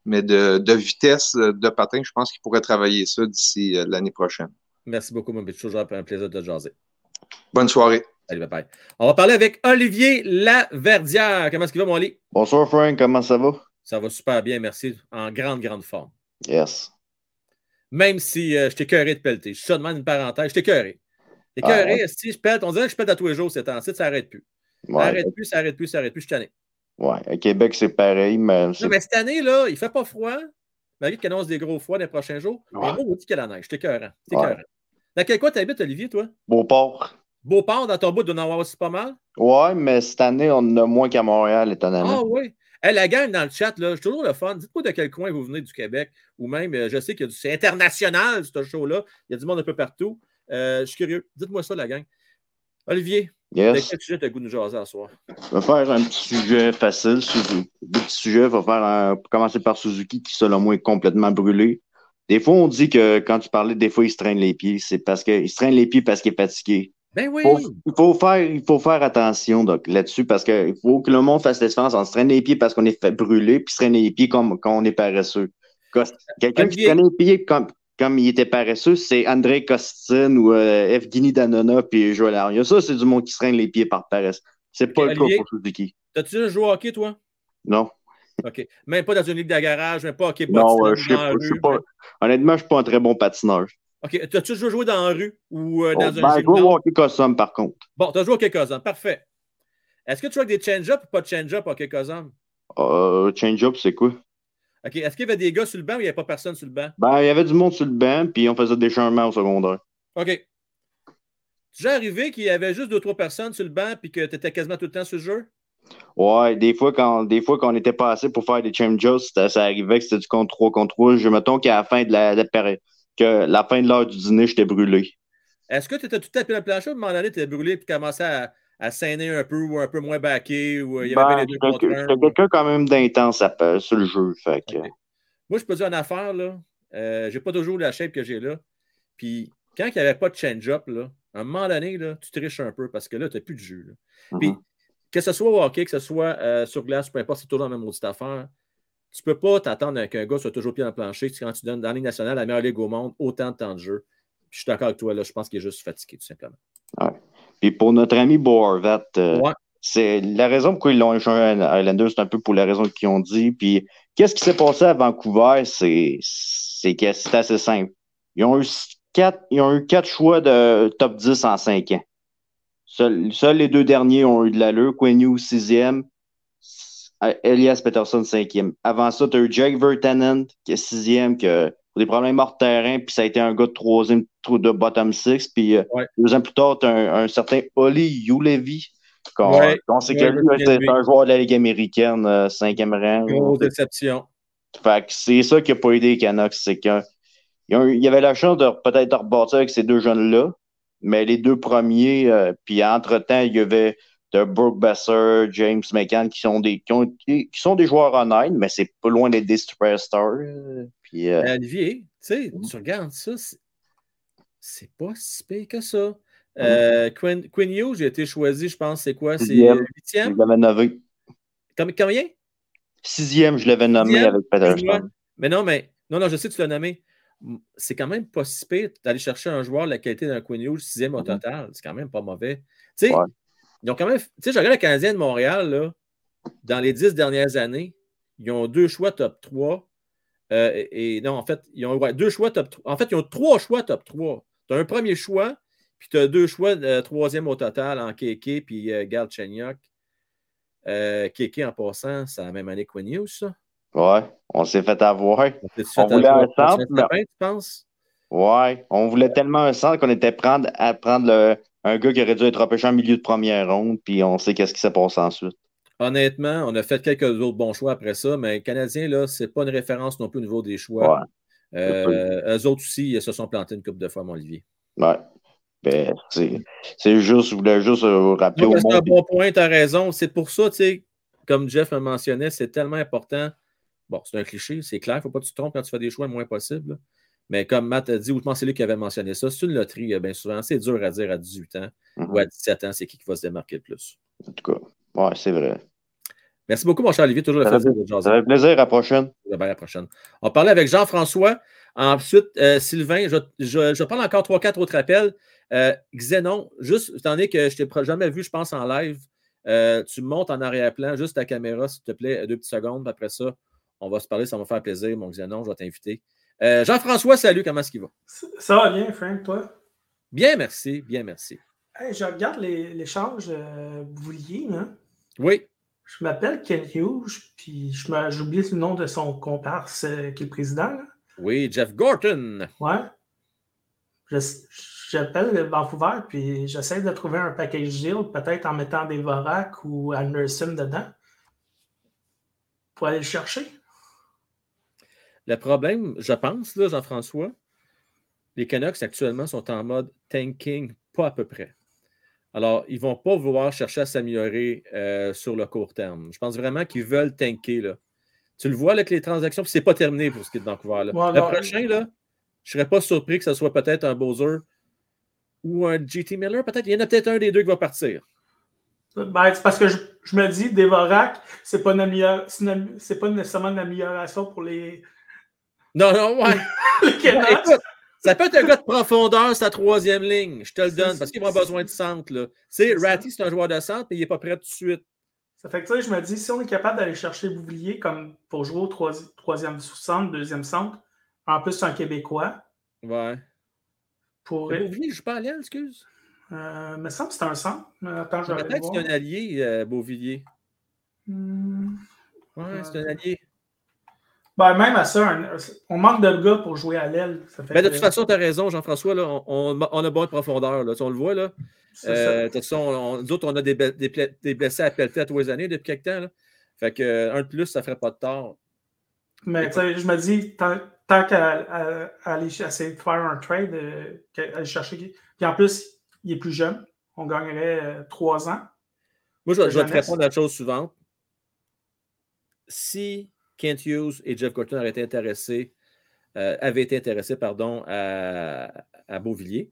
mais de, de vitesse de patin. Je pense qu'il pourrait travailler ça d'ici euh, l'année prochaine. Merci beaucoup, mon petit. Toujours un plaisir de te jaser. Bonne soirée. Allez, bye bye. On va parler avec Olivier Laverdière. Comment est-ce qu'il va, mon lit? Bonsoir, Frank. Comment ça va? Ça va super bien, merci. En grande, grande forme. Yes. Même si euh, je t'ai cœuré de pelleter. Je suis seulement une parenthèse. Je t'ai cœuré. T'es ah, cœuré, si je pète, on dirait que je pète à tous les jours ces temps-ci, ça n'arrête plus. Ça n'arrête plus, ça n'arrête plus, ça n'arrête plus. Je suis tanné. Ouais, à Québec, c'est pareil, mais. Non, mais cette année, là, il ne fait pas froid. Malgré qu'il annonce des gros froids les prochains jours. Mais moi, on dit qu'il y a la neige. Je t'ai C'est ouais. Dans quel coin tu habites, Olivier, toi? Beauport. Beauport, dans ton bout, doit en avoir aussi pas mal? Ouais, mais cette année, on en a moins qu'à Montréal, étonnamment. Ah oui. La gang dans le chat, là, c'est toujours le fun. Dites-moi de quel coin vous venez du Québec, ou même, euh, je sais que c'est international, ce show-là. Il y a du monde un peu partout. Euh, je suis curieux. Dites-moi ça, la gang. Olivier, yes. quel sujet tu as goût de nous jaser à soir? On va faire un petit sujet facile. Un petit sujet, on va faire un... commencer par Suzuki, qui, selon moi, est complètement brûlé. Des fois, on dit que quand tu parlais, des fois, il se traîne les pieds. C'est parce qu'il se traîne les pieds parce qu'il est fatigué. Ben oui. faut faire, il faut faire attention là-dessus parce qu'il faut que le monde fasse la différence. On se traîne les pieds parce qu'on est fait brûler, puis se traîne les pieds comme quand on est paresseux. Quelqu'un qui se traîne les pieds comme, comme il était paresseux, c'est André Costin ou euh, Evgeny Danona puis Joël Aria. Ça, c'est du monde qui se traîne les pieds par paresse. C'est pas le cas pour Suzuki. T'as-tu déjà joué au hockey, toi? Non. OK. Même pas dans une ligue de garage, même pas hockey Non, euh, je sais pas. Honnêtement, je suis pas un très bon patineur. OK. T'as-tu joué, joué dans la rue ou euh, dans oh, un ben, gymnase? Je joue au hockey cosum, par contre. Bon, tu as joué au hockey cosum. Parfait. Est-ce que tu joues avec des change-up ou pas de change-up au hockey cosum? Euh, change-up, c'est quoi? OK. Est-ce qu'il y avait des gars sur le banc ou il n'y avait pas personne sur le banc? Ben, il y avait du monde sur le banc, puis on faisait des changements au secondaire. OK. Tu déjà arrivé qu'il y avait juste deux ou trois personnes sur le banc puis que tu étais quasiment tout le temps sur le jeu? Ouais, des fois, quand, des fois, quand on était passé pour faire des change ça arrivait que c'était du contre 3 contre 3. Je mettons qu'à la fin de la, que la fin de l'heure du dîner, j'étais brûlé. Est-ce que tu étais tout à fait dans le plancher ou à un moment donné, tu étais brûlé et tu commençais à, à saigner un peu ou un peu moins baqué ou il y avait ben, les deux contre J'étais quelqu'un quand même d'intense sur le jeu. Fait que... Moi, je peux dire une affaire, là. Euh, j'ai pas toujours la shape que j'ai là. Puis quand il n'y avait pas de change-up, là, à un moment donné, là, tu triches un peu parce que là, tu n'as plus de jus. Puis mm-hmm. Que ce soit au hockey, que ce soit euh, sur glace, peu importe, c'est toujours la même maudite affaire. Tu ne peux pas t'attendre qu'un gars soit toujours pied dans le plancher quand tu donnes dans la Ligue nationale, la meilleure ligue au monde, autant de temps de jeu. je suis d'accord avec toi, là, je pense qu'il est juste fatigué, tout simplement. Ouais. Puis pour notre ami Boarvat, euh, Ouais. c'est la raison pourquoi ils l'ont échangé à Islanders, c'est un peu pour la raison qu'ils ont dit. Puis qu'est-ce qui s'est passé à Vancouver? C'est c'est que c'est assez simple. Ils ont eu quatre, ils ont eu quatre choix de top 10 en cinq ans. Seuls les deux derniers ont eu de l'allure. Quinn Hughes, sixième. Elias Peterson, cinquième. Avant ça, tu as eu Jake Vertanen, qui est sixième, qui a des problèmes hors terrain, puis ça a été un gars de troisième, trou de bottom six. Puis euh, Ouais. deux ans plus tard, tu as un, un certain Oli Ulevi, qu'on Ouais. qu'on sait que Ouais, lui, de c'est un joueur de la Ligue américaine, euh, cinquième rang. Grosse déception. Fait que c'est ça qui n'a pas aidé les Canucks, c'est qu'il y avait la chance de peut-être rebâtir avec ces deux jeunes-là, mais les deux premiers, euh, puis entre-temps, il y avait de Brooke Besser, James McCann, qui sont des, qui ont qui sont des joueurs honnêtes, mais c'est pas loin d'être des superstars. Puis, euh, Mais Olivier, tu sais, tu regardes ça, c'est- pas si pire que ça. Euh, Quinn, Quinn Hughes, j'ai été choisi, je pense, c'est quoi? C'est Sixième. je huitième? l'avais nommé. Comme- Combien? Sixième, je l'avais nommé Sixième? avec Peterson. Mais non, mais non, non, je sais que tu l'as nommé. C'est quand même pas si pire d'aller chercher un joueur de la qualité d'un Quinn Hughes, sixième au total. C'est quand même pas mauvais. Tu sais, Ouais. Ils ont quand même. Tu sais, je regarde le Canadien de Montréal, là, dans les dix dernières années, ils ont deux choix top 3. Euh, et, et non, en fait, ils ont ouais, deux choix top 3. En fait, ils ont trois choix top 3. Tu as un premier choix, puis tu as deux choix de troisième au total en Keke puis euh, Galchenyuk. Euh, Keke, en passant, c'est la même année que Hughes, ça. Ouais, on s'est fait avoir. On s'est fait On voulait avoir? un centre, mais- tu penses? Ouais, on voulait tellement un centre qu'on était prendre, à prendre le- un gars qui aurait dû être repêché en milieu de première ronde, puis on sait qu'est-ce qui s'est passé ensuite. Honnêtement, on a fait quelques autres bons choix après ça, mais les Canadiens, là, c'est pas une référence non plus au niveau des choix. Ouais. Euh, eux autres aussi, ils se sont plantés une couple de fois, mon Olivier. Ouais. Ben, c'est juste, je voulais juste euh, rappeler C'est un bon point, tu as raison. C'est pour ça, tu sais, comme Jeff me mentionnait, c'est tellement important. Bon, c'est un cliché, c'est clair, il ne faut pas que tu te trompes quand tu fais des choix le moins possible. Mais comme Matt a dit, ou je pense c'est lui qui avait mentionné ça, c'est une loterie, euh, bien souvent. C'est dur à dire à 18 ans Mhm. ou à 17 ans, c'est qui qui va se démarquer le plus. En tout cas, ouais, c'est vrai. Merci beaucoup, mon cher Olivier. Toujours le fait, de jaser. fait plaisir, à la prochaine. Ben, à la prochaine. On parlait avec Jean-François. Ensuite, euh, Sylvain, je, je, je prends encore 3-4 autres appels. Euh, Xénon, juste, étant donné que je ne t'ai jamais vu, je pense, en live, euh, tu montes en arrière-plan, juste ta caméra, s'il te plaît, deux petites secondes. Après ça, on va se parler, ça va me faire plaisir, mon Xénon, je vais t'inviter. Euh, Jean-François, salut, comment est-ce qu'il va? Ça va bien, Frank, toi? Bien, merci, bien, merci. Hey, je regarde les- l'échange euh, Boulier, hein? Oui, Je m'appelle Ken Hughes, puis oublié le nom de son comparse euh, qui est le président. là. oui, Jeff Gorton. Ouais. J'appelle Vancouver, puis j'essaie de trouver un package deal, peut-être en mettant des Vorak ou Anderson dedans, pour aller le chercher. Le problème, je pense, là, Jean-François, les Canucks actuellement sont en mode tanking, pas à peu près. Alors, ils ne vont pas vouloir chercher à s'améliorer euh, sur le court terme. Je pense vraiment qu'ils veulent tanker. Là. Tu le vois là, avec les transactions, puis c'est pas terminé pour ce qui est de Vancouver. là. Ouais, le non. prochain, là, je ne serais pas surpris que ce soit peut-être un Bowser ou un GT Miller. Peut-être, il y en a peut-être un des deux qui va partir. Ben, c'est parce que je, je me dis, des Vorak, c'est pas, une amélior- c'est une- c'est pas nécessairement une amélioration pour les, Non, non, ouais. Écoute, ça peut être un gars de profondeur, sa troisième ligne. Je te le donne parce qu'il va besoin de centre. Là. Tu sais, C'est. Ratty, c'est un joueur de centre, mais il n'est pas prêt tout de suite. Ça fait que, tu sais, je me dis, si on est capable d'aller chercher Bouvillier comme pour jouer au troisi- troisième centre, deuxième centre, en plus, c'est un Québécois, Ouais. pour. Beauvillier, je ne joue pas à l'aile, excuse? Euh, me semble que c'est un centre. Euh, Attends, je Peut-être que c'est un allié, euh, Beauvillier. Hmm. Ouais, c'est un allié. Ben, même à ça, un- on manque de gars pour jouer à l'aile. Ben, de toute façon, tu as raison, Jean-François. là, On, on- on a bonne profondeur. Là, on le voit. Là. Euh, de toute façon, on- nous autres, on a des, blessés à pelleter à tous les années depuis quelque temps. Là. Fait que un de plus, ça ne ferait pas de tort. Mais je me dis, tant, tant qu'à aller essayer de faire un trade, euh, qu'à aller chercher. Puis en plus, il est plus jeune. On gagnerait euh, trois ans. Moi, je, vais- je vais te répondre à la chose suivante. Si Kent Hughes et Jeff Gorton auraient été intéressés, euh, avaient été intéressés pardon, à, à Beauvillier,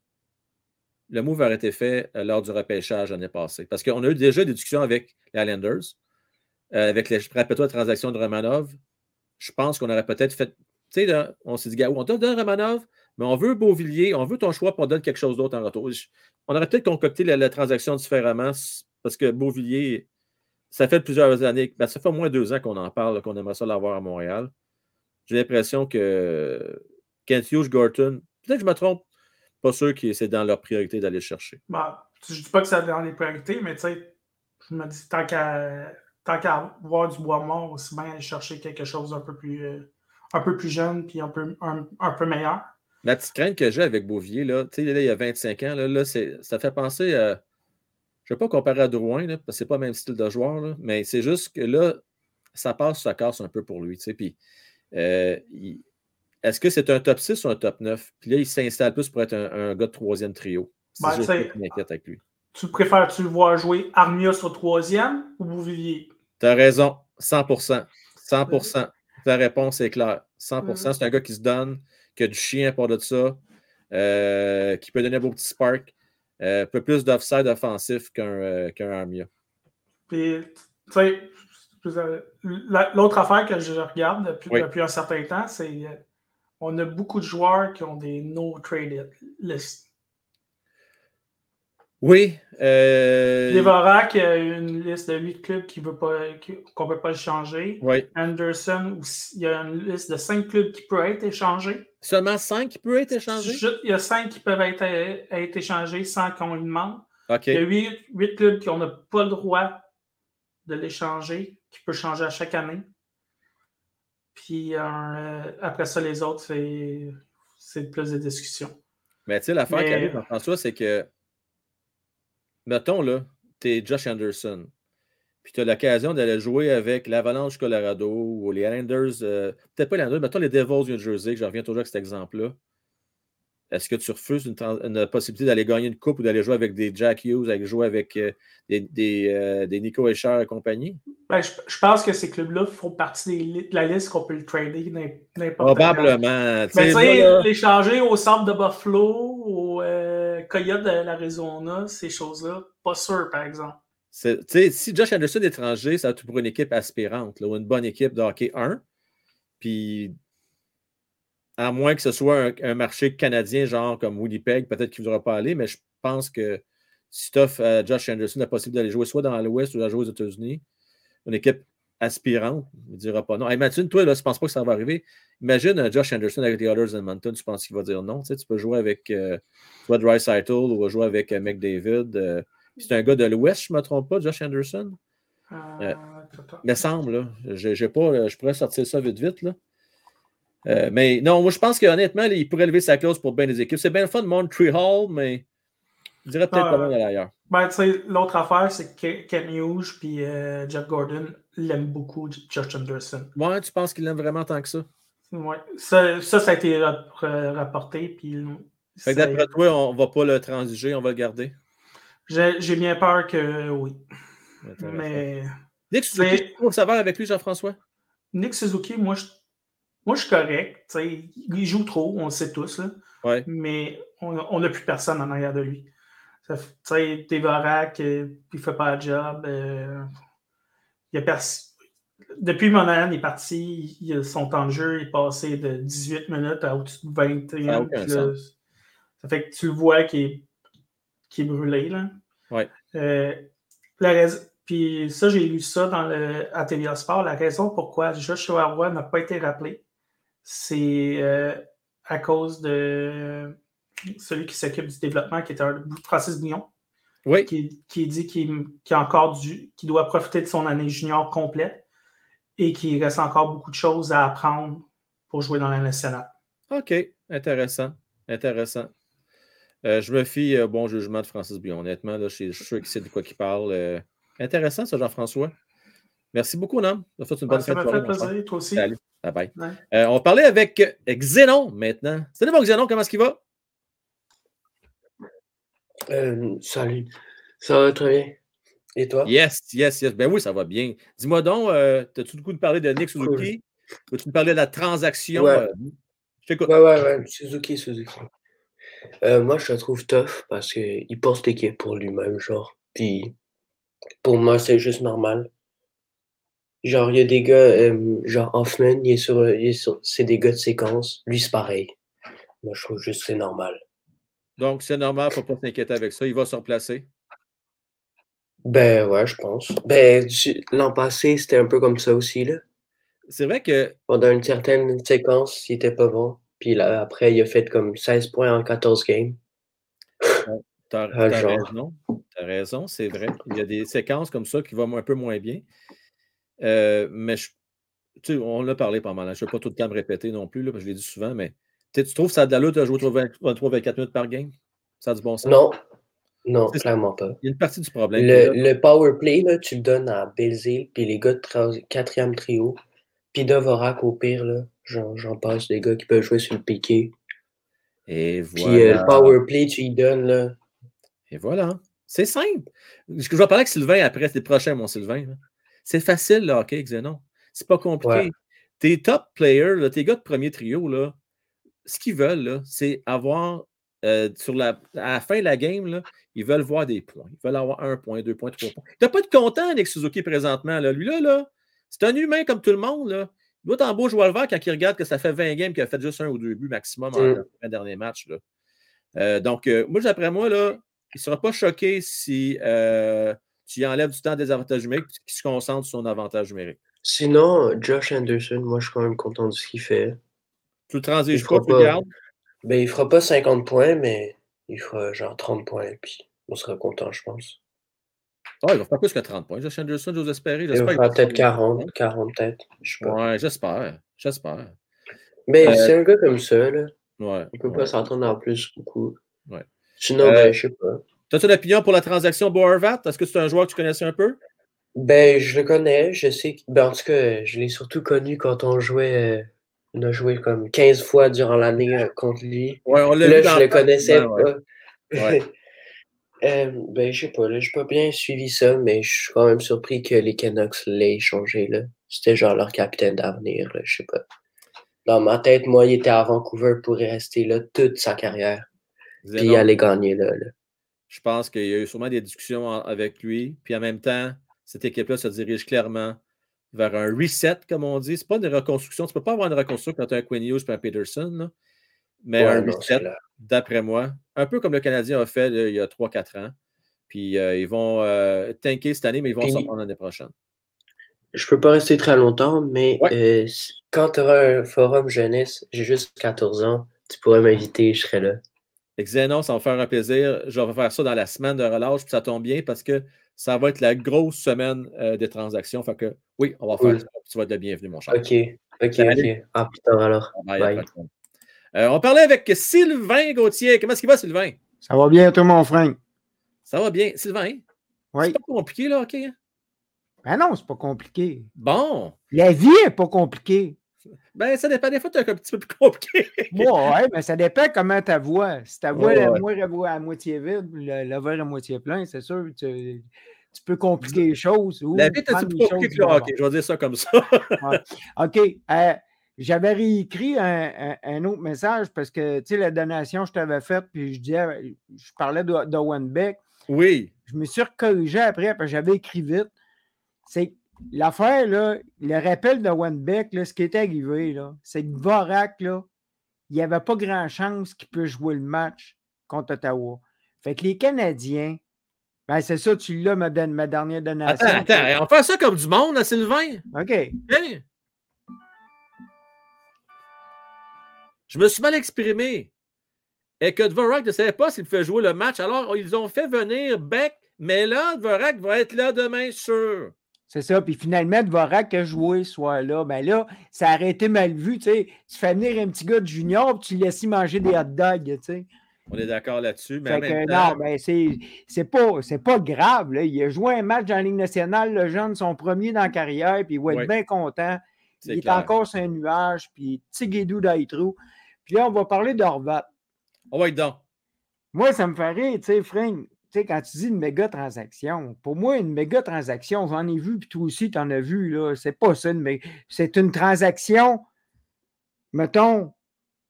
le move aurait été fait euh, lors du repêchage l'année passée. Parce qu'on a eu déjà des discussions avec les Islanders, euh, avec les, rappelle-toi la transaction de Romanov. Je pense qu'on aurait peut-être fait. Tu sais, on s'est dit, gars, on te donne Romanov, mais on veut Beauvillier, on veut ton choix pour donner quelque chose d'autre en retour. On aurait peut-être concocté la, transaction différemment parce que Beauvillier, ça fait plusieurs années, ben, ça fait au moins deux ans qu'on en parle, qu'on aimerait ça l'avoir à Montréal. J'ai l'impression que Kent Hughes, Gorton, peut-être que je me trompe, pas sûr que c'est dans leur priorité d'aller chercher. Bah, je ne dis pas que c'est dans les priorités, mais tu sais, je me dis, tant qu'à tant qu'à voir du bois mort, aussi bien aller chercher quelque chose un peu plus, euh, un peu plus jeune puis un peu, un, peu meilleur. La petite crainte que j'ai avec Beauvier, là, tu sais, il y a 25 ans, là, là ça fait penser à. Je ne vais pas comparer à Drouin, là, parce que ce n'est pas le même style de joueur, là, mais c'est juste que là, ça passe, ça casse un peu pour lui. Puis, euh, est-ce que c'est un top 6 ou un top 9? Puis là, il s'installe plus pour être un, gars de troisième trio. C'est ben, juste m'inquiète avec lui. Tu préfères-tu le voir jouer Armia sur troisième ou Bouvier? Tu as raison, 100% 100% Ta réponse est claire. 100 mm. C'est un gars qui se donne, qui a du chien à part de ça, euh, qui peut donner un beau petit spark. Euh, un peu plus d'offside offensif qu'un euh, Armia. Puis, tu sais, l'autre affaire que je regarde depuis, un certain temps, c'est on a beaucoup de joueurs qui ont des no traded lists. Oui. Euh... Devorak a une liste de 8 clubs qu'on ne peut pas changer. Oui. Anderson, il y a une liste de 5 clubs qui peuvent être échangés. Seulement 5 qui peuvent être échangés? il y a 5 qui peuvent être, être échangés sans qu'on lui demande. Il y a 8, clubs qui n'ont pas le droit de l'échanger, qui peut changer à chaque année. Puis euh, après ça, les autres, c'est plus de discussions. Mais tu sais, l'affaire qui arrive, François, c'est que mettons, là, tu es Josh Anderson, puis tu as l'occasion d'aller jouer avec l'Avalanche Colorado ou les Islanders, euh, peut-être pas les Islanders, mettons les Devils du New Jersey, que je reviens toujours avec cet exemple-là. Est-ce que tu refuses une, possibilité d'aller gagner une coupe ou d'aller jouer avec des Jack Hughes, d'aller jouer avec euh, des, des, euh, des, Nico Escher et compagnie? Ben, je, pense que ces clubs-là font partie de la liste qu'on peut le trader n'importe Probablement. Mais tu sais, l'échanger au centre de Buffalo, au euh, Coyote de l'Arizona, ces choses-là, pas sûr, par exemple. Si Josh Anderson est étranger, ça va être pour une équipe aspirante, ou une bonne équipe de hockey 1. Puis à moins que ce soit un, marché canadien, genre comme Winnipeg, peut-être qu'il ne voudra pas aller, mais je pense que si tu à Josh Anderson la possibilité d'aller jouer soit dans l'Ouest ou d'aller jouer aux États-Unis, une équipe aspirante ne dira pas non. Imagine, toi, là, tu ne penses pas que ça va arriver. Imagine un Josh Anderson avec les Oilers Edmonton, tu penses qu'il va dire non. Tu, sais, tu peux jouer avec euh, soit Dry ou jouer avec euh, McDavid. Euh, c'est un gars de l'Ouest, je ne me trompe pas, Josh Anderson? Euh, me semble, là. Je, pas, je pourrais sortir ça vite, vite. Là. Euh, mais non, moi je pense qu'honnêtement, il pourrait lever sa clause pour bien des équipes. C'est bien le fun de Montreal, mais je dirais peut-être pas mal ailleurs. Ben, l'autre affaire, c'est Ken Hughes et euh, Jeff Gordon l'aiment beaucoup, Josh Anderson. Ouais, tu penses qu'il l'aime vraiment tant que ça? Ouais. Ça, ça, a été rapporté. Puis, d'après toi, on ne va pas le transiger, on va le garder? J'ai bien peur que oui. Mais. Nick Suzuki, tu ça va avec lui, Jean-François? Nick Suzuki, moi, je moi, je suis correct. Il joue trop, on le sait tous. Là, Mais on n'a plus personne en arrière de lui. Tévorac, euh, il ne fait pas le job. Euh, il a Depuis Monahan est parti, il, son temps de jeu est passé de 18 minutes à au-dessus de 21. ça fait que tu le vois qu'il est, est, brûlé. Là. Ouais. Euh, puis ça, j'ai lu ça dans le, à TVA Sport. La raison pourquoi Joshua Roy n'a pas été rappelé, c'est euh, à cause de celui qui s'occupe du développement, qui est un Francis Bignon. Oui. Qui, qui dit qu'il encore du, doit profiter de son année junior complète et qu'il reste encore beaucoup de choses à apprendre pour jouer dans la nationale. OK, intéressant. Intéressant. Euh, je me fie au bon jugement de Francis Billon. Honnêtement, là, je suis sûr qu'il sait de quoi il parle. Euh, intéressant, ça, Jean-François. Merci beaucoup, Nam. Ça fait une bonne Ça m'a fait plaisir, toi aussi. Salut. Bye bye. Euh, on va parler avec Xénon maintenant. Salut, mon Xénon, comment est-ce qu'il va? Euh, salut. Ça va très bien. Et toi? Yes, yes, yes. Ben oui, ça va bien. Dis-moi donc, euh, as-tu le coup de parler de Nick Suzuki? Veux-tu me parler de la transaction? Ouais. t'écoute. Ouais, ouais, ouais. Suzuki, Suzuki. moi, je le trouve tough parce qu'il porte l'équipe pour lui-même, genre. Puis, pour moi, c'est juste normal. Genre, il y a des gars, euh, genre Hoffman, il est sur, il est sur, c'est des gars de séquence. Lui, c'est pareil. Moi, je trouve juste que c'est normal. Donc, c'est normal, il ne faut pas s'inquiéter avec ça. Il va se replacer. Ben ouais, je pense. Ben, l'an passé, c'était un peu comme ça aussi, là. C'est vrai que. Pendant une certaine séquence, il était pas bon. Puis là, après, il a fait comme 16 points en 14 games. T'as as raison. T'as raison, c'est vrai. Il y a des séquences comme ça qui vont un peu moins bien. Euh, mais je, tu sais, on l'a parlé pas mal. Je ne vais pas tout le temps me répéter non plus, là, parce que je l'ai dit souvent, mais tu trouves ça a de la lutte de jouer 23-24 minutes par game? Ça a du bon sens? Non. Non, clairement pas. Il y a une partie du problème. Le, le power play, là, tu le donnes à Belzil, puis les gars de quatrième trio, puis Devorak au pire, là, j'en passe des gars qui peuvent jouer sur le piqué. Et voilà. Puis euh, le power play, tu y donnes, là. Et voilà. C'est simple. Je vais parler avec Sylvain après, c'est le prochain, mon Sylvain. C'est facile, le hockey, Xenon. C'est pas compliqué. Tes top players, tes gars de premier trio, là, ce qu'ils veulent, c'est avoir euh, sur la, à la fin de la game, là, ils veulent voir des points. Ils veulent avoir un point, deux points, trois points. Tu n'as pas de content avec Suzuki présentement. Là. Lui, là, là c'est un humain comme tout le monde. Là. Il doit être en beau joueur le vert quand il regarde que ça fait 20 games qu'il a fait juste un ou deux buts maximum dans mm. le dernier match. Là. Euh, donc, euh, moi, d'après moi, là, il ne sera pas choqué si tu enlèves du temps des avantages numériques et qu'il se concentre sur son avantage numérique. Sinon, Josh Anderson, moi, je suis quand même content de ce qu'il fait. Tu le transiges pas, tu le gardes? Ben, il fera pas 50 points, mais il fera genre 30 points, puis on sera content, je pense. Ah, il va faire plus que 30 points. Josh Anderson, j'ose espérer. Il fera peut-être 40, 40 peut-être. Ouais, j'espère. J'espère. Mais euh, c'est un gars comme ça, là. Ouais. On peut pas s'entendre en plus beaucoup. Ouais. Sinon, ben, euh, je sais pas. As-tu une opinion pour la transaction Boervat? Est-ce que c'est un joueur que tu connaissais un peu? Ben, je le connais. Je sais. Ben, en tout cas, je l'ai surtout connu quand on jouait. On a joué comme 15 fois durant l'année euh, contre lui. Ouais, on l'a Là, je le connaissais pas. euh, ben, je sais pas. Là, j'ai pas bien suivi ça, mais je suis quand même surpris que les Canucks l'aient changé. Là. C'était genre leur capitaine d'avenir. Je sais pas. Dans ma tête, moi, il était à Vancouver pour rester là toute sa carrière. Puis il allait gagner là. là. Je pense qu'il y a eu sûrement des discussions avec lui. Puis en même temps, cette équipe-là se dirige clairement vers un reset, comme on dit. Ce n'est pas une reconstruction. Tu ne peux pas avoir une reconstruction quand tu as un Quinn Hughes et un Peterson. Mais un reset, d'après moi, un peu comme le Canadien a fait il y a 3-4 ans. Puis euh, ils vont euh, tanker cette année, mais ils vont sortir l'année prochaine. Je ne peux pas rester très longtemps, mais euh, quand tu auras un forum jeunesse, j'ai juste 14 ans, tu pourrais m'inviter, je serai là. Xenon, ça va faire un plaisir. Je vais faire ça dans la semaine de relâche, puis ça tombe bien parce que ça va être la grosse semaine euh, des transactions. Fait que oui, on va faire ça. Tu vas être le bienvenu, mon cher. OK. OK, OK. Plus tard alors. Bye. Euh, on parlait avec Sylvain Gauthier. Comment est-ce qu'il va, Sylvain? Ça va bien, toi, mon frère. Ça va bien. Sylvain? Oui. C'est pas compliqué, là, OK? Hein? Ben non, c'est pas compliqué. Bon. La vie est pas compliquée. Ben, ça dépend. Des fois, tu un petit peu plus compliqué. Bon, ouais, mais ça dépend comment ta voix. Si ta voix, la voix à moitié vide, le, verre à moitié plein, c'est sûr, tu, tu, peux compliquer les choses. Ou la vie est un peu compliquée que le hockey. Je vais dire ça comme ça. OK. Euh, j'avais réécrit un, un, autre message parce que, tu sais, la donation que je t'avais faite, puis je disais, je parlais d'Owen Beck. Oui. Je me suis recorrigé après, parce que j'avais écrit vite. C'est L'affaire, là, le rappel de Wenbeck, là, ce qui est arrivé, c'est que Vorak, là, il n'y avait pas grand chance qu'il puisse jouer le match contre Ottawa. Fait que les Canadiens, ben c'est ça, tu l'as, ma, ma dernière donation. Attends, attends, on fait ça comme du monde, à Sylvain? OK. Je me suis mal exprimé. Et que Dvorak ne savait pas s'il pouvait jouer le match. Alors, ils ont fait venir Beck, mais là, Dvorak va être là demain, sûr. C'est ça. Puis finalement, Dvorak a joué ce soir-là. Ben là, ça aurait été mal vu. Tu fais venir un petit gars de junior puis tu le laisses manger des hot dogs. On est d'accord là-dessus. Mais Non, mais c'est pas, pas grave. Là. Il a joué un match dans la Ligue nationale, le jeune, son premier dans la carrière, puis il va être bien content. il est encore sur un nuage, puis Tigidou d'Aïtrou. Puis là, on va parler d'Orvat. On va être dans. Moi, ça me fait rire, tu sais, Frank sais, quand tu dis une méga transaction, pour moi, une méga transaction, j'en ai vu, puis toi aussi, tu en as vu, là. C'est pas ça, mais c'est une transaction, mettons,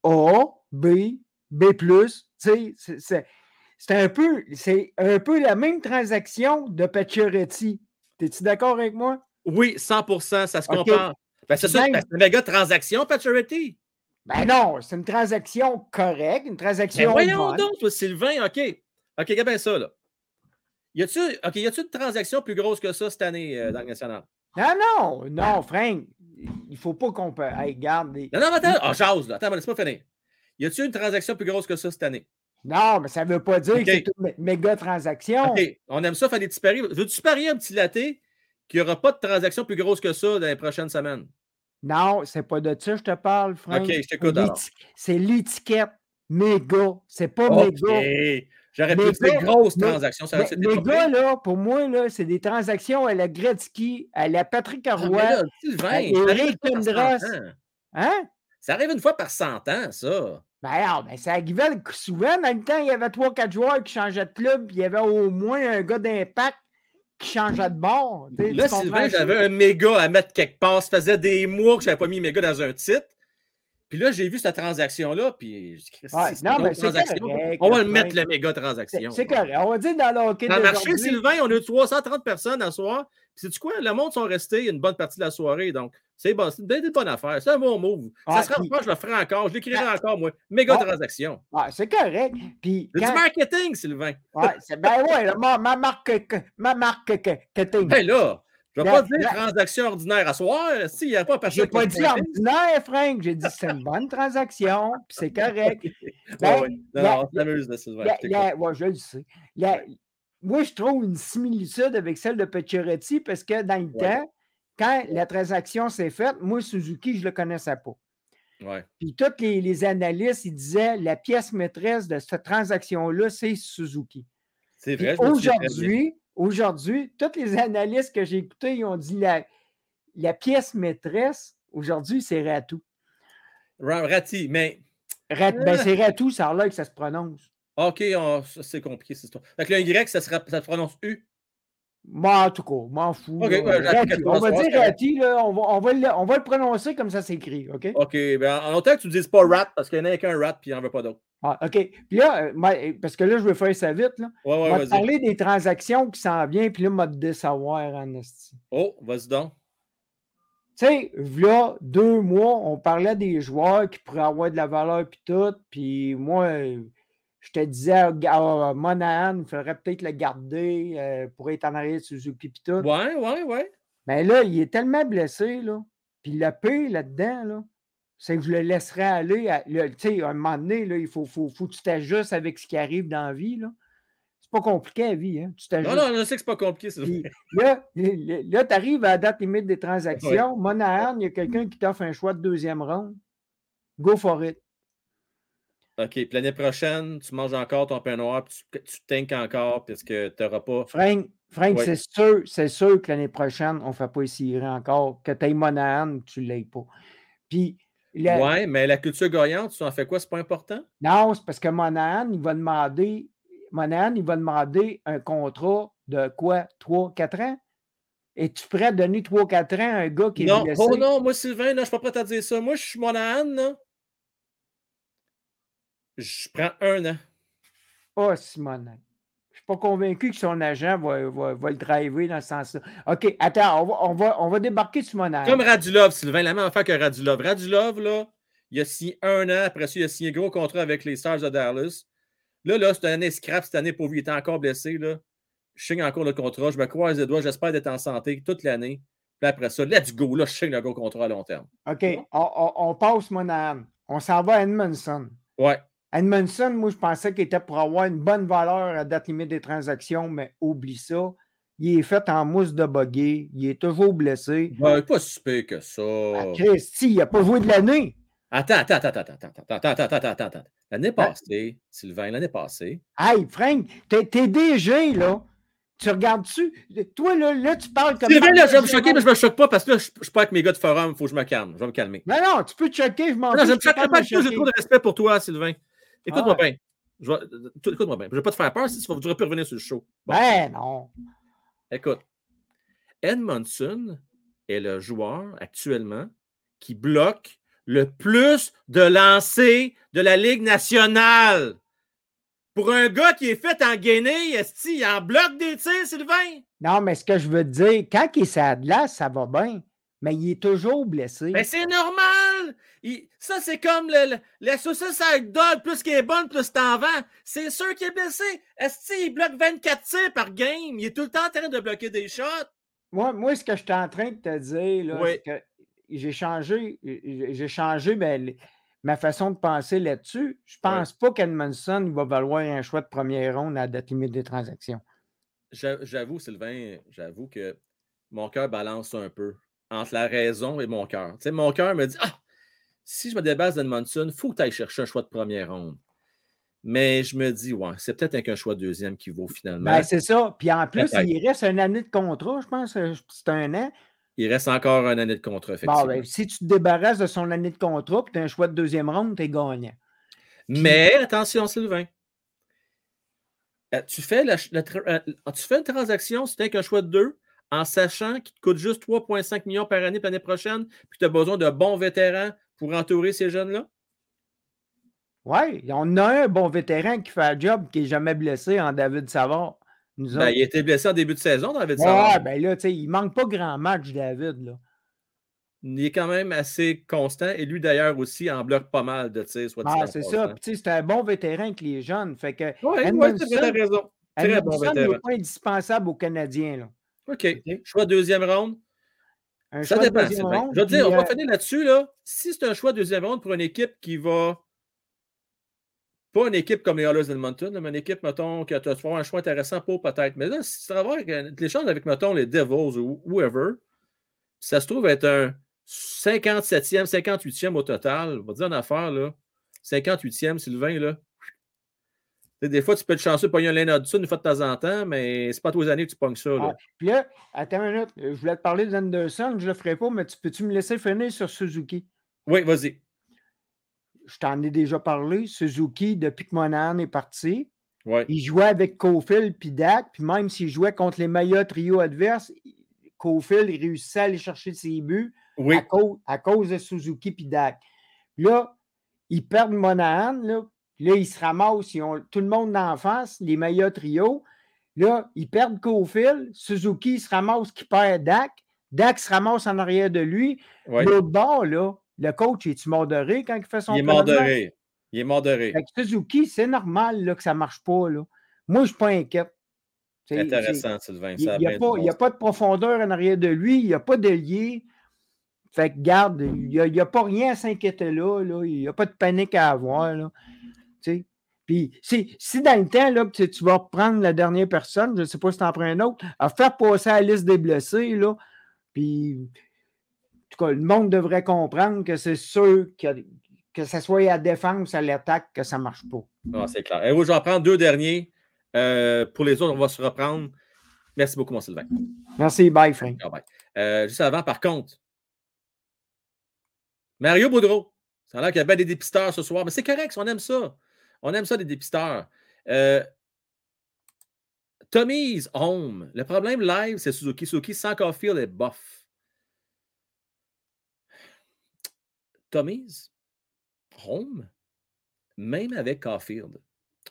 A, B, B, tu sais, c'est un peu, c'est un peu la même transaction de Pacioretty. Es-tu d'accord avec moi? Oui, 100% ça se compare. Ben, c'est ça, c'est une méga transaction, Pacioretty? Ben non, c'est une transaction correcte, une transaction. Mais voyons donc, toi, Sylvain, OK. OK, regarde bien ça, là. Y a-tu OK, y a une transaction plus grosse que ça cette année euh, dans le national? Non, non, non, Frank. Il faut pas qu'on peut. Hey, garde. Non, non, attends. Ah, j'ose, là. Attends, laisse-moi finir. Y a-tu une transaction plus grosse que ça cette année? Non, mais ça ne veut pas dire que c'est une méga transaction. OK, on aime ça, fallait-tu parier. Veux-tu parier un petit laté qu'il n'y aura pas de transaction plus grosse que ça dans les prochaines semaines? Non, c'est pas de ça que je te parle, Frank. OK, je t'écoute. C'est l'étiquette méga. C'est pas méga. J'aurais pu dire grosse transaction. Ça méga, là, pour moi, là, c'est des transactions à la Gretzky, à la Patrick ah, Roy, à Eric Tendros. Hein? Ça arrive une fois par 100 ans, ça. Ben alors, ben ça arrivait souvent. Dans le temps, il y avait trois, quatre joueurs qui changeaient de club, puis il y avait au moins un gars d'impact qui changeait de bord. Là, Sylvain, j'avais un méga à mettre quelque part. Ça faisait des mois que je n'avais pas mis méga dans un titre. Puis là, j'ai vu cette transaction-là, puis non, mais on va le mettre, le méga transaction. C'est correct. On va dire dans le hockey Dans le marché, Sylvain, on a eu 330 personnes à soir. Puis c'est quoi? Le monde sont restés une bonne partie de la soirée. Donc, c'est bon, une bonne affaire. C'est un bon move. ça sera puis... je le ferai encore. Je l'écrirai encore, moi. Méga transaction. c'est correct. Puis quand... du marketing, Sylvain. Ouais, ben ouais, ma, ma, marque, ma marque marketing. Ben là, je ne vais pas dire transaction ordinaire à soir. S'il n'y a pas Je n'ai pas dit ordinaire, Frank. J'ai dit c'est une bonne transaction, puis c'est correct. ben, oui. Non, on s'amuse de Sylvain. Ouais, je le sais. moi, je trouve une similitude avec celle de Pacioretty parce que dans le temps, quand la transaction s'est faite, moi, Suzuki, je ne le connaissais pas. Ouais. Puis tous les, les, analystes, ils disaient la pièce maîtresse de cette transaction-là, c'est Suzuki. C'est vrai. Aujourd'hui, aujourd'hui, tous les analystes que j'ai écoutés, ils ont dit la, la pièce maîtresse, aujourd'hui, c'est Ratou. Rati, mais. Rat, ben, c'est Ratou, ça a l'air que ça se prononce. OK, c'est compliqué cette histoire. Fait que le Y, ça, ça se prononce U. Moi, en tout cas, m'en fous. Okay, on va dire Rati, là, on, va, on, va le, on va le prononcer comme ça s'écrit, OK? OK, ben en autant que tu ne dises pas rat, parce qu'il n'y en a qu'un rat, puis il n'y en veut pas d'autre. Ah, OK. Puis là, euh, parce que là, je vais faire ça vite. Là. Ouais, ouais, on va parler des transactions qui s'en viennent, puis là, m'a de savoir en Oh, vas-y donc. Tu sais, là, deux mois, on parlait des joueurs qui pourraient avoir de la valeur, puis tout. Puis moi, je te disais, à Monahan, il faudrait peut-être le garder euh, pour être en arrière de Suzuki, puis tout. Ouais, ouais, ouais. Mais là, il est tellement blessé, là. Puis le paye là-dedans, là c'est que je le laisserai aller. Tu sais, à un moment donné, là, il faut, faut, faut que tu t'ajustes avec ce qui arrive dans la vie. Là. C'est pas compliqué la vie. Hein? Tu non, non, je sais que c'est pas compliqué. là, là tu arrives à la date limite des transactions. Monahan, il y a quelqu'un qui t'offre un choix de deuxième ronde. Go for it. OK. Puis l'année prochaine, tu manges encore ton pain noir, puis tu, tu encore, parce que tu n'auras pas. Frank, Frank c'est sûr, c'est sûr que l'année prochaine, on ne fait pas essayer encore. Que tu aies Monahan, tu ne l'aies pas. Puis oui, mais la culture goyante, tu en fais quoi? C'est pas important? Non, c'est parce que Monahan, il va demander Monahan, il va demander un contrat de quoi? 3-4 ans? Et tu pourrais donner 3-4 ans à un gars qui est non, blessé? Oh non, moi, Sylvain, je ne suis pas prêt à dire ça. Moi, je suis Monahan, là. Je prends un an. Oh, si Monahan suis pas convaincu que son agent va, va, va le driver dans ce sens-là. OK, attends, on va, on va, on va débarquer sur mon Comme Radulov, Sylvain, la même affaire que Radulov. Radulov, là, il a signé un an, après ça, il a signé un gros contrat avec les Stars de Dallas. Là, là, c'est une année scrap cette année pour lui. Il était encore blessé. Là. Je signe encore le contrat. Je me croise les doigts. J'espère d'être en santé toute l'année. Puis après ça, let's go. Là, je signe le gros contrat à long terme. OK. On, on, on passe Monahan. On s'en va à Edmondson. Ouais. Edmondson, moi, je pensais qu'il était pour avoir une bonne valeur à date limite des transactions, mais oublie ça. Il est fait en mousse de buggy. Il est toujours blessé. Ben, pas si pire que ça. Ah, Christy, il n'a pas joué de l'année. Attends, attends, attends, attends, attends, attends, attends, attends, attends. L'année passée, Sylvain, l'année passée. Hey, Frank, t'es, DG, là. Tu regardes-tu? Toi, là, là, tu parles comme. Sylvain, là, je vais me choquer, mais je ne me choque pas parce que là, je ne suis pas avec mes gars de forum. Il faut que je me calme. Je vais me calmer. Non, non, tu peux te choquer, je m'en Non, je ne me choque pas. J'ai trop de respect pour toi, Sylvain. Écoute-moi bien. Écoute-moi bien. Je ne vais pas te faire peur si tu vas plus revenir sur le show. Ben non. Écoute. Edmondson est le joueur actuellement qui bloque le plus de lancers de la Ligue nationale. Pour un gars qui est fait en Guinée, est il en bloque des tirs, Sylvain? Non, mais ce que je veux te dire, quand il est à la ça va bien. Mais il est toujours blessé. Mais c'est normal! Ça, c'est comme le, la saucisse avec dog, plus qu'il est bonne, plus t'en vends. C'est sûr qu'il est blessé. Est-ce qu'il bloque 24 tirs par game? Il est tout le temps en train de bloquer des shots. Moi, moi ce que je suis en train de te dire, c'est que j'ai changé, j'ai changé ben, ma façon de penser là-dessus. Je ne pense pas qu'Edmondson va valoir un choix de première ronde à la date limite des transactions. J'avoue, Sylvain, j'avoue que mon cœur balance un peu entre la raison et mon cœur. Tu sais, mon cœur me dit Ah, si je me débarrasse d'Edmondson, il faut que tu ailles chercher un choix de première ronde. Mais je me dis, ouais, c'est peut-être avec un choix de deuxième qui vaut finalement. Ben, c'est ça. Puis en plus, il reste une année de contrat, je pense. Euh, c'est un an. Il reste encore une année de contrat, effectivement. ben, si tu te débarrasses de son année de contrat, puis tu as un choix de deuxième ronde, tu es gagnant. Mais attention, Sylvain. Euh, tu fais, la, euh, tu fais une transaction si tu n'as qu'un choix de deux, en sachant qu'il te coûte juste 3,5 millions par année l'année prochaine, puis tu as besoin de bons vétérans pour entourer ces jeunes-là? Oui, on a un bon vétéran qui fait un job qui n'est jamais blessé en David Savard. Ben, il était blessé en début de saison, David Savard. ben là, tu sais, il manque pas grand match, David. Là. Il est quand même assez constant et lui d'ailleurs aussi en bloque pas mal de tirs. Ah, c'est ça. c'est un bon vétéran avec les jeunes. Fait que oui, ouais, tu as raison. Très bon vétéran. n'est pas indispensable aux Canadiens. Là. OK. Choix deuxième ronde. Un ça choix dépend. Deuxième Je veux dire, on va euh, finir là-dessus. Là. Si c'est un choix deuxième ronde pour une équipe qui va pas une équipe comme les Oilers d'Edmonton, mais une équipe, mettons, qui a un choix intéressant pour peut-être. Mais là, si tu vas voir les chances avec, mettons, les Devils ou whoever, ça se trouve être un 57e, 58e au total. On va dire une affaire, là. 58e, Sylvain, là. Des fois, tu peux être chanceux de pogner un Lena Hudson une fois de temps en temps, mais c'est pas tous les années que tu pognes ça. Là. Ah, puis là, attends une minute, je voulais te parler d'Anderson, je le ferai pas, mais tu peux-tu me laisser finir sur Suzuki? Oui, vas-y je t'en ai déjà parlé, Suzuki, depuis que Monahan est parti, il jouait avec Cofield puis Dak, puis même s'il jouait contre les meilleurs trios adverses, Cofield réussissait à aller chercher ses buts à, cause, de Suzuki puis Dak. Là, ils perdent Monahan, là, là ils se ramassent, ils ont tout le monde en face, les meilleurs trios. Là, ils perdent Cofield, Suzuki se ramasse qui perd Dak, Dak se ramasse en arrière de lui. L'autre bord, là, le coach, est-tu modéré quand il fait son Il est modéré. Il est modéré. Avec Suzuki, c'est normal là, que ça ne marche pas. Là. Moi, je ne suis pas inquiète. C'est intéressant, Sylvain. Il n'y a, a, pas de profondeur en arrière de lui, il n'y a pas de lié. Fait que garde, il n'y a, pas rien à s'inquiéter là, là. Il n'y a pas de panique à avoir. Là. Puis si, si, dans le temps, là, tu, tu vas reprendre la dernière personne, je ne sais pas si tu en prends un autre, à faire passer à la liste des blessés, là, puis tout cas, le monde devrait comprendre que c'est sûr que, que ce soit à défense, à l'attaque, que ça ne marche pas. Ah, c'est clair. Et je vais en prendre deux derniers. Euh, pour les autres, on va se reprendre. Merci beaucoup, mon Sylvain. Merci. Bye, Frank. Euh, juste avant, par contre, Mario Boudreau. Ça a l'air qu'il y a bien des dépisteurs ce soir, mais c'est correct, on aime ça. On aime ça, des dépisteurs. Euh, Tommy's Home. Le problème live, c'est Suzuki. Suzuki sans Caulfield est bof. Tommy's Home, même avec Caulfield,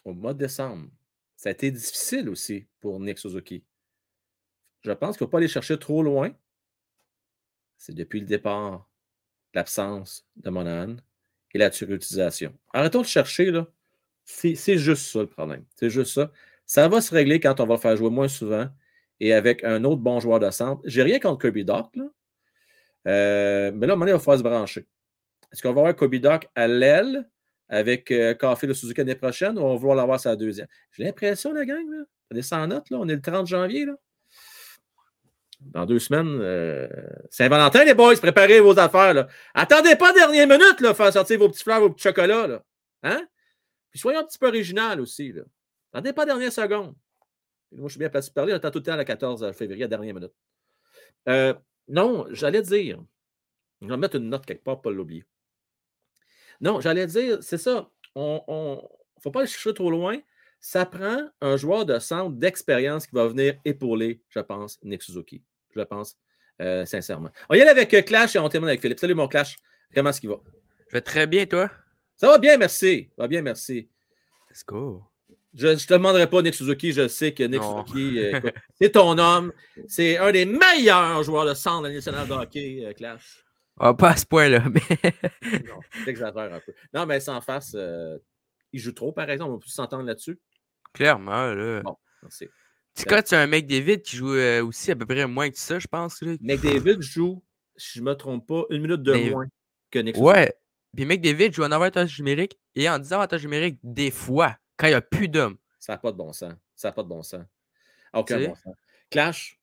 au mois de décembre, ça a été difficile aussi pour Nick Suzuki. Je pense qu'il ne faut pas aller chercher trop loin. C'est depuis le départ l'absence de Monahan et la surutilisation. Arrêtons de chercher, là. C'est juste ça le problème. C'est juste ça. Ça va se régler quand on va faire jouer moins souvent et avec un autre bon joueur de centre. J'ai rien contre Kirby Doc, là. Euh, mais là, à un moment donné, il va falloir se brancher. Est-ce qu'on va avoir Kobe Doc à l'aile avec euh, Café de Suzuki l'année prochaine ou on va vouloir l'avoir sa deuxième? J'ai l'impression, la gang, là, on est sans note, là, on est le 30 janvier. Là. Dans deux semaines, euh, Saint-Valentin, les boys, préparez vos affaires. Là. Attendez pas dernière minute, là, faire sortir vos petits fleurs, vos petits chocolats. Là. Hein? Puis soyons un petit peu original aussi. Là. Attendez pas dernière seconde. Moi, je suis bien placé pour parler. On attend tout le temps le 14 février, à dernière minute. Euh, non, j'allais dire, je vais mettre une note quelque part, pas l'oublier. Non, j'allais dire, c'est ça. On ne faut pas aller chercher trop loin. Ça prend un joueur de centre d'expérience qui va venir épauler, je pense, Nick Suzuki. Je le pense euh, sincèrement. On y aller avec euh, Clash et on termine avec Philippe. Salut mon Clash. Comment est-ce qu'il va? Je vais très bien, toi? Ça va bien, merci. Ça va bien, merci. Let's go. Je ne te demanderai pas, Nick Suzuki. Je sais que Nick Suzuki, euh, c'est ton homme. C'est un des meilleurs joueurs de centre de la nationale de hockey, euh, Clash. Ah, pas à ce point-là, mais. non, un peu. Non, mais sans face, euh, il joue trop, par exemple. On peut s'entendre là-dessus? Clairement, là. Bon, merci. Tu quand tu as un mec David qui joue aussi à peu près moins que ça, je pense. Là? David joue, si je ne me trompe pas, une minute de moins que Nick Suzuki. Ouais. Puis David joue en avantage numérique et en désavantage numérique des fois, quand il n'y a plus d'hommes. Ça n'a pas de bon sens. Ça n'a pas de bon sens. Aucun bon sens. Clash,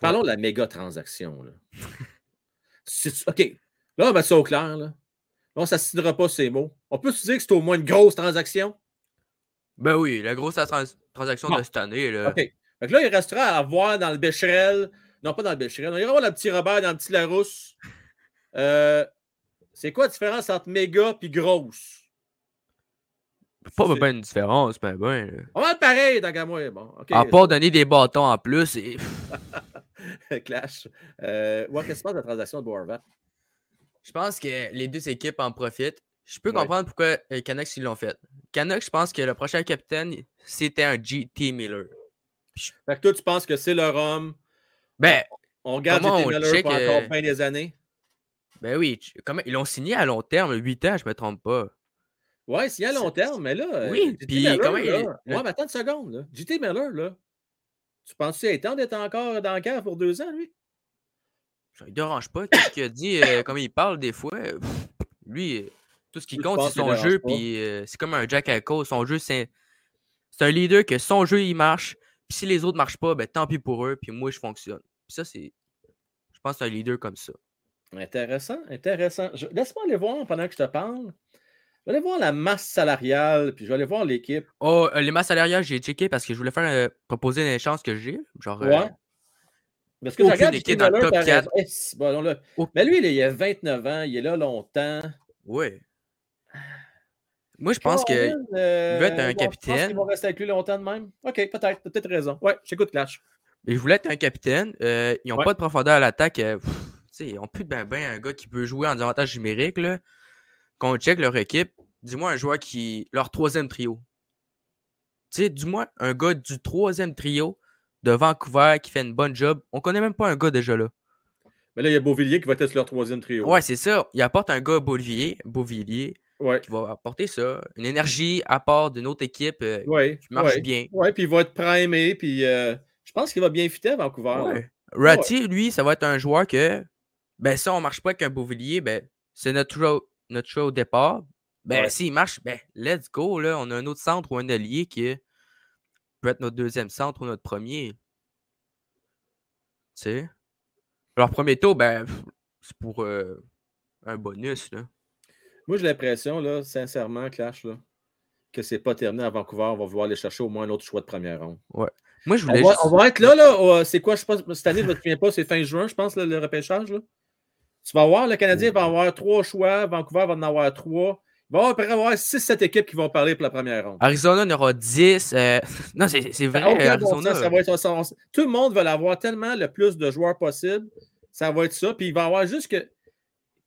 parlons de la méga transaction. Là. OK. Là, on va ça au clair. Là. On ne s'assiedra pas ces mots. On peut se dire que c'est au moins une grosse transaction? Ben oui, la grosse transaction de cette année. Là. OK. Donc là, il restera à voir dans le Becherel. Non, pas dans le Becherel. Il ira voir le petit Robert dans le petit Larousse. Euh, c'est quoi la différence entre méga et grosse? Pas bien une différence, mais ben. On va être pareil, moi. Bon, À part donner des bâtons en plus. Et... Clash. Euh, ouais, qu'est-ce qui se passe de la transaction de Boarvat? Je pense que les deux équipes en profitent. Je peux comprendre pourquoi les euh, Canucks ils l'ont fait. Canucks, je pense que le prochain capitaine, c'était un GT Miller. Fait que toi, tu penses que c'est leur homme? Ben, on, garde GT Miller pour encore plein des années. Ben oui, ils l'ont signé à long terme, 8 ans, je me trompe pas. Ouais, signé à long terme, mais là. Oui, puis comment il. Ouais, mais attends une seconde. Là. JT Miller, là. Tu penses qu'il est temps d'être encore dans le cœur pour deux ans, lui? Ça ne dérange pas. Qu'est-ce qu'il a dit, euh, comme il parle des fois. lui, euh, tout ce qui compte, c'est son jeu, puis euh, c'est comme un Jack Echo. Son jeu, c'est. C'est un leader que son jeu, il marche. Puis si les autres ne marchent pas, ben tant pis pour eux, puis moi, je fonctionne. Puis ça, c'est. Je pense que c'est un leader comme ça. Intéressant, intéressant. Laisse-moi aller voir pendant que je te parle. Je vais aller voir la masse salariale, puis je vais aller voir l'équipe. Oh, euh, les masses salariales, j'ai checké parce que je voulais faire euh, proposer une chance que j'ai. Genre, ouais. Euh, parce que aucune équipe dans le top 4. Mais lui, il, a 29 ans, il est là longtemps. Oui. Moi, je pense qu'il veut être un capitaine. Il va rester avec lui longtemps de même. OK, peut-être. peut-être raison. Ouais, j'écoute Clash. Il voulait être un capitaine. ils n'ont pas de profondeur à l'attaque. N'ont plus de ben, ben un gars qui peut jouer en avantage numérique. Là. Quand on check leur équipe, dis-moi un joueur qui. leur troisième trio. Tu sais, dis-moi un gars du troisième trio de Vancouver qui fait une bonne job. On connaît même pas un gars déjà là. Mais là, il y a Beauvillier qui va être leur troisième trio. Ouais, c'est ça. Il apporte un gars Beauvillier, Beauvillier qui va apporter ça. Une énergie à part d'une autre équipe euh, qui marche bien. Ouais, puis il va être primé. Puis euh, je pense qu'il va bien fitter à Vancouver. Ratty, lui, ça va être un joueur que, ben ça, on marche pas avec un Beauvillier, ben c'est notre, notre choix au départ. Ben, s'il marche, ben, let's go. Là. On a un autre centre ou un allié qui peut être notre deuxième centre ou notre premier. Tu sais? Leur premier tour, ben, c'est pour euh, un bonus. Là. Moi, j'ai l'impression, là, sincèrement, Clash, là, que c'est pas terminé à Vancouver. On va vouloir aller chercher au moins un autre choix de première ronde. Ouais. Moi, je voulais on, va, on va être là, là. C'est quoi, je pense, cette année, je ne me souviens pas, c'est fin juin, je pense, le repêchage. Là. Tu vas voir, le Canadien va avoir trois choix, Vancouver va en avoir trois. Il va y avoir 6-7 équipes qui vont parler pour la première ronde. Arizona en aura 10. Euh, non, c'est vrai. Arizona, ça va être, tout le monde va avoir tellement le plus de joueurs possible. Ça va être ça. Puis il va y avoir juste que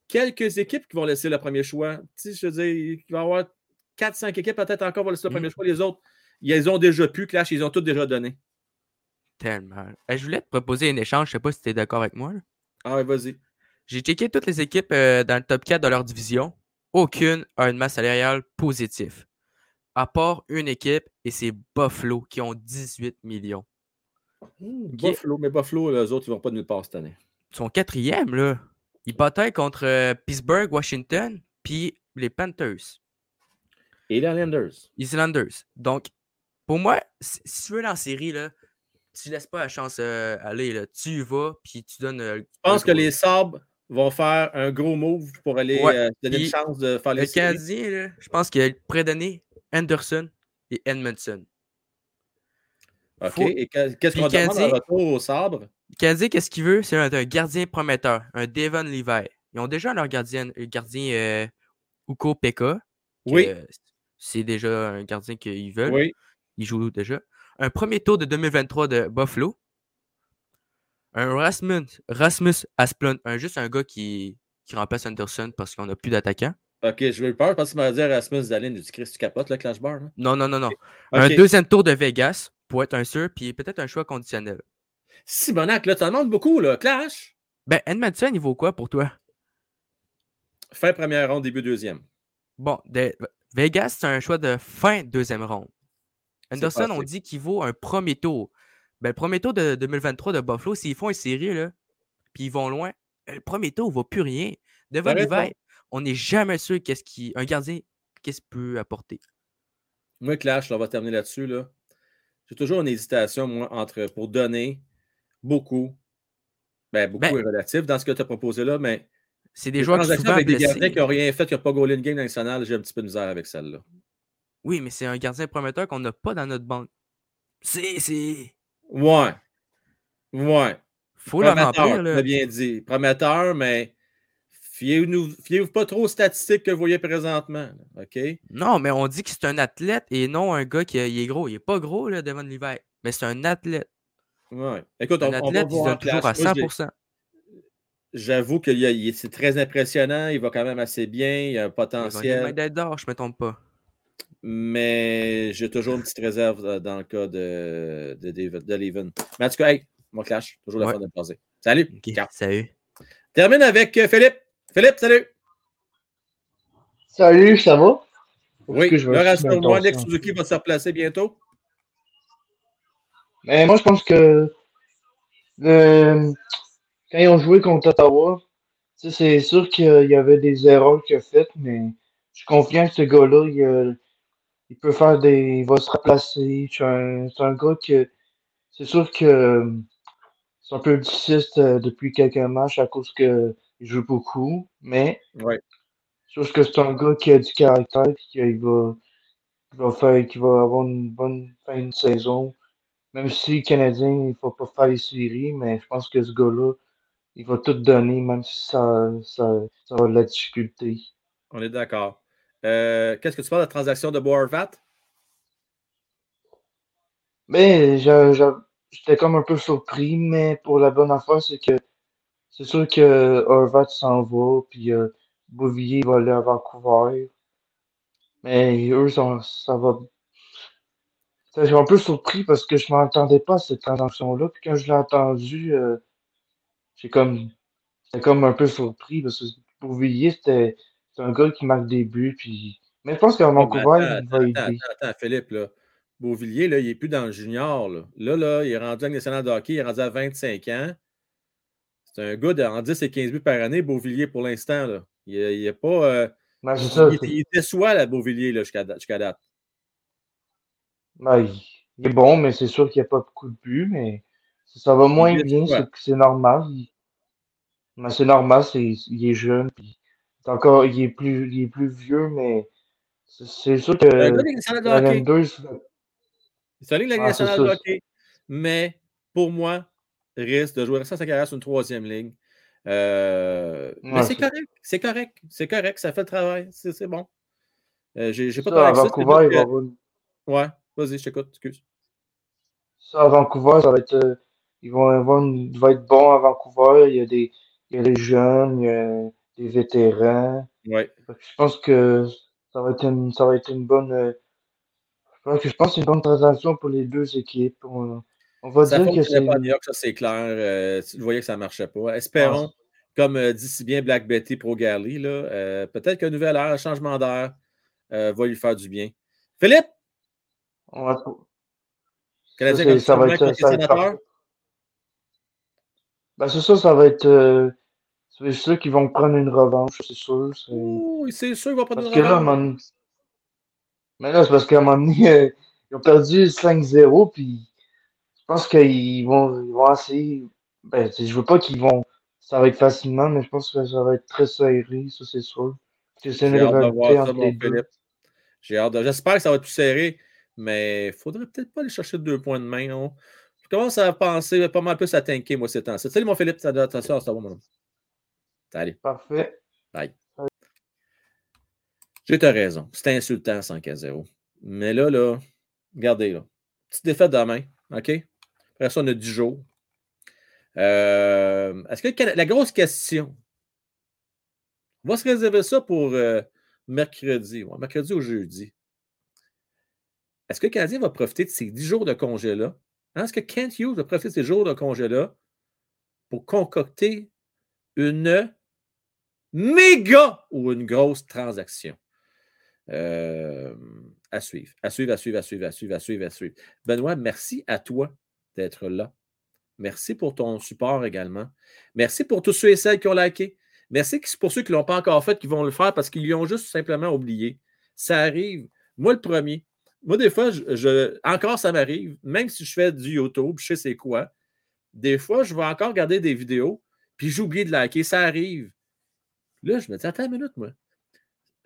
quelques équipes qui vont laisser le premier choix. Tu sais, je veux dire, il va y avoir 4-5 équipes peut-être encore vont laisser le premier mm. choix. Les autres, ils ont déjà pu, Clash, ils ont tous déjà donné. Tellement. je voulais te proposer un échange. Je ne sais pas si tu es d'accord avec moi. Ah, vas-y. J'ai checké toutes les équipes euh, dans le top 4 de leur division. Aucune a une masse salariale positive. À part une équipe, et c'est Buffalo, qui ont 18 millions. Buffalo, mais Buffalo, les autres, ils vont pas de nulle part cette année. Ils sont quatrième, là. Ils bataillent contre euh, Pittsburgh, Washington, puis les Panthers. Et les Islanders. Islanders. Donc, pour moi, si, tu veux la série, là, tu laisses pas la chance euh, aller. Là. Tu y vas, puis tu donnes. je pense que les Sabres vont faire un gros move pour aller euh, donner une chance de faire les Le Canadien, je pense qu'il pourrait donner Anderson et Edmondson. OK. Et qu'est-ce qu'on demande en retour au sabre? Le Canadien, qu'est-ce qu'il veut? C'est un, gardien prometteur, un Devon Levi. Ils ont déjà leur gardien, le gardien euh, Uko Pekka. Oui. c'est déjà un gardien qu'ils veulent. Oui. Il joue déjà. Un premier tour de 2023 de Buffalo un Rasmus, Rasmus Asplund, un, juste un gars qui, qui remplace Anderson parce qu'on n'a plus d'attaquant. Ok, je vais peur parce que tu m'as dit Erasmus Zalin du Christ, tu capotes le Clash Bar. Non, non, non, non. Un deuxième tour de Vegas pour être un sûr, puis peut-être un choix conditionnel. Simonac, là, tu en demandes beaucoup, là. Clash? Ben, Edmondson, il vaut quoi pour toi? Fin première ronde, début deuxième. Bon, Vegas, c'est un choix de fin deuxième ronde. Anderson, on dit qu'il vaut un premier tour. Ben, le premier tour de 2023 de Buffalo, s'ils font une série, là, puis ils vont loin, le premier tour ne vaut plus rien. Devant l'hiver, on n'est jamais sûr qu'est-ce qui. Un gardien, qu'est-ce qu'il peut apporter. Moi, Clash, on va terminer là-dessus. Là. J'ai toujours une hésitation, moi, entre pour donner beaucoup. Ben, beaucoup ben est relatif dans ce que tu as proposé là, mais. C'est des joueurs qui souvent avec des gardiens qui n'ont rien fait, qui n'ont pas goalé une game nationale, j'ai un petit peu de misère avec celle-là. Oui, mais c'est un gardien prometteur qu'on n'a pas dans notre banque. C'est. Ouais. Ouais. Faut le remplir. Là. bien dit. Prometteur, mais fiez-vous fiez pas trop aux statistiques que vous voyez présentement. OK? Non, mais on dit que c'est un athlète et non un gars qui est gros. Il n'est pas gros là, devant l'hiver, mais c'est un athlète. Ouais. Écoute, un on, athlète, on il toujours à 100 J'avoue que c'est très impressionnant. Il va quand même assez bien. Il a un potentiel. Il d'or, je ne me trompe pas. Mais j'ai toujours une petite réserve dans le cas de, de, de, Mais en tout cas, hey, mon clash, toujours la fin de passer. Salut. Salut. Termine avec euh, Philippe. Philippe, salut. Salut, ça va? Oui, je le rassure-moi, Nick Suzuki va se replacer bientôt. Mais moi, je pense que euh, quand ils ont joué contre Ottawa, c'est sûr qu'il y avait des erreurs qu'il a faites, mais je suis confiant que ce gars-là, il, euh, il, peut faire des. Il va se replacer. C'est un, un, gars que. C'est sûr que c'est un peu difficile euh, depuis quelques matchs à cause qu'il joue beaucoup, mais ouais. je pense que c'est un gars qui a du caractère et qu'il va, va faire, qu'il va avoir une bonne fin de saison. Même si le Canadien, il ne faut pas faire les séries, mais je pense que ce gars-là, il va tout donner, même si ça, ça, ça a de la difficulté. On est d'accord. Euh, qu'est-ce que tu penses de la transaction de Boarvat? Mais j'étais comme un peu surpris, mais pour la bonne affaire, c'est que c'est sûr que Horvat s'en va, puis euh, Bouvier va aller à Vancouver. Mais eux, ça, va. J'ai un peu surpris parce que je m'attendais pas à cette transaction-là. Puis quand je l'ai entendu, euh, j'ai comme. J'étais comme un peu surpris parce que Bouvier, c'était un gars qui marque des buts. Puis... Mais je pense qu'à Vancouver, il va aider. Attends, attends, Philippe, là. Beauvillier, là, il n'est plus dans le junior. Là. là, il est rendu à national de hockey, il est rendu à 25 ans. C'est un gars de, en 10 et 15 buts par année, Beauvillier, pour l'instant. Il n'est pas. Euh, ben, il, il, déçoit, la Beauvillier, jusqu'à date. Ben, il est bon, mais c'est sûr qu'il n'y a pas beaucoup de buts, mais ça va moins bien, c'est normal. Mais c'est normal, il est jeune, puis encore, il est plus, il est plus vieux, mais c'est sûr que la 2, il s'aligne la Ligue ah, nationale de hockey, mais pour moi, risque de jouer ça sa carrière sur une troisième ligne. Euh, mais c'est correct, c'est correct, c'est correct, ça fait le travail, c'est bon. Euh, J'ai pas de à Vancouver, il va avoir... Ouais, vas-y, je t'écoute, excuse. Ça, à Vancouver, ça va être. Euh, ils vont avoir une... il va être bon à Vancouver. Il y a des, il y a les jeunes, il y a des vétérans. Ouais. Je pense que ça va être une, ça va être une bonne euh, je pense que c'est une bonne transaction pour les deux équipes. On, va ça dire que c'est. pas New York, ça c'est clair. Euh, tu voyais que ça ne marchait pas. Espérons, ah. comme euh, dit si bien Black Betty Pro Gary, euh, peut-être qu'un nouvel air, un changement d'air va lui faire du bien. Philippe? On va... Canadien ça, ça va être, ça ben, c'est ça, ça va être. C'est sûr qu'ils vont prendre une revanche, c'est sûr. Oui, c'est sûr qu'ils vont prendre une revanche. Mais là, c'est parce qu'à un moment donné, euh, ils ont perdu 5-0, puis je pense qu'ils vont, ils vont essayer. Ben, je veux pas qu'ils vont. Ça va être facilement, mais je pense que ça va être très serré, ça c'est sûr. C'est une rivalité entre les deux. J'ai hâte de... J'espère que ça va être plus serré, mais il faudrait peut-être pas aller chercher deux points de main. Non? Je commence à penser pas mal plus à tanker, moi, ces temps Salut, mon Philippe, ça doit attention à ça, mon Parfait. Bye. J'ai ta raison. C'était insultant 5 à 0. Mais là, là, regardez, là. Petite défaite demain. OK? Après ça, on a 10 jours. Euh, est-ce que la grosse question, on va se réserver ça pour, euh, mercredi, mercredi ou jeudi. Est-ce que le Canadien va profiter de ces 10 jours de congé-là? Hein? Est-ce que Kent Hughes va profiter de ces jours de congé-là pour concocter une méga ou une grosse transaction? Euh, à suivre, à suivre, à suivre, à suivre, à suivre, à suivre. Benoît, merci à toi d'être là. Merci pour ton support également. Merci pour tous ceux et celles qui ont liké. Merci pour ceux qui ne l'ont pas encore fait, qui vont le faire parce qu'ils l'ont juste simplement oublié. Ça arrive. Moi, le premier. Moi, des fois, encore, ça m'arrive. Même si je fais du YouTube, je sais c'est quoi. Des fois, je vais encore regarder des vidéos, puis j'oublie de liker. Ça arrive. Là, je me dis, attends une minute, moi.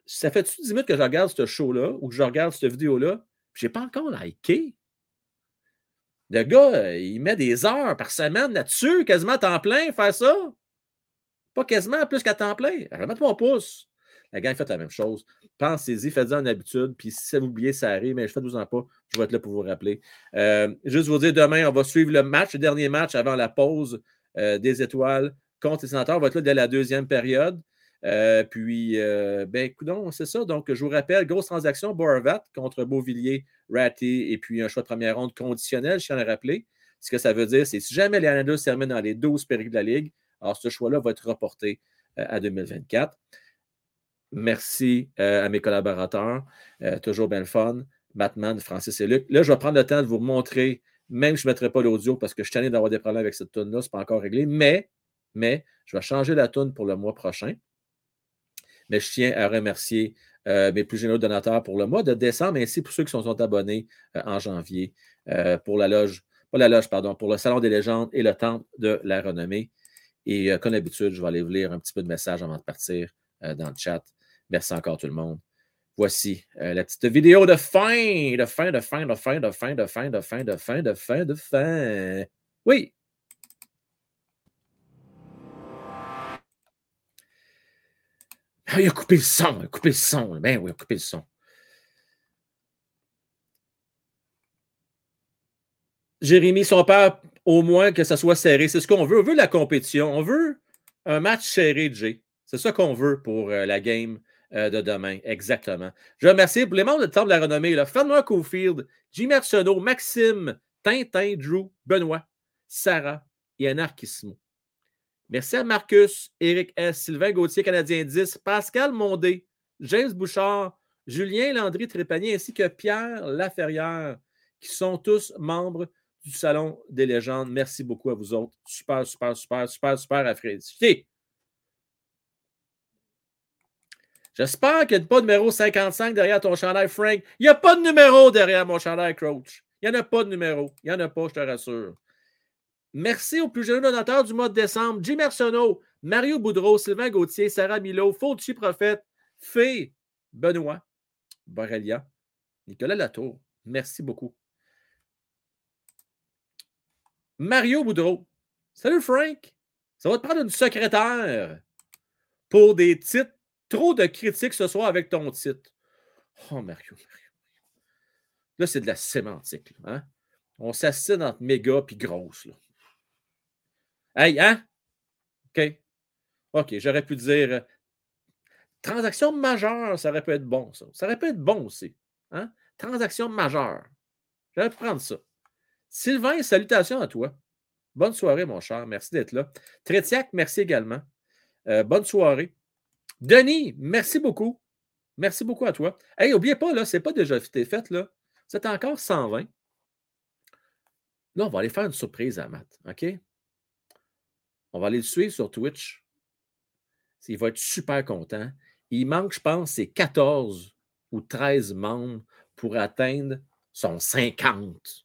Ça fait-tu 10 minutes que je regarde ce show-là ou que je regarde cette vidéo-là, puis je n'ai pas encore liké? Le gars, il met des heures par semaine là-dessus, quasiment à temps plein, faire ça. Pas quasiment plus qu'à temps plein. Remets mon pouce. La gang, fait la même chose. Pensez-y, faites-en une habitude. Puis si ça vous oublie, ça arrive, mais je faites-vous en pas. Je vais être là pour vous rappeler. Euh, juste vous dire, demain, on va suivre le match, le dernier match avant la pause des étoiles contre les sénateurs. Va être là dès la deuxième période. Euh, puis, ben, écoute, c'est ça. Donc, je vous rappelle, grosse transaction, Boravat contre Beauvilliers, Ratty, et puis un choix de première ronde conditionnel, je tiens à le rappeler. Ce que ça veut dire, c'est si jamais les Islanders terminent dans les 12 périodes de la Ligue, alors ce choix-là va être reporté à 2024. Merci euh, à mes collaborateurs. Euh, toujours bien fun. Batman, Francis et Luc. Là, je vais prendre le temps de vous montrer, même si je ne mettrai pas l'audio parce que je suis d'avoir des problèmes avec cette tune-là, ce n'est pas encore réglé, mais, mais je vais changer la tune pour le mois prochain. Mais je tiens à remercier euh, mes plus généreux donateurs pour le mois de décembre, ainsi pour ceux qui sont, abonnés en janvier pour la loge, pas la loge, pardon, pour le Salon des légendes et le Temple de la renommée. Et comme d'habitude, je vais aller vous lire un petit peu de messages avant de partir dans le chat. Merci encore tout le monde. Voici euh, la petite vidéo de fin, de fin, de fin, de fin, de fin, de fin, de fin, de fin, de fin, de fin. Oui. Ah, il a coupé le son, il a coupé le son. Ben oui, il a coupé le son. Jérémy, son père, au moins que ça soit serré. C'est ce qu'on veut. On veut la compétition. On veut un match serré, Jay. C'est ça qu'on veut pour euh, la game euh, de demain. Exactement. Je remercie pour les membres de Temple de la Renommée, là, Fernand Cofield, Jimmy Arsenault, Maxime, Tintin, Drew, Benoît, Sarah et Anarchismo. Merci à Marcus, Eric S., Sylvain Gauthier, Canadien 10, Pascal Mondé, James Bouchard, Julien Landry Trépanier ainsi que Pierre Laferrière, qui sont tous membres du Salon des légendes. Merci beaucoup à vous autres. Super, super, super, super, super apprécié. J'espère qu'il n'y a pas de numéro 55 derrière ton chandail, Frank. Il n'y a pas de numéro derrière mon chandail, Crouch. Il n'y en a pas de numéro. Il n'y en a pas, je te rassure. Merci aux plus jeunes donateurs du mois de décembre. Jim Arsenault, Mario Boudreau, Sylvain Gauthier, Sarah Milo, Fauci Prophète, Fée, Benoît, Borrelia, Nicolas Latour. Merci beaucoup. Mario Boudreau. Salut Frank. Ça va te prendre une secrétaire pour des titres Trop de critiques ce soir avec ton titre. Oh, Mario, Mario. Là, c'est de la sémantique. hein? On s'assied entre méga puis grosse. Hey, hein? OK. OK, j'aurais pu dire euh, transaction majeure, ça aurait pu être bon, ça. Ça aurait pu être bon aussi. Hein? Transaction majeure. J'aurais pu prendre ça. Sylvain, salutations à toi. Bonne soirée, mon cher. Merci d'être là. Trétiac, merci également. Euh, bonne soirée. Denis, merci beaucoup. Merci beaucoup à toi. Hey, n'oubliez pas, là, c'est pas déjà fait, là. C'est encore 120. Là, on va aller faire une surprise à Matt, OK? On va aller le suivre sur Twitch. Il va être super content. Il manque, je pense, c'est 14 ou 13 membres pour atteindre son 50.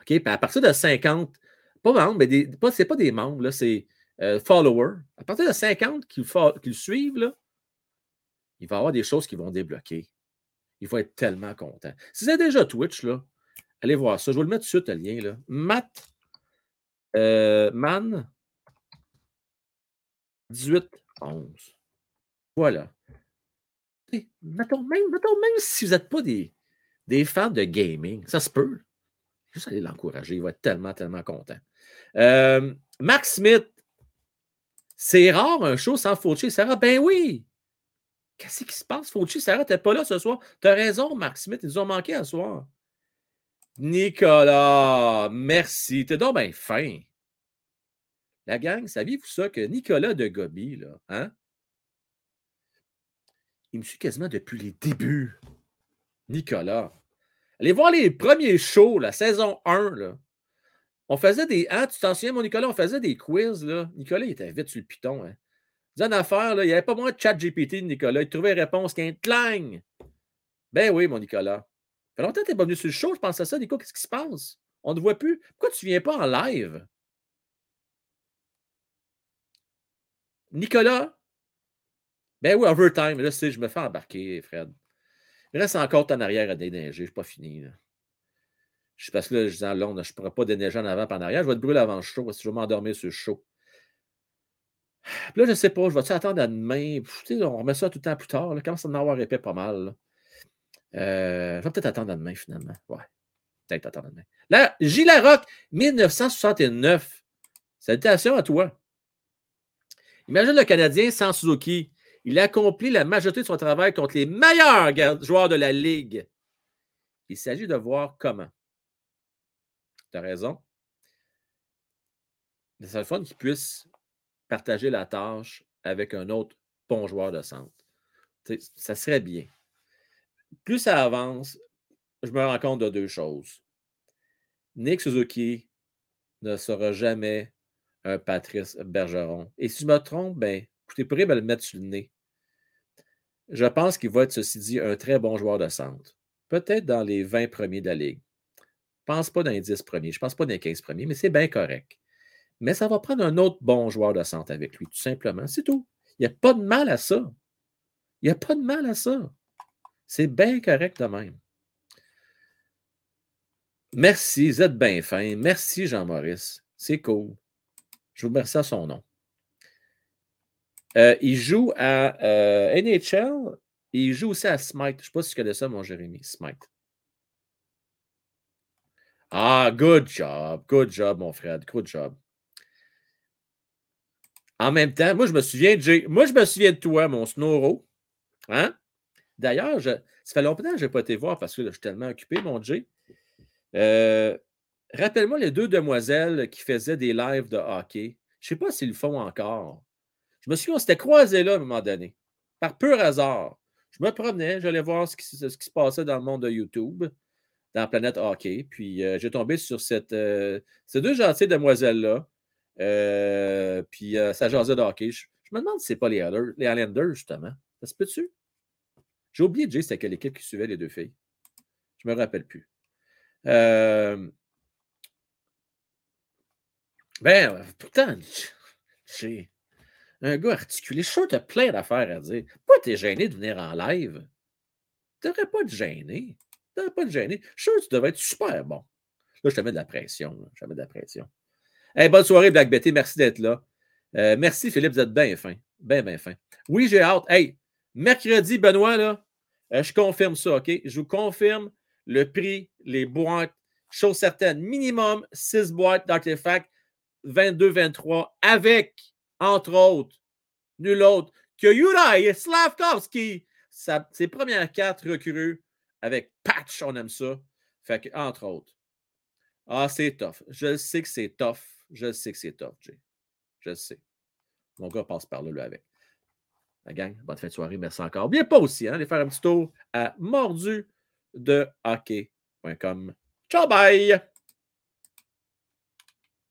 OK? Puis à partir de 50, pas membres, mais ce n'est pas des membres, là, c'est euh, followers, à partir de 50 qui, le suivent, là, il va y avoir des choses qui vont débloquer. Il va être tellement content. Si avez déjà Twitch, là, allez voir ça. Je vais le mettre tout de suite, le lien. Là. Matt euh, Man 1811. Voilà. mettons, même, mettons, même si vous n'êtes pas des, des fans de gaming, ça se peut. Juste aller l'encourager. Il va être tellement, tellement content. Euh, Max Smith, c'est rare un show sans Fauci. Sarah, ben oui. Qu'est-ce qui se passe? Fauci, Sarah, t'es pas là ce soir. T'as raison, Mark Smith, ils ont manqué ce soir. Nicolas, merci. T'es donc bien fin. La gang, saviez-vous ça que Nicolas de Gobi, là, hein? Il me suit quasiment depuis les débuts. Nicolas. Allez voir les premiers shows, la saison 1, là. On faisait des. Hein, tu t'en souviens, mon Nicolas, on faisait des quiz, là. Nicolas, il était vite sur le piton, hein. une affaire, là, il n'y avait pas moins de chat GPT de Nicolas. Il trouvait réponse qu'un clang. Ben oui, mon Nicolas. Ça fait longtemps que tu n'es pas venu sur le show, je pense à ça. Nico, qu'est-ce qui se passe? On ne voit plus. Pourquoi tu ne viens pas en live? Nicolas? Ben oui, overtime. Là, je me fais embarquer, Fred. Il reste encore en arrière à déneiger. Je suis pas fini. Là. Je parce que là, je dis je ne pourrais pas déneiger en avant et en arrière. Je vais te brûler avant le show parce je vais m'endormir sur le show. Là, je ne sais pas, je vais-tu attendre à demain? on remet ça tout le temps plus tard. Là. Commence à en avoir épais pas mal. Euh, je vais peut-être attendre à demain, finalement. Ouais. Peut-être attendre à demain. Là, Gilles Rock, 1969. Salutations à toi. Imagine le Canadien sans Suzuki. Il a accompli la majorité de son travail contre les meilleurs joueurs de la Ligue. Il s'agit de voir comment. Tu as raison. C'est le fun qu'il puisse partager la tâche avec un autre bon joueur de centre. ça serait bien. Plus ça avance, je me rends compte de deux choses. Nick Suzuki ne sera jamais un Patrice Bergeron. Et si je me trompe, ben, écoutez, pourriez me le mettre sur le nez. Je pense qu'il va être, ceci dit, un très bon joueur de centre. Peut-être dans les 20 premiers de la Ligue. Je pense pas dans les 10 premiers, je pense pas dans les 15 premiers, mais c'est bien correct. Mais ça va prendre un autre bon joueur de centre avec lui, tout simplement. C'est tout. Il n'y a pas de mal à ça. Il n'y a pas de mal à ça. C'est bien correct de même. Merci, vous êtes bien fin. Merci, Jean-Maurice. C'est cool. Je vous remercie à son nom. Euh, il joue à euh, NHL et il joue aussi à Smite. Je ne sais pas si tu connais ça, mon Jérémy. Smite. Ah, good job. Good job, mon frère. Good job. En même temps, moi, je me souviens de, moi, je me souviens de toi, mon Snoro. Hein? D'ailleurs, ça fait longtemps que je n'ai pas été voir parce que je suis tellement occupé, mon Jay. Euh, rappelle-moi les deux demoiselles qui faisaient des lives de hockey. Je ne sais pas s'ils le font encore. Je me souviens, on s'était croisés là à un moment donné, par pur hasard. Je me promenais, j'allais voir ce qui, se passait dans le monde de YouTube, dans la planète hockey. Puis euh, j'ai tombé sur euh, ces deux gentilles demoiselles-là euh, puis ça jasait de hockey. Je, me demande si c'est pas les, Islanders, justement. Ça se peut-tu? J'ai oublié, Jay, c'était quelle équipe qui suivait les deux filles. Je me rappelle plus. Ben, pourtant, j'ai un gars articulé. Je suis que tu as plein d'affaires à dire. Pourquoi tu es gêné de venir en live? Tu n'aurais pas de gêner. Tu n'aurais pas de gêner. Je suis sûr que tu devrais être super bon. Là, je te mets de la pression. Je te mets de la pression bonne soirée, Black Betty. Merci d'être là. Euh, merci, Philippe. Vous êtes bien fin. Bien, bien fin. Oui, j'ai hâte. Hey, mercredi, Benoît, là, euh, je confirme ça, OK? Je vous confirme le prix, les boîtes, chose certaine, minimum 6 boîtes d'artefacts 22-23 avec, entre autres, nul autre que Yuri Slavkovski. Ses premières quatre recrues avec patch, on aime ça. Fait que, entre autres. Ah, c'est tough. Je sais que c'est tough. Je sais que c'est tough, Jay. Je sais. Mon gars passe par là, là avec. La gang, bonne fin de soirée. Merci encore. Bien pas aussi, hein, aller faire un petit tour à mordu de hockey.com. Ciao, bye!